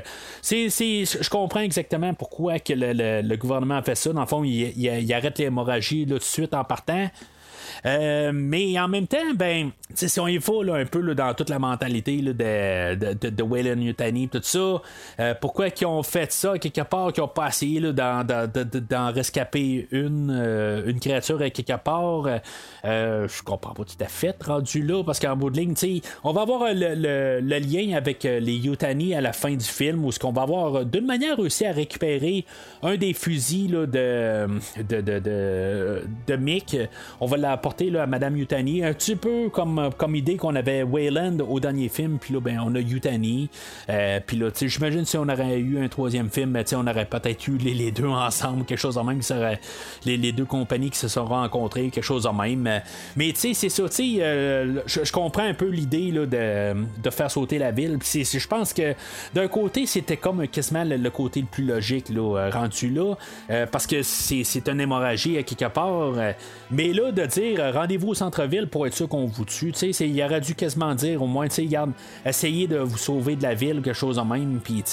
Je comprends exactement pourquoi que le gouvernement a fait ça. Dans le fond, il, il- il arrête l'hémorragie tout de suite en partant. Euh, mais en même temps, ben, si on y va un peu dans toute la mentalité de, de, de, Wayland Yutani, tout ça, euh, pourquoi qu'ils ont fait ça quelque part, qu'ils ont pas essayé d'en, rescaper une, euh, une créature à quelque part, je comprends pas tout à fait rendu là, parce qu'en bout de ligne, on va avoir le, le, lien avec les Yutani à la fin du film, où ce qu'on va avoir d'une manière réussi à récupérer un des fusils de, de, de, de, de Mick. On va l'apporter là, à Madame Yutani, un petit peu comme, comme idée qu'on avait Wayland au dernier film, puis là, ben, on a Yutani. Euh, puis là, j'imagine si on aurait eu un troisième film, ben, on aurait peut-être eu les, les, deux ensemble, quelque chose de même, serait les, les, deux compagnies qui se sont rencontrées, quelque chose de même. Mais tu sais, c'est ça, euh, je comprends un peu l'idée là, de, de faire sauter la ville. Puis je pense que d'un côté, c'était comme quasiment le, le, côté le plus logique là, euh, rendu là, euh, parce que c'est une hémorragie à quelque part. Mais là, de dire rendez-vous au centre-ville pour être sûr qu'on vous tue, il aurait dû quasiment dire au moins, garde, essayez de vous sauver de la ville, quelque chose en même, puis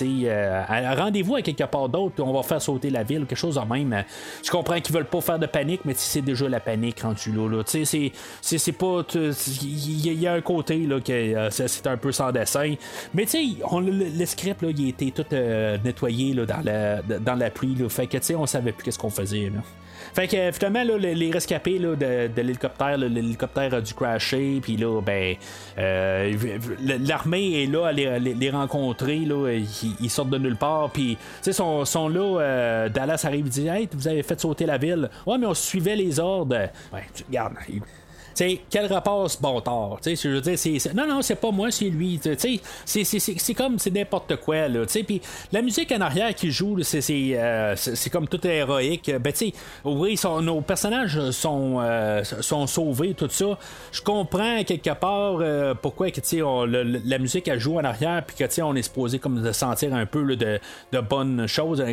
rendez-vous à quelque part d'autre, on va faire sauter la ville, quelque chose en même. Je comprends qu'ils veulent pas faire de panique, mais c'est déjà la panique rendu là. là c'est pas. Il y, a un côté là, que c'est un peu sans dessin. Mais tu sais, le, script, là, il été tout nettoyé là, dans, la, dans la pluie. Là. Fait que, tu sais, on savait plus qu'est-ce qu'on faisait. Là. Fait que finalement, là, les rescapés là, de, de l'hélicoptère, l'hélicoptère a dû crasher, puis là, ben, euh, l'armée est là à les, rencontrer, là, ils, sortent de nulle part, puis, tu sont, sont là, euh, Dallas arrive et dit, hey, vous avez fait sauter la ville. Ouais, mais on suivait les ordres. Ouais, regarde, sais, quel rapport ce bon tort? Je veux dire, c'est, non, non, c'est pas moi, c'est lui. C'est comme c'est n'importe quoi. Là, puis la musique en arrière qui joue, c'est, euh, c'est, comme tout héroïque. Ben, tu sais, oui, nos personnages sont, euh, sont sauvés, tout ça. Je comprends quelque part euh, pourquoi que, on, la musique elle joue en arrière, puis que on est supposé comme de sentir un peu de, de, bonnes choses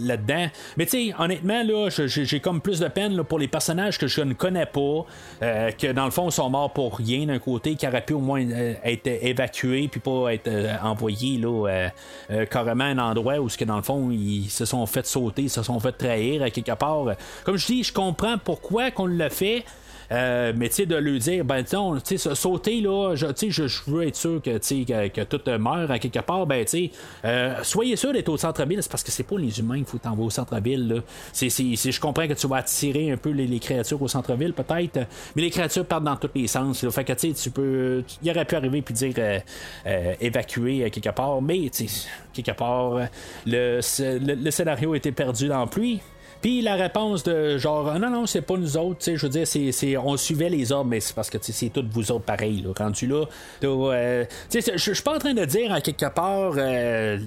là-dedans. Mais tu sais, honnêtement, là, j'ai comme plus de peine pour les personnages que je ne connais pas, que dans le fond, ils sont morts pour rien d'un côté, qui aurait pu au moins euh, être évacué puis pas être euh, envoyé là, euh, carrément à un endroit où, que, dans le fond, ils se sont fait sauter, ils se sont fait trahir à quelque part. Comme je dis, je comprends pourquoi qu'on l'a fait. Euh, mais tu sais, de lui dire, ben, tu sais, sauter, là, je, je, je veux être sûr que, que, que tout meurt à quelque part, ben, tu sais, euh, soyez sûr d'être au centre-ville, c'est parce que c'est pas les humains qu'il faut t'envoyer au centre-ville, là. C'est, je comprends que tu vas attirer un peu les, créatures au centre-ville, peut-être, mais les créatures partent dans tous les sens, là. Fait que, tu sais, tu peux, il aurait pu arriver puis dire euh, évacuer à quelque part, mais, tu sais, quelque part, le, le, le scénario était perdu dans la pluie. Puis la réponse de genre, non, non, c'est pas nous autres, tu sais, je veux dire, c'est, on suivait les ordres, mais c'est parce que c'est tous vous autres pareil, là, rendu là. Euh, tu sais, je suis pas en train de dire à quelque part. Euh,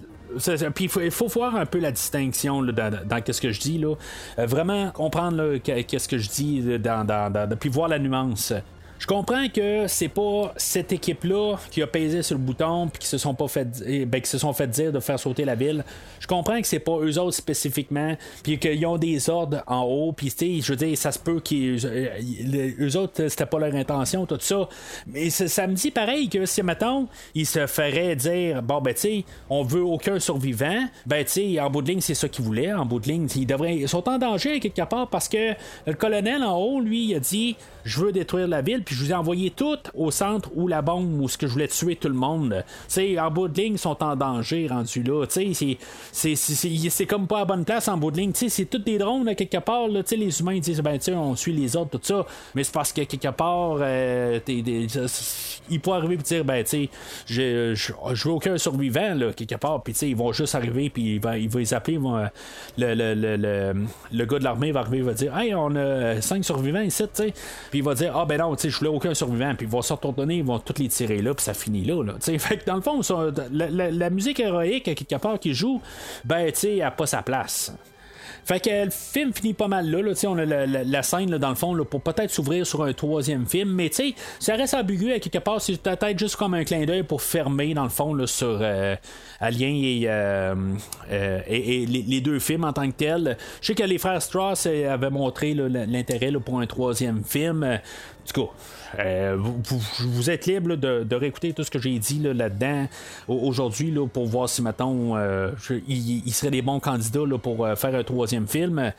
puis il faut, voir un peu la distinction dans, dans ce que je dis. Là. Euh, vraiment comprendre qu'est-ce que je dis dans, dans, puis voir la nuance. Je comprends que c'est pas cette équipe-là qui a pesé sur le bouton puis qui se sont pas fait eh, ben, qui se sont fait dire de faire sauter la ville. Je comprends que c'est pas eux autres spécifiquement puis qu'ils ont des ordres en haut puis je veux dire ça se peut qu'ils euh, eux autres c'était pas leur intention tout ça. Mais ça me dit pareil que si mettons ils se feraient dire bon ben tu sais on veut aucun survivant ben tu sais en bout de ligne c'est ça qu'ils voulaient en bout de ligne ils devraient ils sont en danger quelque part parce que le colonel en haut lui il a dit je veux détruire la ville puis je vous ai envoyé tout au centre où la bombe, où ce que je voulais tuer tout le monde. sais en bout de ligne, ils sont en danger rendus là. C'est comme pas à bonne place en bout de ligne. C'est tous des drones, quelque part. Là, les humains disent, ben, on suit les autres, tout ça. Mais c'est parce que quelque part, euh, il peut arriver et dire, ben, tu je, je, veux aucun survivant, là, quelque part. Puis, ils vont juste arriver, puis il va, il va les appeler. le, le, le, le, gars de l'armée va arriver, il va dire, hey, on a cinq survivants ici, tu sais. Puis il va dire, ah, ben non, tu sais, je voulais aucun survivant, puis ils vont se retourner, ils vont tous les tirer là, puis ça finit là. là fait que dans le fond, la, musique héroïque, quelque part, qui joue, ben, tu sais, elle n'a pas sa place. Fait que le film finit pas mal là. là on a la, scène là, dans le fond là, pour peut-être s'ouvrir sur un troisième film. Mais tu ça reste ambigu à quelque part. C'est peut-être juste comme un clin d'œil pour fermer dans le fond là, sur euh, Alien et, euh, euh, et, les, deux films en tant que tels. Je sais que les frères Strauss avaient montré l'intérêt pour un troisième film. Tout cas, euh, vous, êtes libre de, réécouter tout ce que j'ai dit là, là-dedans au- aujourd'hui là, pour voir si, mettons, euh, ils seraient des bons candidats là, pour euh, faire un troisième film.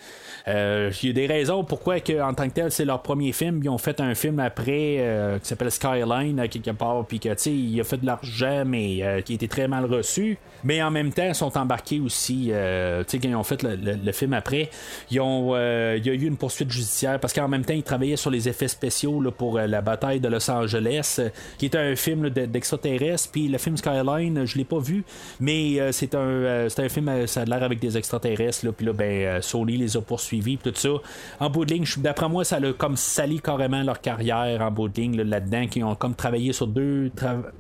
Il y a des raisons pourquoi, que, en tant que tel, c'est leur premier film. Ils ont fait un film après qui s'appelle Skyline, quelque part, puis que, tu sais, il a fait de l'argent, mais qui été très mal reçu. Mais en même temps, ils sont embarqués aussi. tu sais, quand ils ont fait le, le- film après, il y a eu une poursuite judiciaire parce qu'en même temps, ils travaillaient sur les effets spéciaux pour euh, la bataille de Los Angeles, euh, qui est un film d'extraterrestres. Puis le film Skyline, je l'ai pas vu, mais euh, c'est un, euh, un film, euh, ça a l'air avec des extraterrestres. Puis là, ben, euh, les a poursuivis, tout ça. En bout de ligne, d'après moi, ça a comme sali carrément leur carrière en bout de ligne là, là-dedans, qui ont comme travaillé sur deux,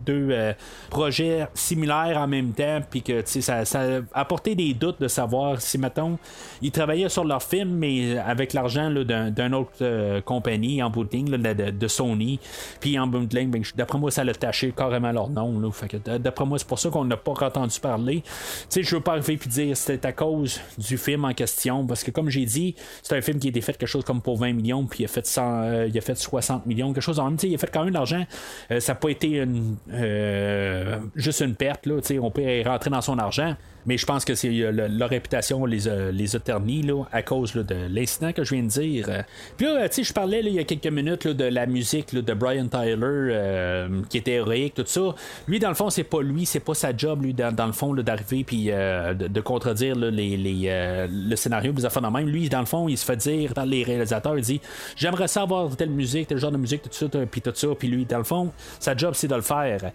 deux euh, projets similaires en même temps, puis que ça, ça a apporté des doutes de savoir si, mettons, ils travaillaient sur leur film, mais avec l'argent là, d'un, d'un autre euh, compagnie en bout de ligne, de, Sony. Puis en bout de ben, d'après moi, ça a taché carrément leur nom. Là, d'après moi, c'est pour ça qu'on n'a pas entendu parler. Tu sais, je veux pas arriver puis dire c'était à cause du film en question, parce que comme j'ai dit, c'est un film qui a été fait quelque chose comme pour 20 millions, puis il a fait 100, euh, il a fait 60 millions, quelque chose en même. Tu sais, il a fait quand même de l'argent. Euh, ça n'a pas été une, euh, juste une perte. Là, on peut rentrer dans son argent. Mais je pense que c'est euh, le- leur réputation les a, les a ternis là, à cause là, de l'incident que je viens de dire. Euh, Puis là, euh, tu sais, je parlais là, il y a quelques minutes là, de la musique de Brian Tyler euh, qui était héroïque, tout ça. Lui, dans le fond, c'est pas lui, c'est pas sa job, lui, dans, dans le fond, d'arriver puis euh, de, de contredire les, les, euh, le scénario, des affaires de même. Lui, dans le fond, il se fait dire par les réalisateurs, il dit J'aimerais savoir telle musique, tel genre de musique, tout ça, puis tout ça. Puis lui, dans le fond, sa job, c'est de le faire.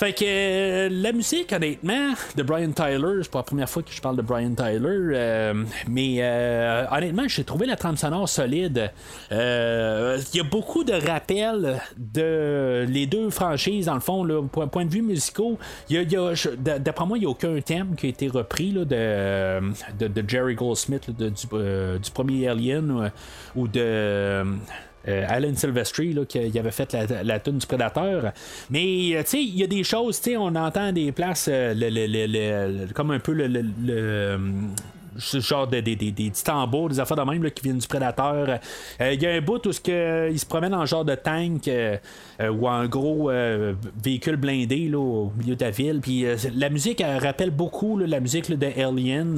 Fait que euh, la musique, honnêtement, de Brian Tyler, c'est pas la première fois que je parle de Brian Tyler, euh, mais euh, honnêtement, j'ai trouvé la trame sonore solide. Euh, Il y a beaucoup de rappels de les deux franchises, dans le fond, là, point, point de vue musicaux. Y a- y a- D'après moi, il n'y a aucun thème qui a été repris là, de, de, Jerry Goldsmith, de- du, euh, du premier Alien ou, ou de. Euh, Alan Silvestri là, qui avait fait la, la tune du Prédateur. Mais euh, tu sais, il y a des choses, tu sais, on entend des places euh, le, le- le- comme un peu le, genre de, des, des, des petits tambours, des affaires de même là, qui viennent du prédateur. Euh, Il y a un bout où que, il se promène en genre de tank euh, euh, ou en gros euh, véhicule blindé là, au milieu de la ville. Puis euh, la musique elle rappelle beaucoup la musique de Aliens.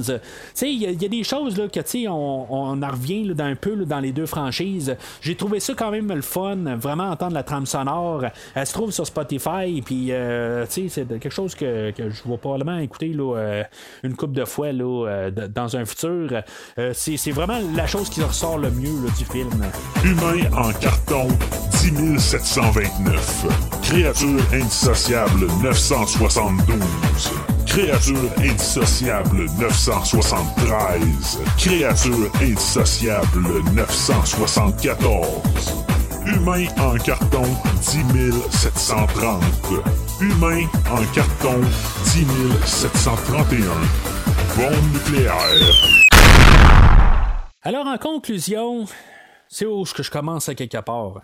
Il y, a- des choses là, que on, on en revient là, d'un peu dans les deux franchises. J'ai trouvé ça quand même le fun, vraiment entendre la trame sonore. Elle se trouve sur Spotify, puis euh, c'est quelque chose que, que je vais probablement écouter euh, une coupe de fois là, euh, d- futur. Euh, c'est vraiment la chose qui ressort le mieux du film. Humain en carton, 10 729. Créature indissociable, 972. Créature indissociable 973. Créature indissociable 974. Humain en carton 10 730. Humain en carton 10 731. Bombe nucléaire. Alors, en conclusion, c'est où que je commence à quelque part.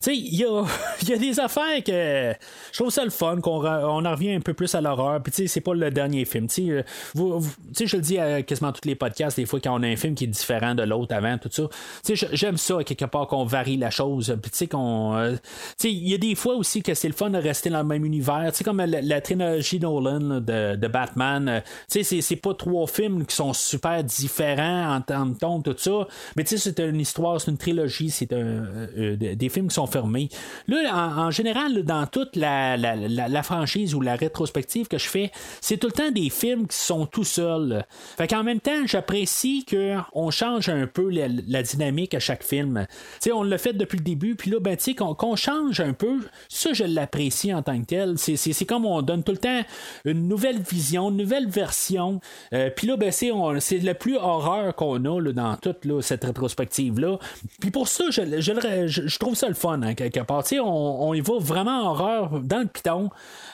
Sais, il y a, y a des affaires que je trouve ça le fun, qu'on on en revient un peu plus à l'horreur. Puis, tu sais, c'est pas le dernier film. Tu sais, euh, vous- je le dis à quasiment tous les podcasts, des fois, quand on a un film qui est différent de l'autre avant, tout ça. Tu sais, j'aime ça, quelque part, qu'on varie la chose. Puis, tu sais, qu'on. euh, il y a des fois aussi que c'est le fun de rester dans le même univers. Tu sais, comme la, trilogie Nolan de, de Batman. euh, tu sais, c'est- c'est pas trois films qui sont super différents en termes de tout ça. Mais tu sais, c'est une histoire, c'est une trilogie, c'est un, euh, euh, des films qui sont fermés. Là, en, général, dans toute la, la, franchise ou la rétrospective que je fais, c'est tout le temps des films qui sont tout seuls. Fait qu'en même temps, j'apprécie qu'on change un peu la, dynamique à chaque film. On l'a fait depuis le début, puis là, ben, qu'on change un peu, ça, je l'apprécie en tant que tel. C'est- comme on donne tout le temps une nouvelle vision, une nouvelle version. Euh, puis là, ben, c'est le plus horreur qu'on a là, dans toute là, cette rétrospective-là. Puis pour ça, je, je- je trouve ça le fun, hein, quelque part. On, y va vraiment horreur dans le piton.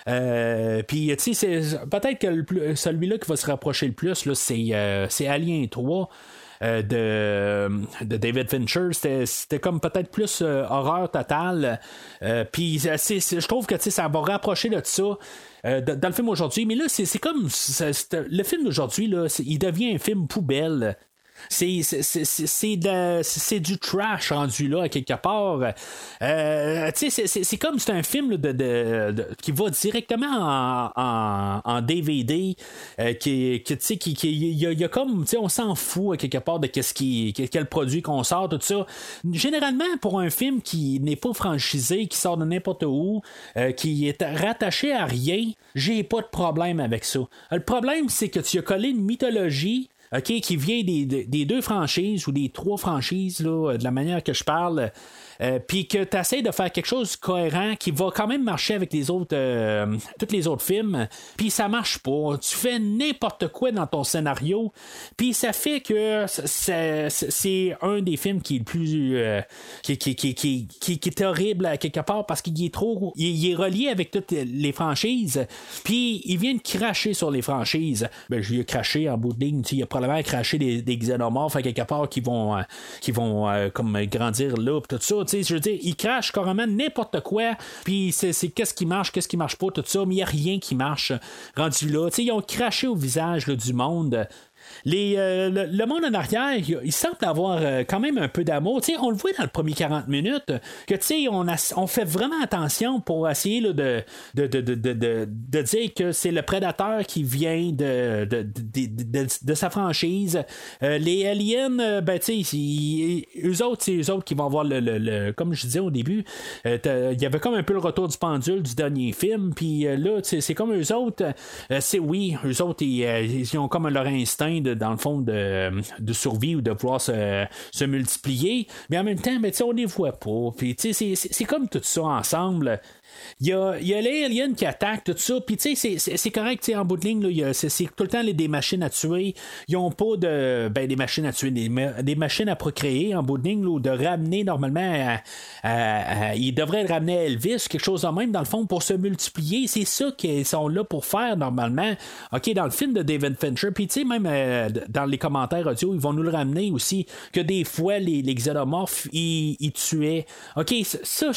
Euh, puis, tu sais, peut-être que celui-là qui va se rapprocher le plus, euh, c'est Alien 3. euh, de, de David Fincher. C'était, comme peut-être plus horreur totale. Puis je trouve que ça va rapprocher de ça. dans, le film aujourd'hui, mais là, c'est, comme le film d'aujourd'hui, il devient un film poubelle. C'est, du trash rendu là, quelque part. Euh, c'est, comme c'est un film qui va directement en, DVD, euh, qui, y, a- comme, on s'en fout quelque part de qui, quel produit qu'on sort, tout ça. Généralement, pour un film qui n'est pas franchisé, qui sort de n'importe où, euh, qui est rattaché à rien, j'ai pas de problème avec ça. Le problème, c'est que tu as collé une mythologie OK, qui vient des deux franchises ou des trois franchises, là, de la manière que je parle, euh, puis que tu essaies de faire quelque chose de cohérent qui va quand même marcher avec les autres, euh, les autres films, puis ça marche pas. Tu fais n'importe quoi dans ton scénario, puis ça fait que c'est- un des films qui est le plus. euh, qui, qui, qui, qui, est horrible à quelque part parce qu'il est trop. Il, est relié avec toutes les franchises, puis il vient de cracher sur les franchises. Ben, je lui ai craché en bout de ligne, il a probablement craché des, des xénomorphes à quelque part qui vont, qui vont comme grandir là, pis tout ça. Je veux dire, il crache carrément n'importe quoi, puis c'est qu'est-ce qui marche, qu'est-ce qui marche pas, tout ça, mais il n'y a rien qui marche rendu là. Ils ont craché au visage du monde. Les, euh, le, monde en arrière, il, semble avoir euh, quand même un peu d'amour. On le voit dans le premier 40 minutes que on, on fait vraiment attention pour essayer de, de, de, de, dire que c'est le prédateur qui vient de, de, sa franchise. Euh, les aliens, euh, ben ils- eux autres, c'est eux autres qui vont avoir le, le- le- comme je disais au début, il y avait comme un peu le retour du pendule du dernier film. Puis là, c'est comme eux autres, c'est oui, eux autres, ils, ils ont comme leur instinct, de, dans le fond, de, de survie ou de vouloir se, multiplier. Mais en même temps, sais, on les voit pas. C'est comme tout ça ensemble. Il y a, y a les aliens qui attaquent, tout ça. Puis, tu sais, c'est- correct, en bout de ligne, c'est tout le temps les- des machines à tuer. Ils ont pas de. Ben, des machines à tuer, des, des machines à procréer en bout de ligne, ou de ramener normalement ils devraient ramener Elvis, quelque chose de même, dans le fond, pour se multiplier. C'est ça qu'ils sont là pour faire, normalement. OK, dans le film de David Fincher, puis, tu sais, même euh, dans les commentaires audio, ils vont nous le ramener aussi, que des fois, les, les xénomorphes, ils, tuaient. OK, ça,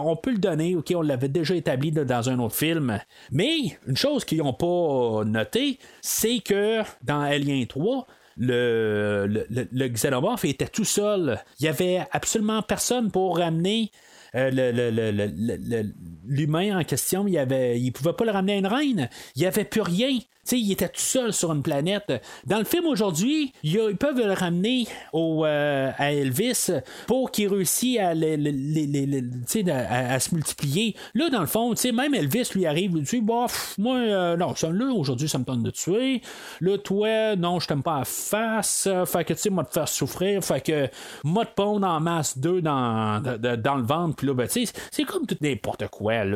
on peut le donner, OK, on l'avait déjà établi dans un autre film. Mais, une chose qu'ils n'ont pas noté, c'est que dans Alien 3, le, le, le- était tout seul. Il y avait absolument personne pour ramener euh, l'humain en question. Il avait, il pouvait pas le ramener à une reine. Il n'y avait plus rien. Il était tout seul sur une planète. Dans le film aujourd'hui, a- ils peuvent le ramener au, euh, à Elvis pour qu'il réussisse à, à- se multiplier. Là, dans le fond, même Elvis lui arrive, il dit Bah, pff, moi, euh, non, là, aujourd'hui, ça me tente de tuer. Là, toi, non, je t'aime pas à face. Fait que, tu sais, moi, te faire souffrir. Fait que, moi, te pondre en masse deux dans, dans le ventre. Puis là, ben, tu c'est comme tout n'importe quoi, il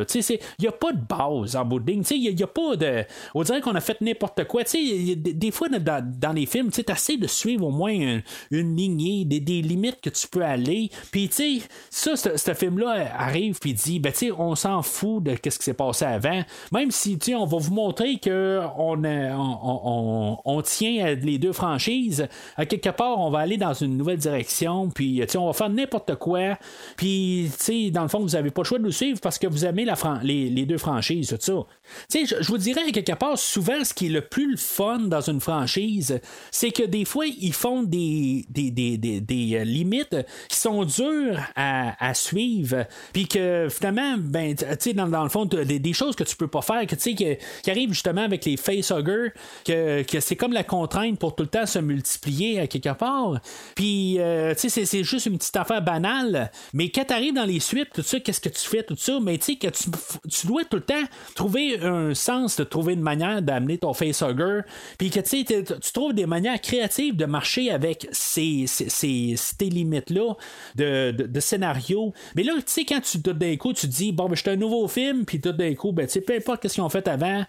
n'y a pas de base en bout de ligne. Il n'y a, pas de. On dirait qu'on a fait n'importe quoi. Tu sais, des, fois, dans, les films, tu essaies de suivre au moins une, lignée, des, limites que tu peux aller. Puis, tu sais, ça, ce, film-là arrive, puis dit, ben, tu sais, on s'en fout de ce qui s'est passé avant. Même si, tu sais, on va vous montrer que on, tient les deux franchises, à quelque part, on va aller dans une nouvelle direction, puis, tu sais, on va faire n'importe quoi. Puis, tu sais, dans le fond, vous n'avez pas le choix de nous suivre parce que vous aimez la les, les deux franchises, tout ça. Tu sais, je vous dirais, à quelque part, souvent, ce qui est le plus fun dans une franchise, c'est que des fois, ils font des, des, des, des, des, euh, limites qui sont dures à, suivre, puis que finalement, ben, dans, dans le fond, des, des choses que tu peux pas faire, que qui arrivent justement avec les facehuggers, que, que c'est comme la contrainte pour tout le temps se multiplier à quelque part. Puis, euh, c'est juste une petite affaire banale, mais quand tu arrives dans les suites, tout ça, qu'est-ce que tu fais, tout ça, mais tu sais, que tu, tu dois tout le temps trouver un sens, de trouver une manière d'amener ton facehugger, puis que tu tu trouves des manières créatives de marcher avec ces, ces, ces- ces limites-là de, de, scénario. Mais là, tu sais, quand tu tout d'un coup, tu dis, bon, ben, je un nouveau film, puis tout d'un coup, ben, tu sais, peu importe ce qu'ils ont fait avant,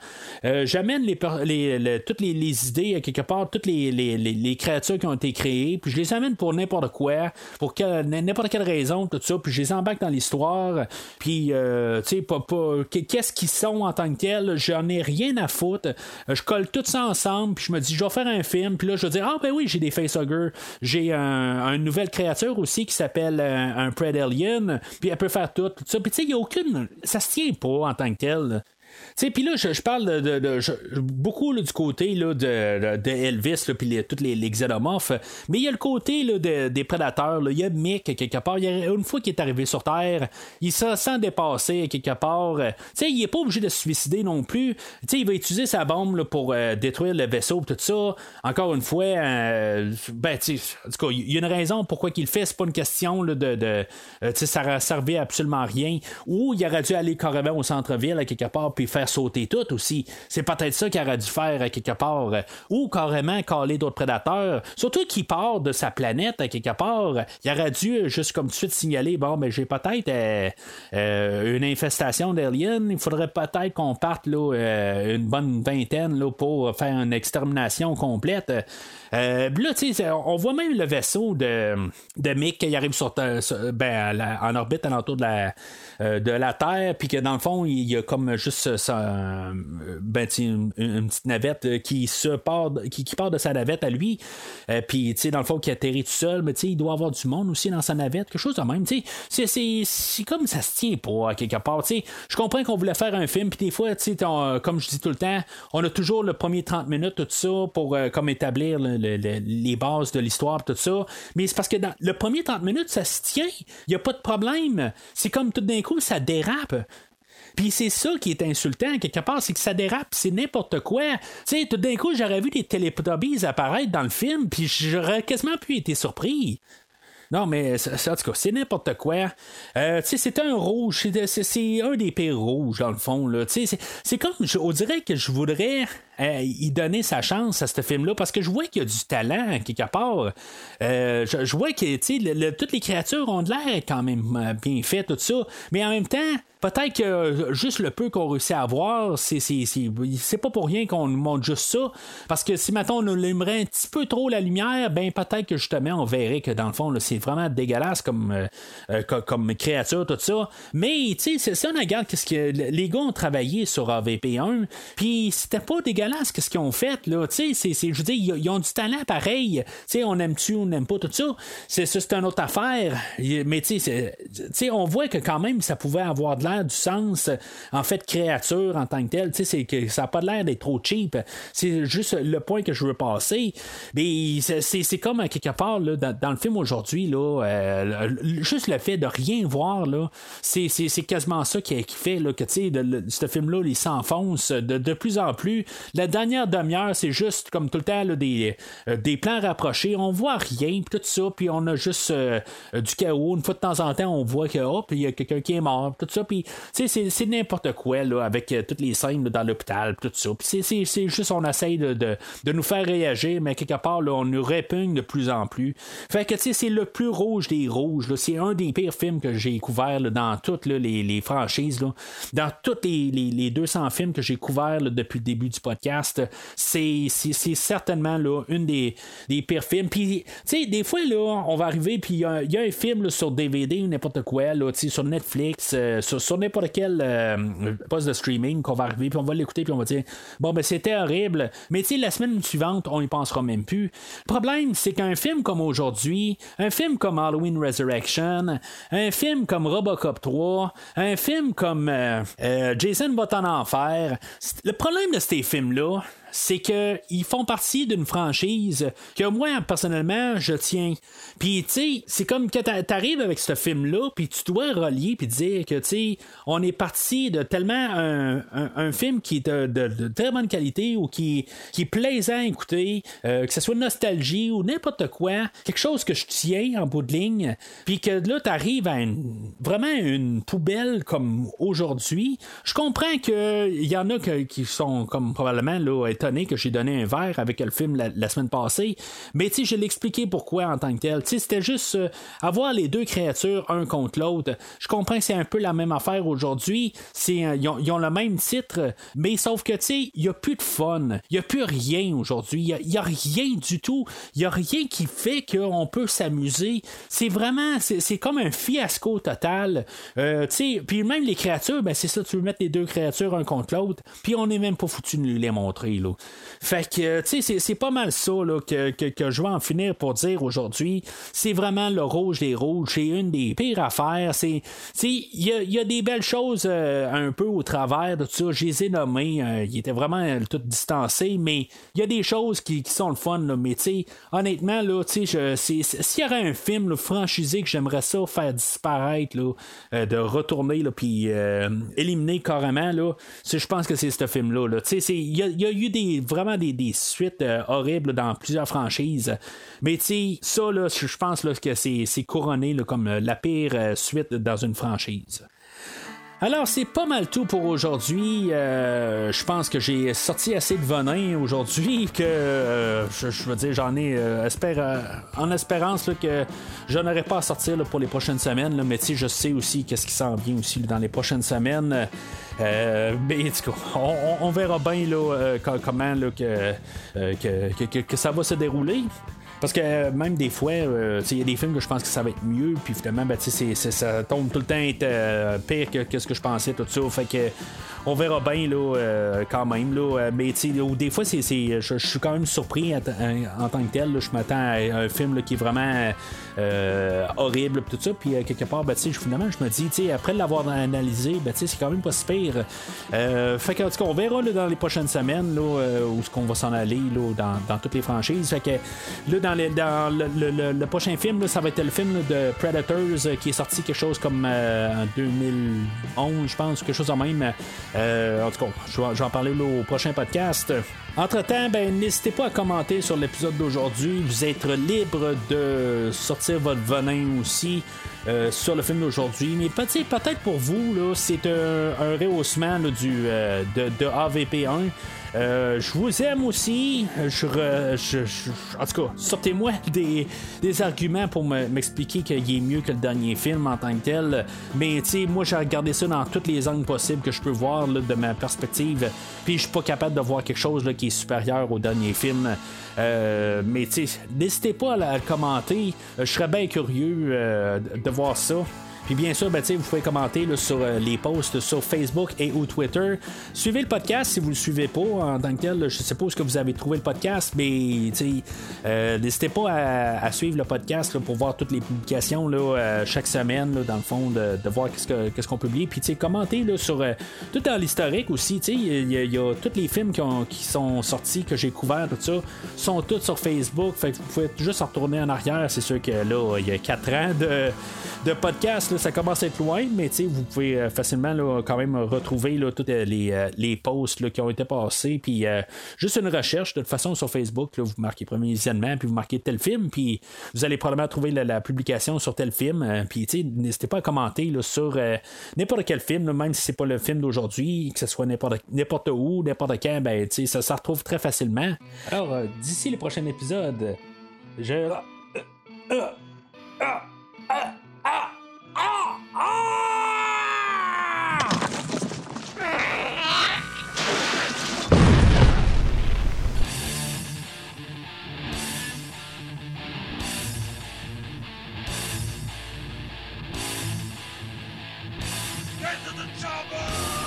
euh, j'amène les, les, le- toutes les, les idées, quelque part, toutes les, créatures qui ont été créées, puis je les amène pour n'importe quoi, pour n'importe quelle raison, tout ça, puis je les embarque dans l'histoire, puis, euh, tu sais, pas, pas- qu'est-ce qu'ils sont en tant que tels, j'en ai rien à foutre, je colle tout ça ensemble, puis je me dis, je vais faire un film, puis là, je vais dire, ah, ben oui, j'ai des facehuggers, j'ai un, une nouvelle créature aussi qui s'appelle euh, un Pred Alien, puis elle peut faire tout, tout ça, puis tu sais, il n'y a aucune, ça se tient pas en tant que tel. Puis là, je, parle de, beaucoup du côté là, de, de Elvis, puis tous les, les xénomorphes. Mais il y a le côté là, de- des prédateurs. Il y a Mick, quelque part. Une fois qu'il est arrivé sur Terre, il se sent dépassé, quelque part. Sais, il est pas obligé de se suicider non plus. Sais, il va utiliser sa bombe pour euh, détruire le vaisseau, tout ça. Encore une fois, euh, ben, sais, en tout cas, il y a une raison pourquoi il le fait. C'est pas une question de. de euh, tu sais, servait absolument à rien. Ou il aurait dû aller carrément au centre-ville, quelque part, puis faire sauter tout aussi. C'est peut-être ça qu'il aurait dû faire à quelque part. euh, Ou carrément caler d'autres prédateurs. Surtout qu'il part de sa planète à quelque part. Il aurait dû, euh, juste comme tout de suite, signaler bon, ben, j'ai peut-être euh, une infestation d'aliens. Il faudrait peut-être qu'on parte là, une bonne vingtaine là, pour faire une extermination complète. Euh, là, on voit même le vaisseau de, de Mick qui arrive sur, ben, en orbite alentour de la, euh, de la Terre, puis que dans le fond, il y a comme juste euh, ben, une, une petite navette euh, qui se part, qui, qui part de sa navette à lui, Euh, puis dans le fond, qui atterrit tout seul, mais il doit avoir du monde aussi dans sa navette, quelque chose de même, c'est- comme ça se tient pas à quelque part, je comprends qu'on voulait faire un film, puis des fois, comme je dis tout le temps, on a toujours le premier 30 minutes, tout ça, pour comme établir le- le- le- les bases de l'histoire, tout ça, mais c'est parce que dans le premier 30 minutes, ça se tient, il y a pas de problème, c'est comme tout d'un coup, ça dérape. Puis c'est ça qui est insultant, quelque part, c'est que ça dérape, c'est n'importe quoi. Tu sais, tout d'un coup, j'aurais vu des Teletubbies apparaître dans le film, puis j'aurais quasiment pu être surpris. Non, mais ça, en tout cas, c'est n'importe quoi. Euh, tu sais, c'est un rouge. c'est- un des pires rouges, dans le fond. Tu sais, c'est- C'est comme, je- on dirait que je voudrais euh, y donner sa chance à ce film-là, parce que je vois qu'il y a du talent, quelque part. Euh, je, vois que, toutes les créatures ont de l'air quand même euh, bien fait, tout ça. Mais en même temps, Peut-être que euh, juste le peu qu'on réussit à avoir, c'est, c'est, c'est, c'est pas pour rien qu'on nous montre juste ça. Parce que si, maintenant on allumerait un petit peu trop la lumière, ben peut-être que justement on verrait que dans le fond, c'est vraiment dégueulasse comme, co- comme créature, tout ça. Mais, tu sais, ça, on regarde qu'est-ce que les gars ont travaillé sur AVP1, puis c'était pas dégueulasse qu'est-ce qu'ils ont fait, là? Tu sais, c'est, je veux dire, ils, ont du talent pareil. Tu sais, on aime-tu, on n'aime pas tout ça? C'est, c'est une autre affaire. Mais, tu sais, on voit que quand même, ça pouvait avoir de l'air du sens, en fait, créature en tant que telle. Tu sais, c'est que ça n'a pas l'air d'être trop cheap. C'est juste le point que je veux passer. Mais c'est, comme, à quelque part, là, dans, dans le film aujourd'hui, là, euh, juste le fait de rien voir, là, c'est, c'est, quasiment ça qui, fait là, que, tu sais, ce film-là, il s'enfonce de, de plus en plus. La dernière demi-heure, c'est juste, comme tout le temps, des, euh, des plans rapprochés. On voit rien, tout ça, puis on a juste euh, euh, du chaos. Une fois de temps en temps, on voit que, hop, il y a quelqu'un qui est mort, tout ça, puis, c'est, n'importe quoi, là, avec toutes les scènes dans l'hôpital, tout ça. Puis c'est, juste, on essaye de, de, de nous faire réagir, mais quelque part, là, on nous répugne de plus en plus. Fait que, c'est le plus rouge des rouges. C'est un des pires films que j'ai couvert dans toutes les, les franchises. Dans tous les, les, les 200 films que j'ai couverts depuis le début du podcast, c'est, c'est, certainement là, une des, des pires films. Puis, tu sais, des fois, là, on va arriver, puis il y, y a un film sur DVD ou n'importe quoi, là, sur Netflix, euh, sur, n'importe quel euh, poste de streaming qu'on va arriver, puis on va l'écouter, puis on va dire, bon, ben, c'était horrible, mais tu sais, la semaine suivante, on y pensera même plus. Le problème, c'est qu'un film comme aujourd'hui, un film comme Halloween Resurrection, un film comme Robocop 3, un film comme euh, Jason va en enfer, le problème de ces films-là, c'est que ils font partie d'une franchise que moi personnellement je tiens. Puis tu sais, c'est comme que t'a- t'arrives avec ce film là, puis tu dois relier puis dire que tu sais, on est parti de tellement un, un- film qui est de, de- de très bonne qualité ou qui, qui est plaisant à écouter, euh, que ce soit nostalgie ou n'importe quoi, quelque chose que je tiens en bout de ligne, puis que là t'arrives à vraiment une poubelle comme aujourd'hui. Je comprends que il y en a qui sont comme probablement là étonnés que j'ai donné un verre avec le film la, semaine passée, mais tu je l'ai expliqué pourquoi en tant que tel. C'était juste euh, avoir les deux créatures un contre l'autre. Je comprends que c'est un peu la même affaire aujourd'hui. Euh, ils, ont, le même titre, mais sauf que tu sais il y a plus de fun, il y a plus rien aujourd'hui. Il y a, rien du tout. Il y a rien qui fait qu'on peut s'amuser. C'est vraiment c'est, comme un fiasco total. Euh, tu sais puis même les créatures ben c'est ça tu veux mettre les deux créatures un contre l'autre puis on n'est même pas foutu de les montrer là Fait que, tu sais, c'est pas mal ça là, que, que, je vais en finir pour dire aujourd'hui. C'est vraiment le rouge des rouges. C'est une des pires affaires. C'est, il y a, y a, des belles choses euh, un peu au travers de tout ça. Je les ai nommées. Euh, il était vraiment euh, tout distancé, mais il y a des choses qui, qui sont le fun. Là, mais tu sais, honnêtement, là, tu sais, s'il y aurait un film là, franchisé que j'aimerais ça faire disparaître, là, de retourner, là, puis éliminer carrément, là, je pense que c'est ce film-là. Là. Tu sais, il y, y, a eu des vraiment des, suites horribles dans plusieurs franchises. Mais tu sais, ça, je pense que c'est couronné comme la pire suite dans une franchise. Alors, c'est pas mal tout pour aujourd'hui. Euh, je pense que j'ai sorti assez de venin aujourd'hui que euh, je, veux dire, j'en ai euh, en espérance que je n'aurai pas à sortir pour les prochaines semaines. Là, mais je sais aussi qu'est-ce qui s'en vient aussi dans les prochaines semaines. mais on, on, verra bien là, comment là, que, que, que, ça va se dérouler. Parce que euh, même des fois, euh, il y a des films que je pense que ça va être mieux, puis finalement, ben, ça tombe tout le temps être euh, pire que, ce que je pensais, tout ça. Fait que on verra bien là, euh, quand même. Là, euh, mais des fois, c'est, je, suis quand même surpris en, tant que tel. je m'attends à un film qui est vraiment horrible, tout ça. Puis quelque part, ben, finalement, je me dis, après l'avoir analysé, ben, c'est quand même pas si pire. fait que, en tout cas, on verra dans les prochaines semaines là, où ce qu'on va s'en aller là, dans, toutes les franchises. Fait que là, dans, dans le, prochain film, ça va être le film de Predators qui est sorti quelque chose comme en 2011, je pense, quelque chose de même. Euh, en tout cas, je vais, en parler au prochain podcast. Entre-temps, ben, n'hésitez pas à commenter sur l'épisode d'aujourd'hui. Vous êtes libre de sortir votre venin aussi. Euh, sur le film d'aujourd'hui. Mais peut-être pour vous, c'est un, rehaussement du, euh, de AVP1. Euh, je vous aime aussi. Je, en tout cas, sortez-moi des, arguments pour m'expliquer qu'il est mieux que le dernier film en tant que tel. Mais tu moi j'ai regardé ça dans toutes les angles possibles que je peux voir de ma perspective. Puis je suis pas capable de voir quelque chose qui est supérieur au dernier film. Euh, mais tu sais, n'hésitez pas à, le commenter. Je serais bien curieux euh, de voir ça. Puis bien sûr, ben, vous pouvez commenter sur euh, les posts sur Facebook et ou Twitter. Suivez le podcast si vous ne le suivez pas en tant que tel. Je sais pas où que vous avez trouvé le podcast, mais euh, n'hésitez pas à, suivre le podcast pour voir toutes les publications là, euh, chaque semaine, dans le fond, de, voir qu'est-ce qu'on publie. Puis commentez là, sur tout dans l'historique aussi. Il y, a tous les films qui, sont sortis, que j'ai couverts, tout ça, sont tous sur Facebook. Fait que vous pouvez juste retourner en arrière. C'est sûr que là, il y a 4 ans de, de podcast ça commence à être loin, mais vous pouvez euh, facilement quand même retrouver là, tous euh, les, euh, les posts qui ont été passés. Puis juste une recherche, de toute façon, sur Facebook, vous marquez premier visionnement, puis vous marquez tel film, puis vous allez probablement trouver la, publication sur tel film. puis n'hésitez pas à commenter sur n'importe quel film, même si c'est pas le film d'aujourd'hui, que ce soit n'importe où, n'importe quand, ben, ça se retrouve très facilement. Alors, d'ici le prochain épisode, je. ah,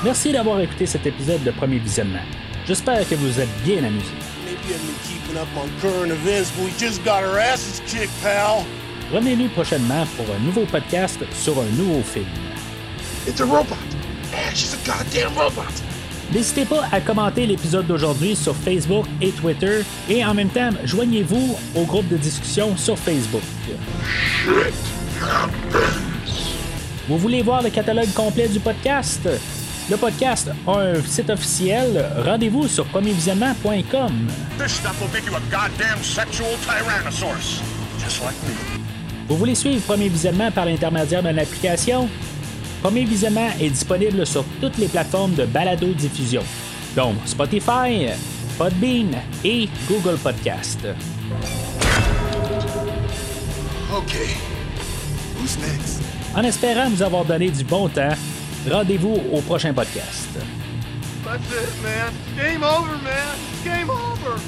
Merci d'avoir écouté cet épisode de Premier Visionnement. J'espère que vous êtes bien amusé. Revenez-nous prochainement pour un nouveau podcast sur un nouveau film. N'hésitez pas à commenter l'épisode d'aujourd'hui sur Facebook et Twitter et en même temps, joignez-vous au groupe de discussion sur Facebook. Vous voulez voir le catalogue complet du podcast? Le podcast a un site officiel. Rendez-vous sur premiervisionnement.com. Vous voulez suivre Premier Visionnement par l'intermédiaire d'une application? Premier Visionnement est disponible sur toutes les plateformes de balado-diffusion, dont Spotify, Podbean et Google Podcast. OK. Who's next? En espérant vous avoir donné du bon temps, rendez-vous au prochain podcast. That's it, man. Game over, man. Game over.